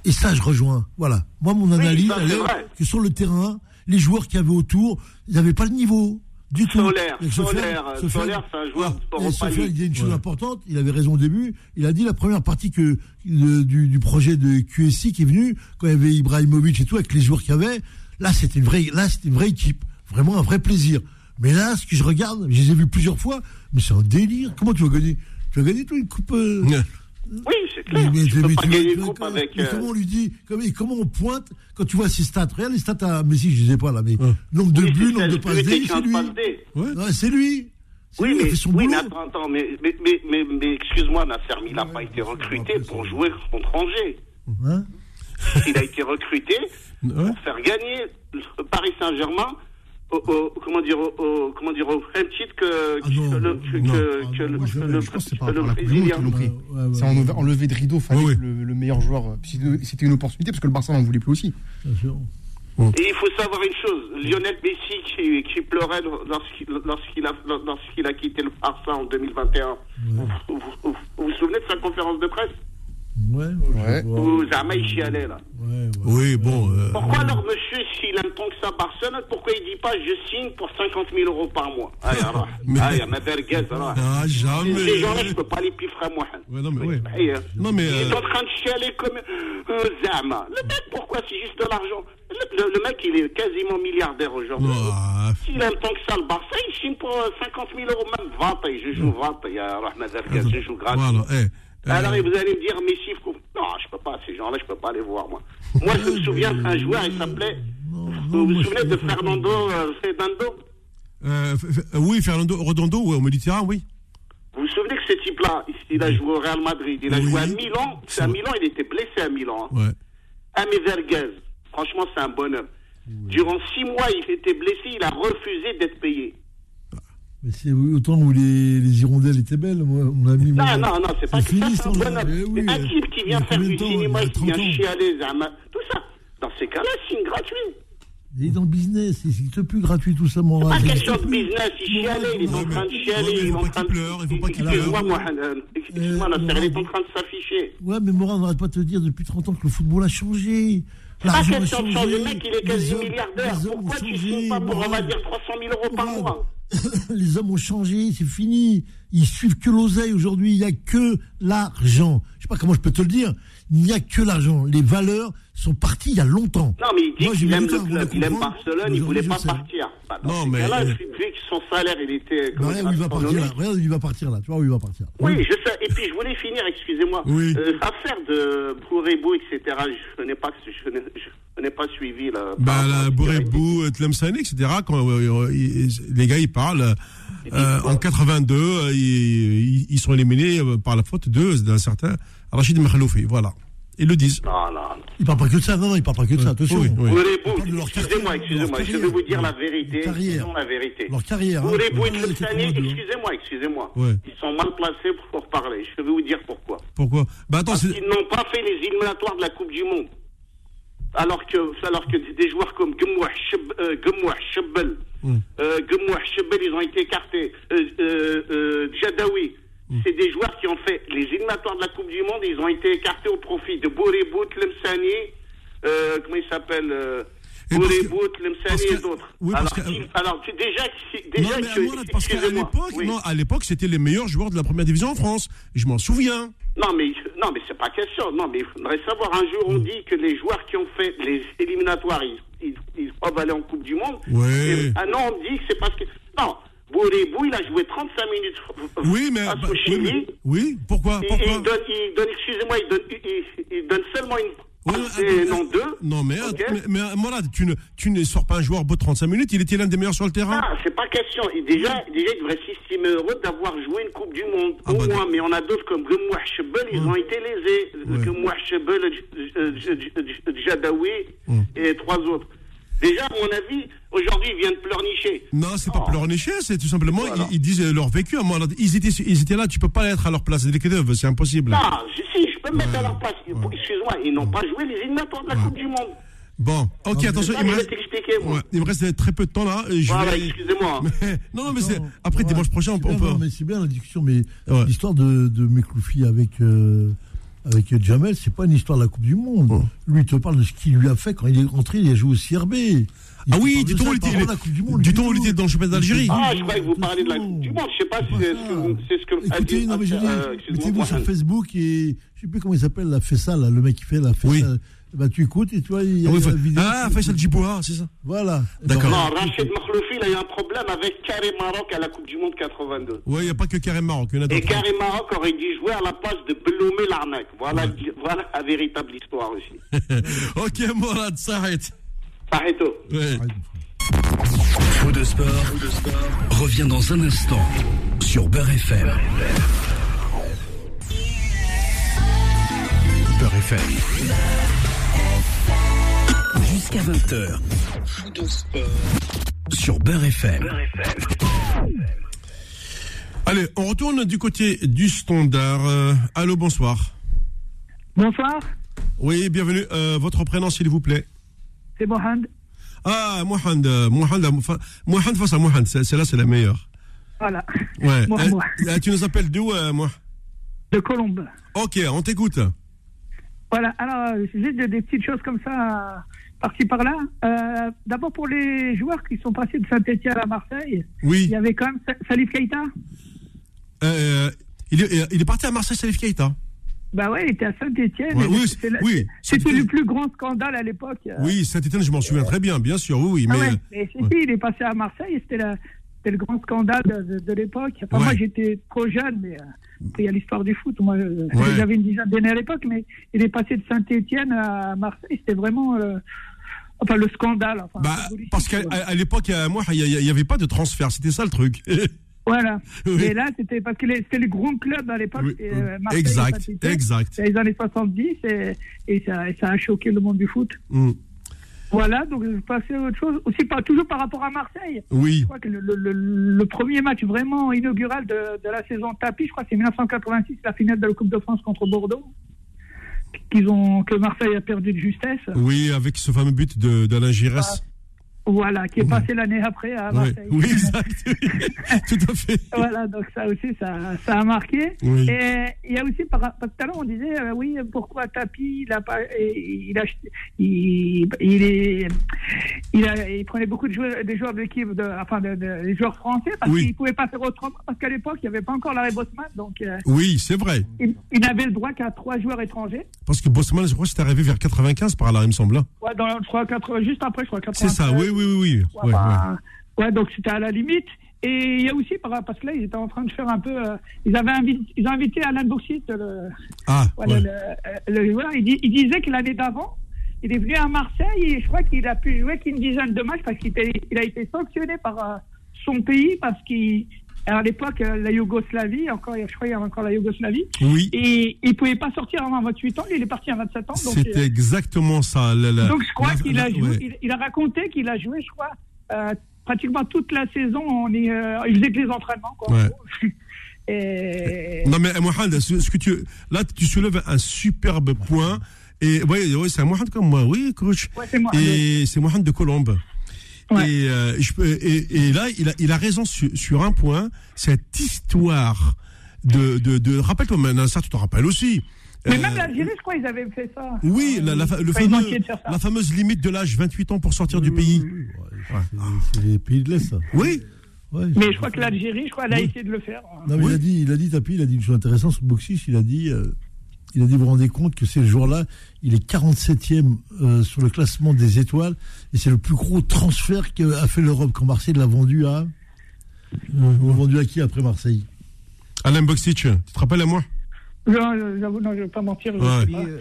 Speaker 3: Et ça, je rejoins. Voilà. Moi, mon analyse, elle est que sur le terrain, les joueurs qu'il y avait autour, ils n'avaient pas le niveau. Du tout.
Speaker 6: Solaire, Solaire,
Speaker 3: Sofiane-
Speaker 6: Solaire, c'est un joueur
Speaker 3: Ah,
Speaker 6: sport
Speaker 3: Sofiane, il dit une chose
Speaker 2: Ouais.
Speaker 3: importante, il avait raison au début, il a dit la première partie que du, du projet de QSI qui est venu, quand il y avait Ibrahimovic et tout, avec les joueurs qu'il y avait, là c'était une vraie, là c'était une vraie équipe, vraiment un vrai plaisir. Mais là, ce que je regarde, je les ai vus plusieurs fois, mais c'est un délire. Comment tu vas gagner? Tu vas gagner toi une coupe euh,
Speaker 6: Oui, c'est clair.
Speaker 3: mais-
Speaker 6: tu
Speaker 3: mais-
Speaker 6: peux
Speaker 3: mais
Speaker 6: pas
Speaker 3: tu
Speaker 6: gagner
Speaker 3: vois-
Speaker 6: une
Speaker 3: tu vois,
Speaker 6: coupe
Speaker 3: comment-
Speaker 6: avec.
Speaker 3: mais
Speaker 6: euh,
Speaker 3: comment on lui dit comment, on pointe quand tu vois ses stats? Regarde les stats à Messi, je les ai pas là, mais
Speaker 2: Ouais.
Speaker 3: nombre de
Speaker 6: oui,
Speaker 3: buts, nombre de passes D, c'est lui.
Speaker 2: Ouais.
Speaker 3: Ouais, c'est lui. C'est
Speaker 6: Oui,
Speaker 3: lui,
Speaker 6: mais,
Speaker 3: fait son
Speaker 6: oui, mais attends, attends, mais, mais, mais, mais, mais excuse-moi, Nasser, mais il n'a pas été recruté pour jouer contre Angers.
Speaker 3: Hein?
Speaker 6: Il a été recruté pour faire gagner le Paris Saint-Germain au, au- comment dire, au, comment dire, au même titre que,
Speaker 3: Ah non,
Speaker 6: que le,
Speaker 3: non,
Speaker 6: que,
Speaker 3: non.
Speaker 6: que- que
Speaker 3: non,
Speaker 6: le,
Speaker 3: moi, je-
Speaker 6: que le-
Speaker 5: je pense que c'est par
Speaker 6: que le
Speaker 5: rapport à la Coupe du Monde
Speaker 6: Brésilien.
Speaker 5: qu'ils l'ont pris.
Speaker 3: Ouais, ouais,
Speaker 5: C'est
Speaker 3: ouais.
Speaker 5: en, en levée de rideau, fallait que le, le meilleur joueur. euh, C'était une opportunité parce que le Barça n'en voulait plus aussi.
Speaker 3: Bien sûr.
Speaker 6: Et il faut savoir une chose, Lionel Messi qui, qui pleurait lorsqu'il a, quitté le Barça en 2021. Vous, vous, vous- vous vous souvenez de sa conférence de presse?
Speaker 3: Ouais,
Speaker 5: Ouais.
Speaker 6: Où Zama il chialait là.
Speaker 3: Ouais, ouais.
Speaker 2: Oui, bon. euh,
Speaker 6: Pourquoi alors monsieur, s'il aime tant que ça Barcelone, pourquoi il dit pas je signe pour 50 000 euros par mois? Ah, alors,
Speaker 2: Mais-
Speaker 6: ah, ya ma verguez, alors.
Speaker 2: Ah, jamais.
Speaker 6: Ces gens-là, je peux pas les piffrer moi.
Speaker 2: Ouais, non, mais ouais.
Speaker 6: Et, euh,
Speaker 2: Non, mais,
Speaker 6: Il est
Speaker 2: euh,
Speaker 6: en train de chialer comme euh, Zama. Le mec, pourquoi C'est juste de l'argent? Le, le- le mec, il est quasiment milliardaire aujourd'hui.
Speaker 2: Ah,
Speaker 6: S'il aime tant que ça le Barça, il signe pour euh, 50 000 euros, même 20. Et je joue 20. Il y a Rahman je joue gratuit.
Speaker 2: Voilà, eh. Euh,
Speaker 6: Alors, et vous allez me dire, Messi, faut- non, je peux pas, ces gens-là, je peux pas les voir, moi. Moi, je me souviens d'un joueur, il s'appelait, vous vous souvenez de. Fernando euh, Fernando?
Speaker 2: Euh, oui, Fernando Redondo, au Méditerranée, oui.
Speaker 6: Vous vous souvenez que ce type-là, il a joué au Real Madrid, il a
Speaker 2: Oui.
Speaker 6: joué à Milan, c'est à Milan, il était blessé à Milan. hein.
Speaker 2: Ouais.
Speaker 6: Ah, Verguez, franchement, c'est un bonhomme. Durant six mois, il était blessé, il a refusé d'être payé.
Speaker 3: Mais c'est autant où les, les hirondelles étaient belles, moi, mon ami.
Speaker 6: Non,
Speaker 3: moi.
Speaker 6: non, non, c'est pas que ça,
Speaker 3: fini,
Speaker 6: c'est un
Speaker 3: ça, oui, euh,
Speaker 6: type qui
Speaker 3: il a
Speaker 6: vient faire du cinéma,
Speaker 3: il a
Speaker 6: qui
Speaker 3: 30
Speaker 6: vient
Speaker 3: ans.
Speaker 6: chialer, Zama, tout ça. Dans ces cas-là, signe gratuit.
Speaker 3: Il est dans le business, il n'existe plus gratuit tout ça, mon
Speaker 6: Pas question de business, il chialait, il est en train de chialer, il est
Speaker 2: faut
Speaker 6: en
Speaker 2: pas
Speaker 6: train
Speaker 2: qu'il
Speaker 6: de...
Speaker 2: pleure, il faut pas qu'il
Speaker 6: Excuse-moi,
Speaker 3: pleure.
Speaker 6: Mohamed, euh, excuse-moi,
Speaker 3: Euh,
Speaker 6: Nasser, il est en train de s'afficher.
Speaker 3: Ouais, mais Morin, on n'arrête pas de te dire depuis 30 ans que le football a changé.
Speaker 6: C'est pas
Speaker 3: a
Speaker 6: question de changer, le mec, il est quasi milliardaire. Pourquoi tu
Speaker 3: changé,
Speaker 6: signes pas pour, on va dire, 300 000 euros par mois
Speaker 3: les hommes ont changé, c'est fini. Ils suivent que l'oseille aujourd'hui. Il n'y a que l'argent. Je sais pas comment je peux te le dire. Il n'y a que l'argent. Les valeurs sont parties il y a longtemps.
Speaker 6: Non, mais il dit qu'il aime le club, il aime. Barcelone, il voulait pas
Speaker 3: sais.
Speaker 6: partir. Bah,
Speaker 2: Non, mais,
Speaker 6: cas-là,
Speaker 2: euh,
Speaker 6: vu que son salaire, il était...
Speaker 3: Bah, regarde où il va partir là.
Speaker 6: astronomique.
Speaker 3: Regarde où il va partir là. Tu vois où il va partir.
Speaker 6: Oui, je sais. Et puis, je voulais finir, excusez-moi.
Speaker 2: Oui.
Speaker 6: Euh, affaire de Bourébou, etc., je n'ai pas, je n'ai, je n'ai pas suivi là.
Speaker 2: Bah, la Bourébou, Tlemceni, etc., quand euh, ils- les gars, ils parlent. euh, en 82, euh, ils, ils- ils sont éliminés par la faute de- d'un certain Rachid Makhloufi. Voilà. Ils le disent.
Speaker 6: Non, non, non.
Speaker 3: Il parle pas que de ça. Non, non, il parle pas que de ça. Attention.
Speaker 2: Oui, oui.
Speaker 6: Excusez-moi, excusez-moi, je vais vous dire la vérité.
Speaker 3: Leur carrière.
Speaker 6: La vérité.
Speaker 3: Leur carrière. hein.
Speaker 6: Bourébou et excusez-moi, excusez-moi.
Speaker 2: Ouais.
Speaker 6: Ils sont mal placés pour parler. Je vais vous dire pourquoi.
Speaker 2: Pourquoi? Bah, attends,
Speaker 6: Parce
Speaker 2: c'est.
Speaker 6: qu'ils n'ont pas fait les éliminatoires de la Coupe du Monde. Alors que, alors que des joueurs comme Gemouah, Cheb- euh, Gemouah, Chebel, euh, Gemouah, Chebel, ils ont été écartés. Euh, euh, euh, Djadaoui,
Speaker 2: Mm.
Speaker 6: c'est des joueurs qui ont fait les éliminatoires de la Coupe du Monde ils ont été écartés au profit de Bourébou, Tlemceni, euh, comment il s'appelle Tlemceni
Speaker 2: que-
Speaker 6: et d'autres.
Speaker 2: oui,
Speaker 6: alors,
Speaker 2: que-
Speaker 6: alors, tu- déjà, si-
Speaker 2: Non,
Speaker 6: déjà
Speaker 2: mais
Speaker 6: que-
Speaker 2: parce qu'à l'époque,
Speaker 6: oui.
Speaker 2: non, à l'époque, c'était les meilleurs joueurs de la première division en France. Je m'en souviens.
Speaker 6: Non, mais, non, mais c'est pas question. Non, mais il faudrait savoir. Un jour, on dit que les joueurs qui ont fait les éliminatoires, ils, ils, ils peuvent aller en Coupe du Monde.
Speaker 2: Ouais.
Speaker 6: Et un an, on dit que c'est parce que. Non, Bourébou, il a joué 35 minutes
Speaker 2: Oui, mais. bah, oui,
Speaker 6: Chili.
Speaker 2: mais- oui, pourquoi?
Speaker 6: il donne, il donne excusez-moi, il donne, il, il donne seulement une,
Speaker 2: Ouais,
Speaker 4: et
Speaker 2: attends,
Speaker 4: non deux.
Speaker 2: Non, mais,
Speaker 4: Ok.
Speaker 2: mais, mais, Morad, tu ne, tu ne sors pas un joueur au bout de 35 minutes, il était l'un des meilleurs sur le terrain.
Speaker 4: Ah, c'est pas question. Déjà, déjà, il devrait s'estimer heureux d'avoir joué une Coupe du Monde.
Speaker 2: Ah,
Speaker 4: au
Speaker 2: bah,
Speaker 4: moins, mais on a d'autres comme Gemouah Chebel, ils
Speaker 2: Ouais.
Speaker 4: ont été lésés.
Speaker 2: Ouais.
Speaker 4: Gemouah Chebel, euh, J- J- J- Jadaoui
Speaker 2: Ouais.
Speaker 4: et trois autres. Déjà, à mon avis, aujourd'hui, ils viennent pleurnicher.
Speaker 2: Non, c'est pas
Speaker 4: Oh.
Speaker 2: pleurnicher, c'est tout simplement,
Speaker 4: Voilà.
Speaker 2: ils, ils disent leur vécu. Ils étaient, ils étaient là, tu peux pas être à leur place. C'est impossible.
Speaker 4: Non, je- si, je peux me mettre
Speaker 2: Ouais.
Speaker 4: à leur place. Excuse-moi, ils n'ont pas joué les éliminatoires de la Coupe du Monde.
Speaker 2: Bon, ok, attention,
Speaker 4: Ça,
Speaker 2: il me
Speaker 4: je vais
Speaker 2: reste,
Speaker 4: t'expliquer, moi.
Speaker 2: ouais, il me reste très peu de temps là. Je
Speaker 4: Voilà,
Speaker 2: vais-
Speaker 4: excusez-moi.
Speaker 2: Mais- non, non, mais c'est, après
Speaker 3: ouais,
Speaker 2: dimanche prochain, on, peut.
Speaker 3: non, mais c'est bien la discussion, mais
Speaker 2: Ouais.
Speaker 3: l'histoire de, de Mekloufi avec, euh, avec Jamel, c'est pas une histoire de la Coupe du Monde.
Speaker 2: Ouais.
Speaker 3: Lui, il te parle de ce qu'il lui a fait quand il est rentré, il a joué au CRB. Il
Speaker 2: Ah oui, du où il était,
Speaker 3: parle pas de la Coupe du Monde.
Speaker 2: du
Speaker 3: lui,
Speaker 2: temps où il
Speaker 3: tout.
Speaker 2: était dans le championnat d'Algérie.
Speaker 4: Ah, je croyais que vous parliez de la Coupe du Monde. Je sais pas si c'est ce que, c'est ce que a
Speaker 3: Écoutez, non, mais je
Speaker 4: excuse-moi,
Speaker 3: mettez-vous sur. Facebook et je sais plus comment il s'appelle, la Fessa, là, le mec qui fait la Fessa. Bah, tu écoutes et tu vois, il y a
Speaker 2: Ah, oui,
Speaker 3: la vidéo.
Speaker 2: ah, Faisal Djiboua, c'est ça.
Speaker 3: Voilà.
Speaker 2: D'accord.
Speaker 4: Non, Rachid Makhloufi, il a eu un problème avec Karim Maroc à la Coupe du Monde 82.
Speaker 2: Ouais, il n'y a pas que Karim Maroc, il y en a
Speaker 4: Et
Speaker 2: d'autres.
Speaker 4: Karim Maroc aurait dû jouer à la place de Belomé l'arnaque. Voilà, voilà la véritable histoire aussi.
Speaker 2: ok, Morad, ça arrête.
Speaker 4: Pareto.
Speaker 2: Ouais.
Speaker 1: Faux de sport, revient dans un instant sur Beurre FM. Beurre FM. Jusqu'à 20h. Faux de sport sur Beurre FM.
Speaker 2: Allez, on retourne du côté du standard. Euh, allô, bonsoir.
Speaker 7: Bonsoir,
Speaker 2: Oui, bienvenue. Euh, votre prénom, s'il vous plaît.
Speaker 7: c'est Mohamed.
Speaker 2: Ah, Mohand, euh, Mohand, Mohand face à Mohand, c'est- celle-là, c'est la meilleure.
Speaker 7: Voilà,
Speaker 2: Ouais.
Speaker 7: Moi, moi.
Speaker 2: euh, tu nous appelles d'où, euh, moi
Speaker 7: de Colombe.
Speaker 2: Ok, on t'écoute.
Speaker 7: Voilà, alors, juste des, des petites choses comme ça, euh, par-ci par-là. Euh, D'abord, pour les joueurs qui sont passés de Saint-Etienne à Marseille, il
Speaker 2: Oui.
Speaker 7: y avait quand même Sa- Salif Keita.
Speaker 2: Euh, il, est, il est parti à Marseille, Salif Keita.
Speaker 7: Bah ouais, il était à Saint-Etienne.
Speaker 2: Ouais, oui,
Speaker 7: C'était le plus grand scandale à l'époque. euh.
Speaker 2: Oui, Saint-Etienne, je m'en souviens très bien, bien sûr, oui, oui.
Speaker 7: Ah
Speaker 2: Mais,
Speaker 7: ouais,
Speaker 2: euh,
Speaker 7: mais si, si, il est passé à Marseille, c'était la- c'était le grand scandale de, l'époque. Enfin. Moi, j'étais trop jeune, mais euh, il y a l'histoire du foot. Moi, euh, j'avais une dizaine d'années à l'époque, mais il est passé de Saint-Etienne à Marseille. C'était vraiment euh, enfin, le scandale. Enfin,
Speaker 2: bah, parce qu'à à- l'époque, moi, il n'y avait pas de transfert, c'était ça le truc.
Speaker 7: Voilà.
Speaker 2: Oui.
Speaker 7: Et là, c'était parce que les- c'était le grand club à l'époque.
Speaker 2: Oui,
Speaker 7: c'était, euh, et
Speaker 2: exact,
Speaker 7: Saint-Étienne.
Speaker 2: exact.
Speaker 7: C'était les années 70 et, et ça, ça a choqué le monde du foot.
Speaker 2: Mm.
Speaker 7: Voilà, donc je vais passer à autre chose. Aussi, pas, toujours par rapport à Marseille.
Speaker 2: Oui,
Speaker 7: Je crois que le, le- le- le premier match vraiment inaugural de, de la saison tapis, je crois que c'est 1986, la finale de la Coupe de France contre Bordeaux, qu'ils ont, que Marseille a perdu de justesse.
Speaker 2: oui, avec ce fameux but de- d'Alain Giresse.
Speaker 7: Voilà, qui est passé l'année après à
Speaker 2: Oui,
Speaker 7: Marseille.
Speaker 2: oui, exact. Tout à fait.
Speaker 7: Voilà, donc ça aussi, ça, ça a marqué.
Speaker 2: Oui.
Speaker 7: Et il y a aussi, par, tout à l'heure, on disait, euh, oui, pourquoi Tapi, il a pas, il, a, il, il est, il, a, il prenait beaucoup de joueurs, des joueurs de l'équipe, de, enfin, de, de- des joueurs français, parce
Speaker 2: Oui.
Speaker 7: qu'il pouvait pas faire autrement, parce qu'à l'époque, il n'y avait pas encore l'arrêt Bosman, donc euh,
Speaker 2: Oui, c'est vrai.
Speaker 7: il, n'avait le droit qu'à trois joueurs étrangers.
Speaker 2: Parce que Bosman, je crois que c'est arrivé vers 95 par là, il me semble. hein.
Speaker 7: Ouais, dans, je crois, 80, juste après, je crois,
Speaker 2: C'est
Speaker 7: 93.
Speaker 2: ça, oui, oui, oui. oui.
Speaker 7: Ouais,
Speaker 2: Ouais,
Speaker 7: bah, ouais, donc c'était à la limite. Et il y a aussi, par- parce que là, ils étaient en train de faire un peu. euh, ils, avaient invité, ils ont invité Alain Boursit, le,
Speaker 2: Ah,
Speaker 7: voilà,
Speaker 2: ouais.
Speaker 7: le, le joueur. Il, disait que l'année d'avant, il est venu à Marseille et je crois qu'il a pu jouer qu'une dizaine de matchs parce qu'il a été sanctionné par euh, son pays parce qu'il. À l'époque, euh, la Yougoslavie, encore, je crois qu'il y avait encore la Yougoslavie,
Speaker 2: Oui,
Speaker 7: et il pouvait pas sortir avant 28 ans, il est parti à 27 ans.
Speaker 2: C'était
Speaker 7: euh,
Speaker 2: exactement ça. la- la-
Speaker 7: donc je crois qu'il a joué,
Speaker 2: ouais.
Speaker 7: il, il a raconté qu'il a joué, je crois, euh, pratiquement toute la saison. On est, euh, il faisait que les entraînements, quoi. en
Speaker 2: Ouais.
Speaker 7: gros. Et
Speaker 2: Non mais Mohamed, ce que tu là tu soulèves un superbe point et ouais, ouais c'est Mohamed comme moi, oui coach.
Speaker 7: Ouais, c'est moi.
Speaker 2: Et c'est Mohamed de Colombe.
Speaker 7: Ouais.
Speaker 2: Et, euh, je peux- et, et là il a, il a raison sur, sur un point, cette histoire de de, de rappelle-toi maintenant ça tu te rappelles aussi.
Speaker 7: mais
Speaker 2: Euh,
Speaker 7: même l'Algérie, je crois, ils avaient fait ça.
Speaker 2: oui, la, la, fa- le fameux,
Speaker 7: essayé de faire ça.
Speaker 2: la fameuse limite de l'âge 28 ans pour sortir du pays.
Speaker 3: Oui, oui, ouais, c'est- C'est les pays de l'Est, ça.
Speaker 2: Oui,
Speaker 3: Ouais,
Speaker 7: Mais je crois que l'Algérie, je crois, elle a
Speaker 2: Oui.
Speaker 7: essayé de le faire.
Speaker 3: Non, mais
Speaker 2: Oui.
Speaker 3: il a dit, il a dit, Tapi, il a dit une chose intéressante sur Boxis, il a dit, euh, il a dit, vous vous rendez compte que c'est le jour-là, il est 47e euh, sur le classement des étoiles, et c'est le plus gros transfert qu'a fait l'Europe quand Marseille l'a vendu à, l'a vendu à qui après Marseille?
Speaker 2: Alain Boxic, tu te rappelles à moi?
Speaker 7: Non, J'avoue, non, je ne vais pas mentir.
Speaker 2: Ouais.
Speaker 5: euh,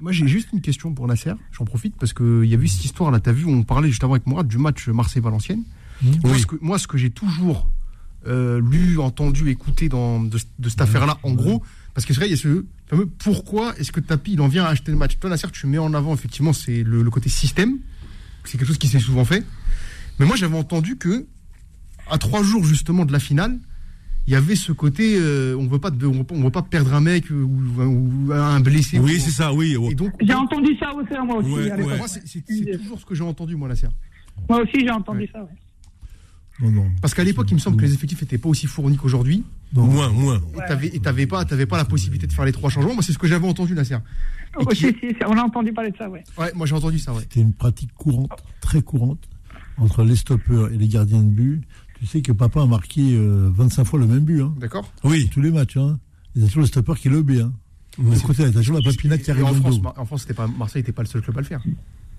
Speaker 5: Moi, j'ai juste une question pour Nasser. J'en profite parce qu'il y a eu cette histoire-là. Tu as vu, on parlait juste avant avec moi du match Marseille-Valenciennes. Moi, ce que, moi, ce que j'ai toujours euh, lu, entendu, écouté dans, de, de cette affaire-là, en gros, parce que c'est vrai, il y a ce fameux pourquoi est-ce que Tapi, il en vient à acheter le match Toi, Nasser, tu mets en avant, effectivement, c'est le, le côté système. C'est quelque chose qui s'est souvent fait. Mais moi, j'avais entendu que, à trois jours, justement, de la finale, il y avait ce côté, euh, on veut pas, de- on veut pas, on veut pas perdre un mec ou, ou un blessé.
Speaker 2: Oui,
Speaker 5: Ou-
Speaker 2: c'est ça, oui.
Speaker 5: Et donc,
Speaker 7: J'ai entendu ça aussi, moi aussi.
Speaker 2: Ouais, ouais.
Speaker 5: c'est toujours ce que j'ai entendu, moi, Nasser.
Speaker 7: Moi aussi, j'ai entendu
Speaker 5: Ouais.
Speaker 7: ça. ouais.
Speaker 3: Non, non.
Speaker 5: Parce qu'à l'époque, il me semble que les effectifs n'étaient pas aussi fournis qu'aujourd'hui.
Speaker 2: Moins, moins.
Speaker 5: Et t'avais, et t'avais pas, t'avais pas la possibilité de faire les trois changements. Moi, c'est ce que j'avais entendu, Nasser. Qui-
Speaker 7: si, on a entendu parler de ça, ouais.
Speaker 5: Ouais, moi j'ai entendu ça, ouais.
Speaker 3: C'était une pratique courante, très courante, entre les stoppeurs et les gardiens de but. Tu sais que papa a marqué euh, 25 fois le même but, hein,
Speaker 5: D'accord
Speaker 2: Oui.
Speaker 3: tous les matchs. Hein. Il y a toujours le stopper qui le bat. Hein. À côté, t'as toujours la papinade qui arrive
Speaker 5: en France, en France, c'était pas, Marseille n'était pas le seul club à le faire.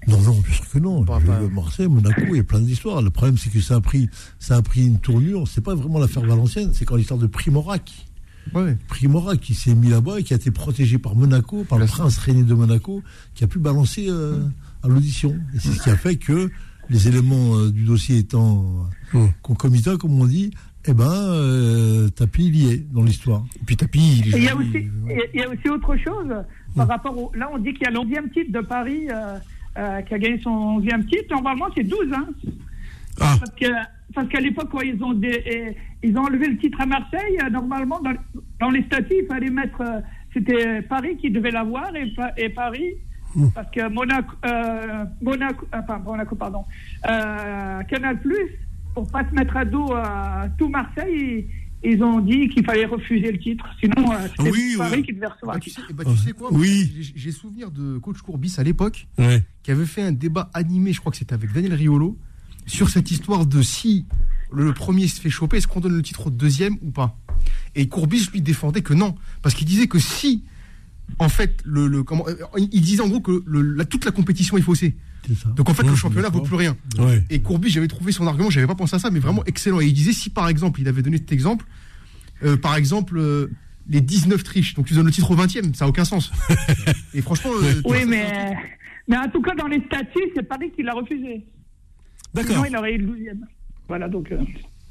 Speaker 3: Non, non, bien sûr que non.
Speaker 5: Pas-
Speaker 3: Je-
Speaker 5: pas-
Speaker 3: Marseille, Monaco, il y a plein d'histoires. Le problème, c'est que ça a pris, ça a pris une tournure. C'est pas vraiment l'affaire Valenciennes, c'est quand l'histoire de Primorac.
Speaker 5: Ouais.
Speaker 3: Primorac qui s'est mis là-bas et qui a été protégé par Monaco, par le prince René de Monaco, qui a pu balancer euh, à l'audition. Et c'est ce qui a fait que les éléments euh, du dossier étant euh, concomitants, comme on dit, eh ben, euh, Tapi, il y est dans l'histoire.
Speaker 5: Et puis Tapi, il
Speaker 7: y a aussi,
Speaker 5: ouais.
Speaker 7: il y a- il y a aussi autre chose par rapport au. Là, on dit qu'il y a l'onzième titre de Paris euh, qui a gagné son onzième titre. Normalement, c'est 12, hein.
Speaker 2: Ah,
Speaker 7: Parce que parce qu'à l'époque, quand ils ont des, ils ont enlevé le titre à Marseille, normalement, dans, dans les statuts, il fallait mettre. euh, C'était Paris qui devait l'avoir et, Pa- et Paris. Parce que Monaco, euh, Monaco, euh, pas Monaco, pardon, euh, Canal Plus, pour pas se mettre à dos à tout Marseille, ils, ont dit qu'il fallait refuser le titre. Sinon, euh, c'était
Speaker 2: Oui,
Speaker 7: Paris
Speaker 2: oui.
Speaker 7: qui devait recevoir
Speaker 5: Bah,
Speaker 7: le
Speaker 5: tu
Speaker 7: titre.
Speaker 5: sais, bah, tu sais quoi
Speaker 2: Oui.
Speaker 5: J'ai- souvenir de coach Courbis à l'époque
Speaker 2: ouais.
Speaker 5: qui avait fait un débat animé, je crois que c'était avec Daniel Riolo, sur cette histoire de si le premier se fait choper, est-ce qu'on donne le titre au deuxième ou pas Et Courbis lui défendait que non, parce qu'il disait que si, en fait, le, le- comment, euh, il disait en gros que le- la- toute la compétition est faussée.
Speaker 3: Ça.
Speaker 5: Donc en fait, le championnat vaut plus rien.
Speaker 2: Ouais.
Speaker 5: Et Courbis, j'avais trouvé son argument, j'avais pas pensé à ça, mais vraiment excellent. Et il disait si par exemple, il avait donné cet exemple, euh, par exemple, euh, les 19 triches, donc tu donnes le titre au 20e, ça a aucun sens. Et franchement, euh,
Speaker 7: Oui, mais, mais en tout cas, dans les statuts, c'est Paris qui l'a refusé.
Speaker 2: D'accord.
Speaker 7: Sinon, il aurait eu le 12e. Voilà, donc euh,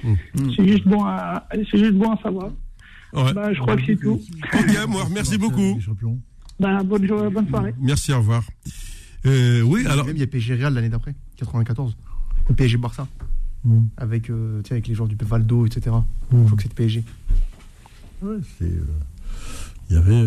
Speaker 2: Mm.
Speaker 7: c'est juste, bon à- c'est juste bon à savoir.
Speaker 2: Ouais.
Speaker 7: Bah, je crois que c'est tout.
Speaker 2: Ok, moi, merci beaucoup.
Speaker 7: Bah, bonne, journée, bonne soirée.
Speaker 2: Merci, au revoir. Euh, oui, alors.
Speaker 5: Même il y a PSG Real l'année d'après, 94. Le PSG Barça.
Speaker 3: Mmh.
Speaker 5: Avec, euh, avec les joueurs du Valdo, etc.
Speaker 3: Mmh.
Speaker 5: Je crois que c'était PSG.
Speaker 3: Ouais, c'est. euh, Il y avait.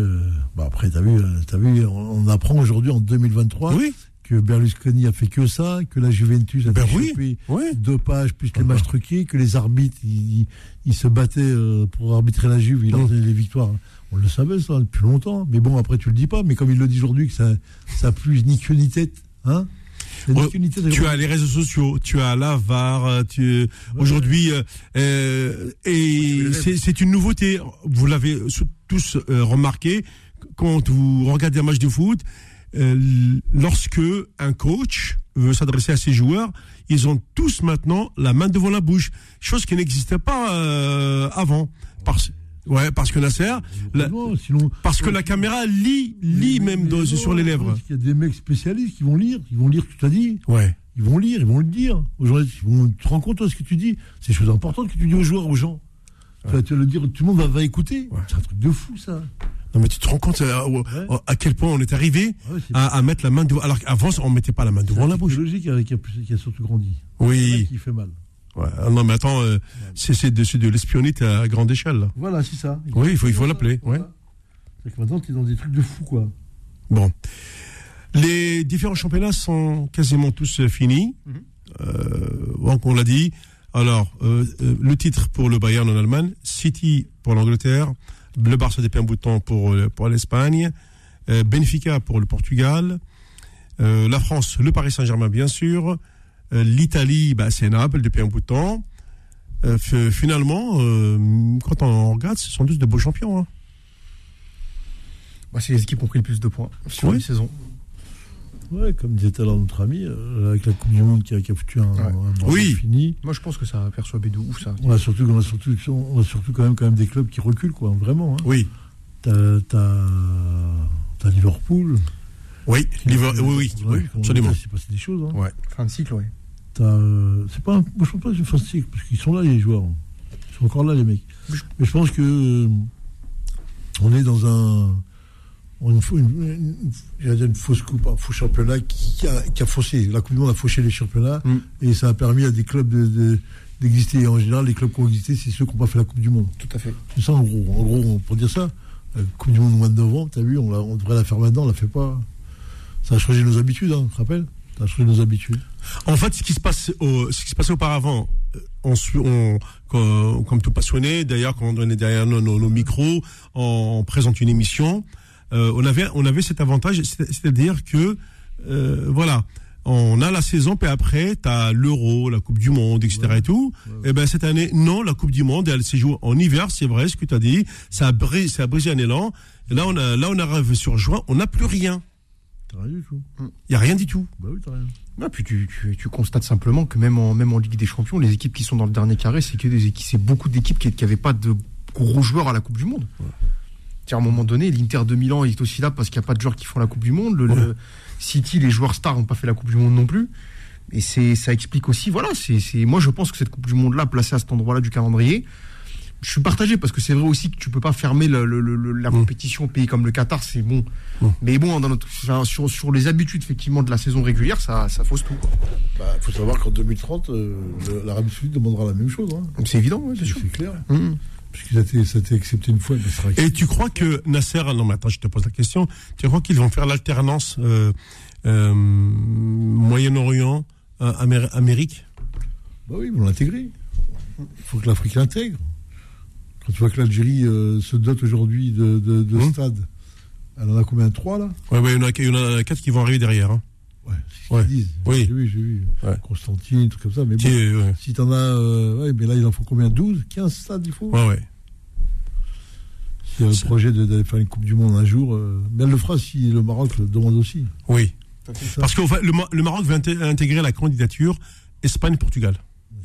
Speaker 3: bah après, t'as vu, t'as vu, on, on apprend aujourd'hui en 2023
Speaker 2: Oui,
Speaker 3: que Berlusconi a fait que ça, que la Juventus a
Speaker 2: Ben
Speaker 3: été
Speaker 2: oui. oui.
Speaker 3: dopage plus les matchs truqués, que les arbitres ils, se battaient pour arbitrer la Juve, ils leur
Speaker 2: Mm.
Speaker 3: donnaient les victoires. On le savait ça depuis longtemps, mais bon après tu le dis pas, mais comme il le dit aujourd'hui que ça ça plus ni queue ni tête, hein tête.
Speaker 2: Tu as les réseaux sociaux, tu as la VAR, euh, tu aujourd'hui euh, euh, et c'est c'est une nouveauté. Vous l'avez tous euh, remarqué quand vous regardez un match de foot. euh, lorsque un coach veut s'adresser à ses joueurs, ils ont tous maintenant la main devant la bouche, chose qui n'existait pas euh, avant. Parce, ouais, parce que Nasser, la-
Speaker 3: Non, sinon
Speaker 2: parce que la caméra lit, lit même sur les lèvres.
Speaker 3: parce qu'il y a des mecs spécialistes qui vont lire, ils vont lire ce que tu as dit.
Speaker 2: Ouais.
Speaker 3: Ils vont lire, ils vont le dire. Aujourd'hui, ils vont, tu te rends compte de ce que tu dis? C'est des choses importantes que tu dis aux joueurs, aux gens. Tu vas te le dire, tout le monde va, va écouter.
Speaker 2: Ouais.
Speaker 3: C'est un truc de fou, ça.
Speaker 2: Non, mais tu te rends compte euh, à quel point on est arrivé
Speaker 3: Ouais, c'est
Speaker 2: à, à mettre la main devant. Alors qu'avant, on mettait pas la main devant la bouche.
Speaker 3: logique qui a, qui, a, qui a surtout grandi. C'est
Speaker 2: Oui.
Speaker 3: qui fait mal.
Speaker 2: Ouais. Ah Non, mais attends, euh, c'est c'est de, c'est de l'espionnite à grande échelle. là.
Speaker 3: Voilà, c'est ça.
Speaker 2: Oui, il faut- il faut l'appeler,
Speaker 3: Voilà.
Speaker 2: ouais.
Speaker 3: C'est que maintenant, tu es dans des trucs de fou, quoi.
Speaker 2: Bon. Les différents championnats sont quasiment tous euh, finis.
Speaker 5: Mhm.
Speaker 2: Euh, donc, on l'a dit. Alors, euh, le titre pour le Bayern en Allemagne, City pour l'Angleterre, le Barça depuis un bout de temps pour, pour l'Espagne, euh, Benfica pour le Portugal, euh, la France, le Paris Saint-Germain bien sûr, euh, l'Italie, bah, c'est Naples depuis un bout de temps. Euh, finalement, euh, quand on regarde, ce sont tous de beaux champions. hein.
Speaker 5: Bah, c'est les équipes qui ont pris le plus de points sur
Speaker 2: Oui.
Speaker 5: une saison.
Speaker 3: Ouais, comme disait tout à l'heure notre ami, euh, avec la Coupe du Monde qui a, qui a foutu un,
Speaker 5: Ouais.
Speaker 3: un
Speaker 2: Oui.
Speaker 3: fini.
Speaker 5: Moi, je pense que ça a persuadé de ouf, ça.
Speaker 3: On a surtout, on a surtout, on a surtout quand même, quand même des clubs qui reculent, quoi, vraiment. Hein.
Speaker 2: Oui.
Speaker 3: T'as, t'as, t'as Liverpool,
Speaker 2: Oui, Liver- oui, oui, oui,
Speaker 3: comment
Speaker 2: absolument.
Speaker 3: Il s'est passé des choses. Hein.
Speaker 2: Ouais.
Speaker 5: Fin de cycle, ouais.
Speaker 3: Euh, c'est pas, un- moi je pense pas que c'est parce qu'ils sont là les joueurs, ils sont encore là les mecs. Mais je pense que euh, on est dans un, une, une, une- une fausse coupe, un faux championnat qui a, qui a faussé. La Coupe du Monde a fauché les championnats
Speaker 5: Mm.
Speaker 3: et ça a permis à des clubs de, de- d'exister. Et en général, les clubs qui ont existé, c'est ceux qui n'ont pas fait la Coupe du Monde.
Speaker 5: Tout à fait.
Speaker 3: C'est ça en gros. En gros, peut dire ça. La Coupe du Monde au mois de novembre, t'as vu, on, devrait la faire maintenant, on la fait pas. Ça a changé nos habitudes, hein, tu te rappelles? Ça a changé nos habitudes.
Speaker 2: En fait, ce qui se passe, au- ce qui se passait auparavant, euh, on, on- comme, tout passionné, d'ailleurs, quand on est derrière nos, nos- nos micros, on, présente une émission, euh, on avait, on avait cet avantage, c'est- c'est-à-dire que, euh, voilà, on a la saison, puis après, tu as l'Euro, la Coupe du Monde, etc. et tout. Et ben cette année, non, la Coupe du Monde, elle s'est jouée en hiver, c'est vrai, ce que tu as dit. Ça a, brisé, ça a brisé un élan. Et là, on a, là, on arrive sur juin, on n'a plus rien.
Speaker 3: T'as rien du tout.
Speaker 2: Il y a rien du tout.
Speaker 3: Bah oui, t'as rien.
Speaker 5: Ouais, puis tu, tu, tu constates simplement que même en, même en Ligue des Champions, les équipes qui sont dans le dernier carré, c'est que des équipes, c'est beaucoup d'équipes qui n'avaient pas de gros joueurs à la Coupe du Monde. Tiens, à un moment donné, l'Inter de Milan est aussi là parce qu'il n'y a pas de joueurs qui font la Coupe du Monde. Le, le City, les joueurs stars n'ont pas fait la Coupe du Monde non plus. Et c'est, ça explique aussi, voilà, c'est, c'est, moi je pense que cette Coupe du Monde-là, placée à cet endroit-là du calendrier, je suis partagé parce que c'est vrai aussi que tu peux pas fermer le- le- le- la compétition au pays comme le Qatar, c'est bon. Mais bon, dans notre, enfin, sur, sur les habitudes effectivement de la saison régulière, ça, ça fausse tout. quoi.
Speaker 3: Bah, faut savoir qu'en 2030, euh, l'Arabie Saoudite demandera la même chose. Hein.
Speaker 5: C'est évident, ouais,
Speaker 3: C'est
Speaker 5: sûr.
Speaker 3: c'est clair.
Speaker 5: Mmh.
Speaker 3: Puisque ça été accepté une fois, mais ça sera accepté.
Speaker 2: Et tu crois que Nasser, non mais attends, je te pose la question, tu crois qu'ils vont faire l'alternance euh, euh, Moyen-Orient, euh, Améri- Amérique?
Speaker 3: Bah oui, ils vont l'intégrer. Il faut que l'Afrique l'intègre. Quand tu vois que l'Algérie euh, se dote aujourd'hui de, de, de
Speaker 2: Mmh.
Speaker 3: stades, elle en a combien? Trois là?
Speaker 2: Ouais, il y en a, quatre qui vont arriver derrière. Hein.
Speaker 3: Ouais, ce disent.
Speaker 2: Oui.
Speaker 3: J'ai vu, j'ai vu.
Speaker 2: Ouais.
Speaker 3: Constantine, trucs comme ça. Mais bon,
Speaker 2: ouais.
Speaker 3: si t'en as. euh, ouais, mais là, il en faut combien? 12 15 stades, il faut?
Speaker 2: Ouais, ouais.
Speaker 3: C'est le projet de- d'aller faire une Coupe du Monde un jour. euh, mais elle le fera si le Maroc le demande aussi.
Speaker 2: Oui. Parce que le, Ma- le Maroc va inté- intégrer la candidature Espagne-Portugal.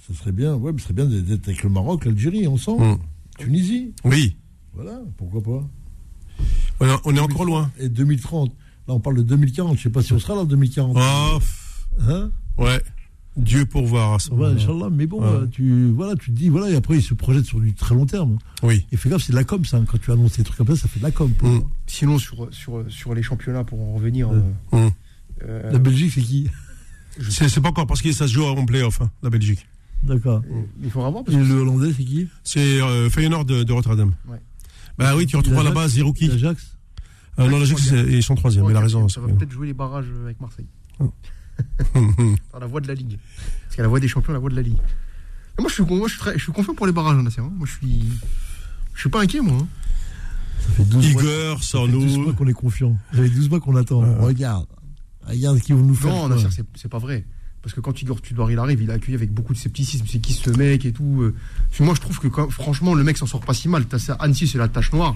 Speaker 3: Ça serait bien, ouais, ce serait bien d'être avec le Maroc, l'Algérie, ensemble.
Speaker 2: Mm.
Speaker 3: Tunisie,
Speaker 2: Oui.
Speaker 3: voilà, pourquoi pas.
Speaker 2: On est, on est encore loin.
Speaker 3: Et 2030, là on parle de 2040, je sais pas si on sera là en 2040.
Speaker 2: Oh,
Speaker 3: Hein?
Speaker 2: Ouais. Dieu pourvoir à ce
Speaker 3: Ouais,
Speaker 2: moment-là.
Speaker 3: Inch'Allah, mais bon,
Speaker 2: Ouais.
Speaker 3: tu, voilà, tu te dis, voilà, et après il se projette sur du très long terme.
Speaker 2: Oui.
Speaker 3: Et fais gaffe, c'est de la com, ça. hein. Quand tu annonces des trucs comme ça, ça fait de la com. pour
Speaker 2: Mm.
Speaker 5: Sinon, sur, sur, sur les championnats, pour en revenir. Euh,
Speaker 2: Mm.
Speaker 5: euh,
Speaker 3: La Belgique, c'est qui?
Speaker 2: C'est c'est pas encore parce que ça se joue en playoff, hein, la Belgique.
Speaker 3: D'accord.
Speaker 5: il faudra voir parce que
Speaker 3: le Hollandais, c'est qui
Speaker 2: C'est euh, Feyenoord de, de Rotterdam.
Speaker 5: Ouais.
Speaker 2: Bah oui, tu retrouveras là-bas Zirouki.
Speaker 3: L'Ajax
Speaker 2: Euh, non, l'Ajax, c'est- ils sont troisième, il a raison.
Speaker 5: Ça va peut-être jouer les barrages euh, avec Marseille.
Speaker 2: Mm.
Speaker 5: Dans la voie de la Ligue. Parce qu'à la voie des champions, la voie de la Ligue. Et moi, je suis, con- moi, je suis, très- je suis confiant pour les barrages, hein, Nasser, hein. Moi, je suis. Je suis pas inquiet, moi. hein.
Speaker 3: Ça fait 12 mois,
Speaker 2: Igor,
Speaker 3: ça fait 12 mois qu'on est confiant. Ça fait 12 mois qu'on attend. Regarde. Regarde ce qu'ils vont nous faire.
Speaker 5: Non, c'est pas vrai. Parce que quand Igor Tudor il arrive, il a accueilli avec beaucoup de scepticisme. C'est qui ce mec et tout. euh. Puis moi, je trouve que quand- franchement, le mec s'en sort pas si mal. T'as ça, Annecy, c'est la tache noire.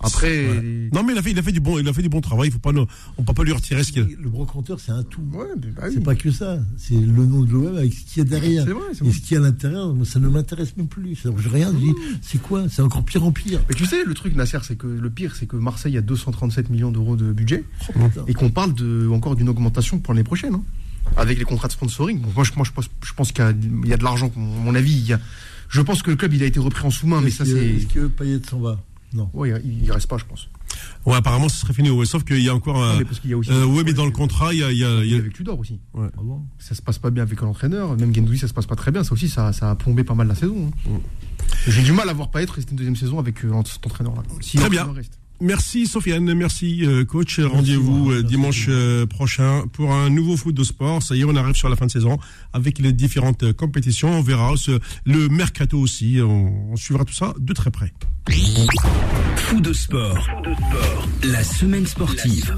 Speaker 5: Après.
Speaker 2: Ouais. Non, mais il a fait, il a fait du bon, il a fait du bon travail. Il faut pas, nous- on peut pas lui retirer ce qu'il a.
Speaker 3: Le brocanteur, c'est un tout.
Speaker 5: Ouais, bah oui.
Speaker 3: C'est pas que ça. C'est le nom de l'OM avec ce qu'il y a derrière.
Speaker 5: C'est vrai, c'est
Speaker 3: Et ce qu'il y a à l'intérieur, ça ne m'intéresse même plus. Ça- Je rien, je dis, c'est quoi? C'est encore pire en pire.
Speaker 5: Mais tu sais, le truc, Nasser, c'est que le pire, c'est que Marseille a 237 millions d'euros de budget.
Speaker 3: Oh,
Speaker 5: et qu'on parle de, encore d'une augmentation pour l'année prochaine, hein, avec les contrats de sponsoring. Moi, je, moi, je pense, je pense qu'il y a, il y a de l'argent, à mon avis. Il y a, je pense que le club, il a été repris en sous-main, mais
Speaker 3: Est-ce
Speaker 5: ça,
Speaker 3: que-
Speaker 5: c'est.
Speaker 3: Est-ce que Payet s'en va Non.
Speaker 5: Ouais, il, il reste pas, je pense.
Speaker 2: Ouais, apparemment, ce serait fini. Ouais, sauf qu'il y a encore un.
Speaker 5: mais parce qu'il y a aussi.
Speaker 2: Euh, ouais, mais dans le contrat, il y a, il y a- il
Speaker 5: Il
Speaker 2: y
Speaker 5: y
Speaker 2: a-
Speaker 5: avec Tudor aussi.
Speaker 3: Ah bon
Speaker 5: Ça se passe pas bien avec l'entraîneur. Même Gendouzi, ça se passe pas très bien. Ça aussi, ça, ça a plombé pas mal la saison. hein.
Speaker 2: Mm.
Speaker 5: J'ai du mal à voir pas être rester une deuxième saison avec euh, cet entraîneur-là. Si
Speaker 2: Très bien.
Speaker 5: reste.
Speaker 2: Merci Sofiane, merci euh, coach. Rendez-vous euh,
Speaker 3: merci.
Speaker 2: dimanche euh, prochain pour un nouveau foot de sport. Ça y est, on arrive sur la fin de saison avec les différentes compétitions. On verra ce- le mercato aussi. On, on suivra tout ça de très près.
Speaker 1: Fou de sport. La semaine sportive.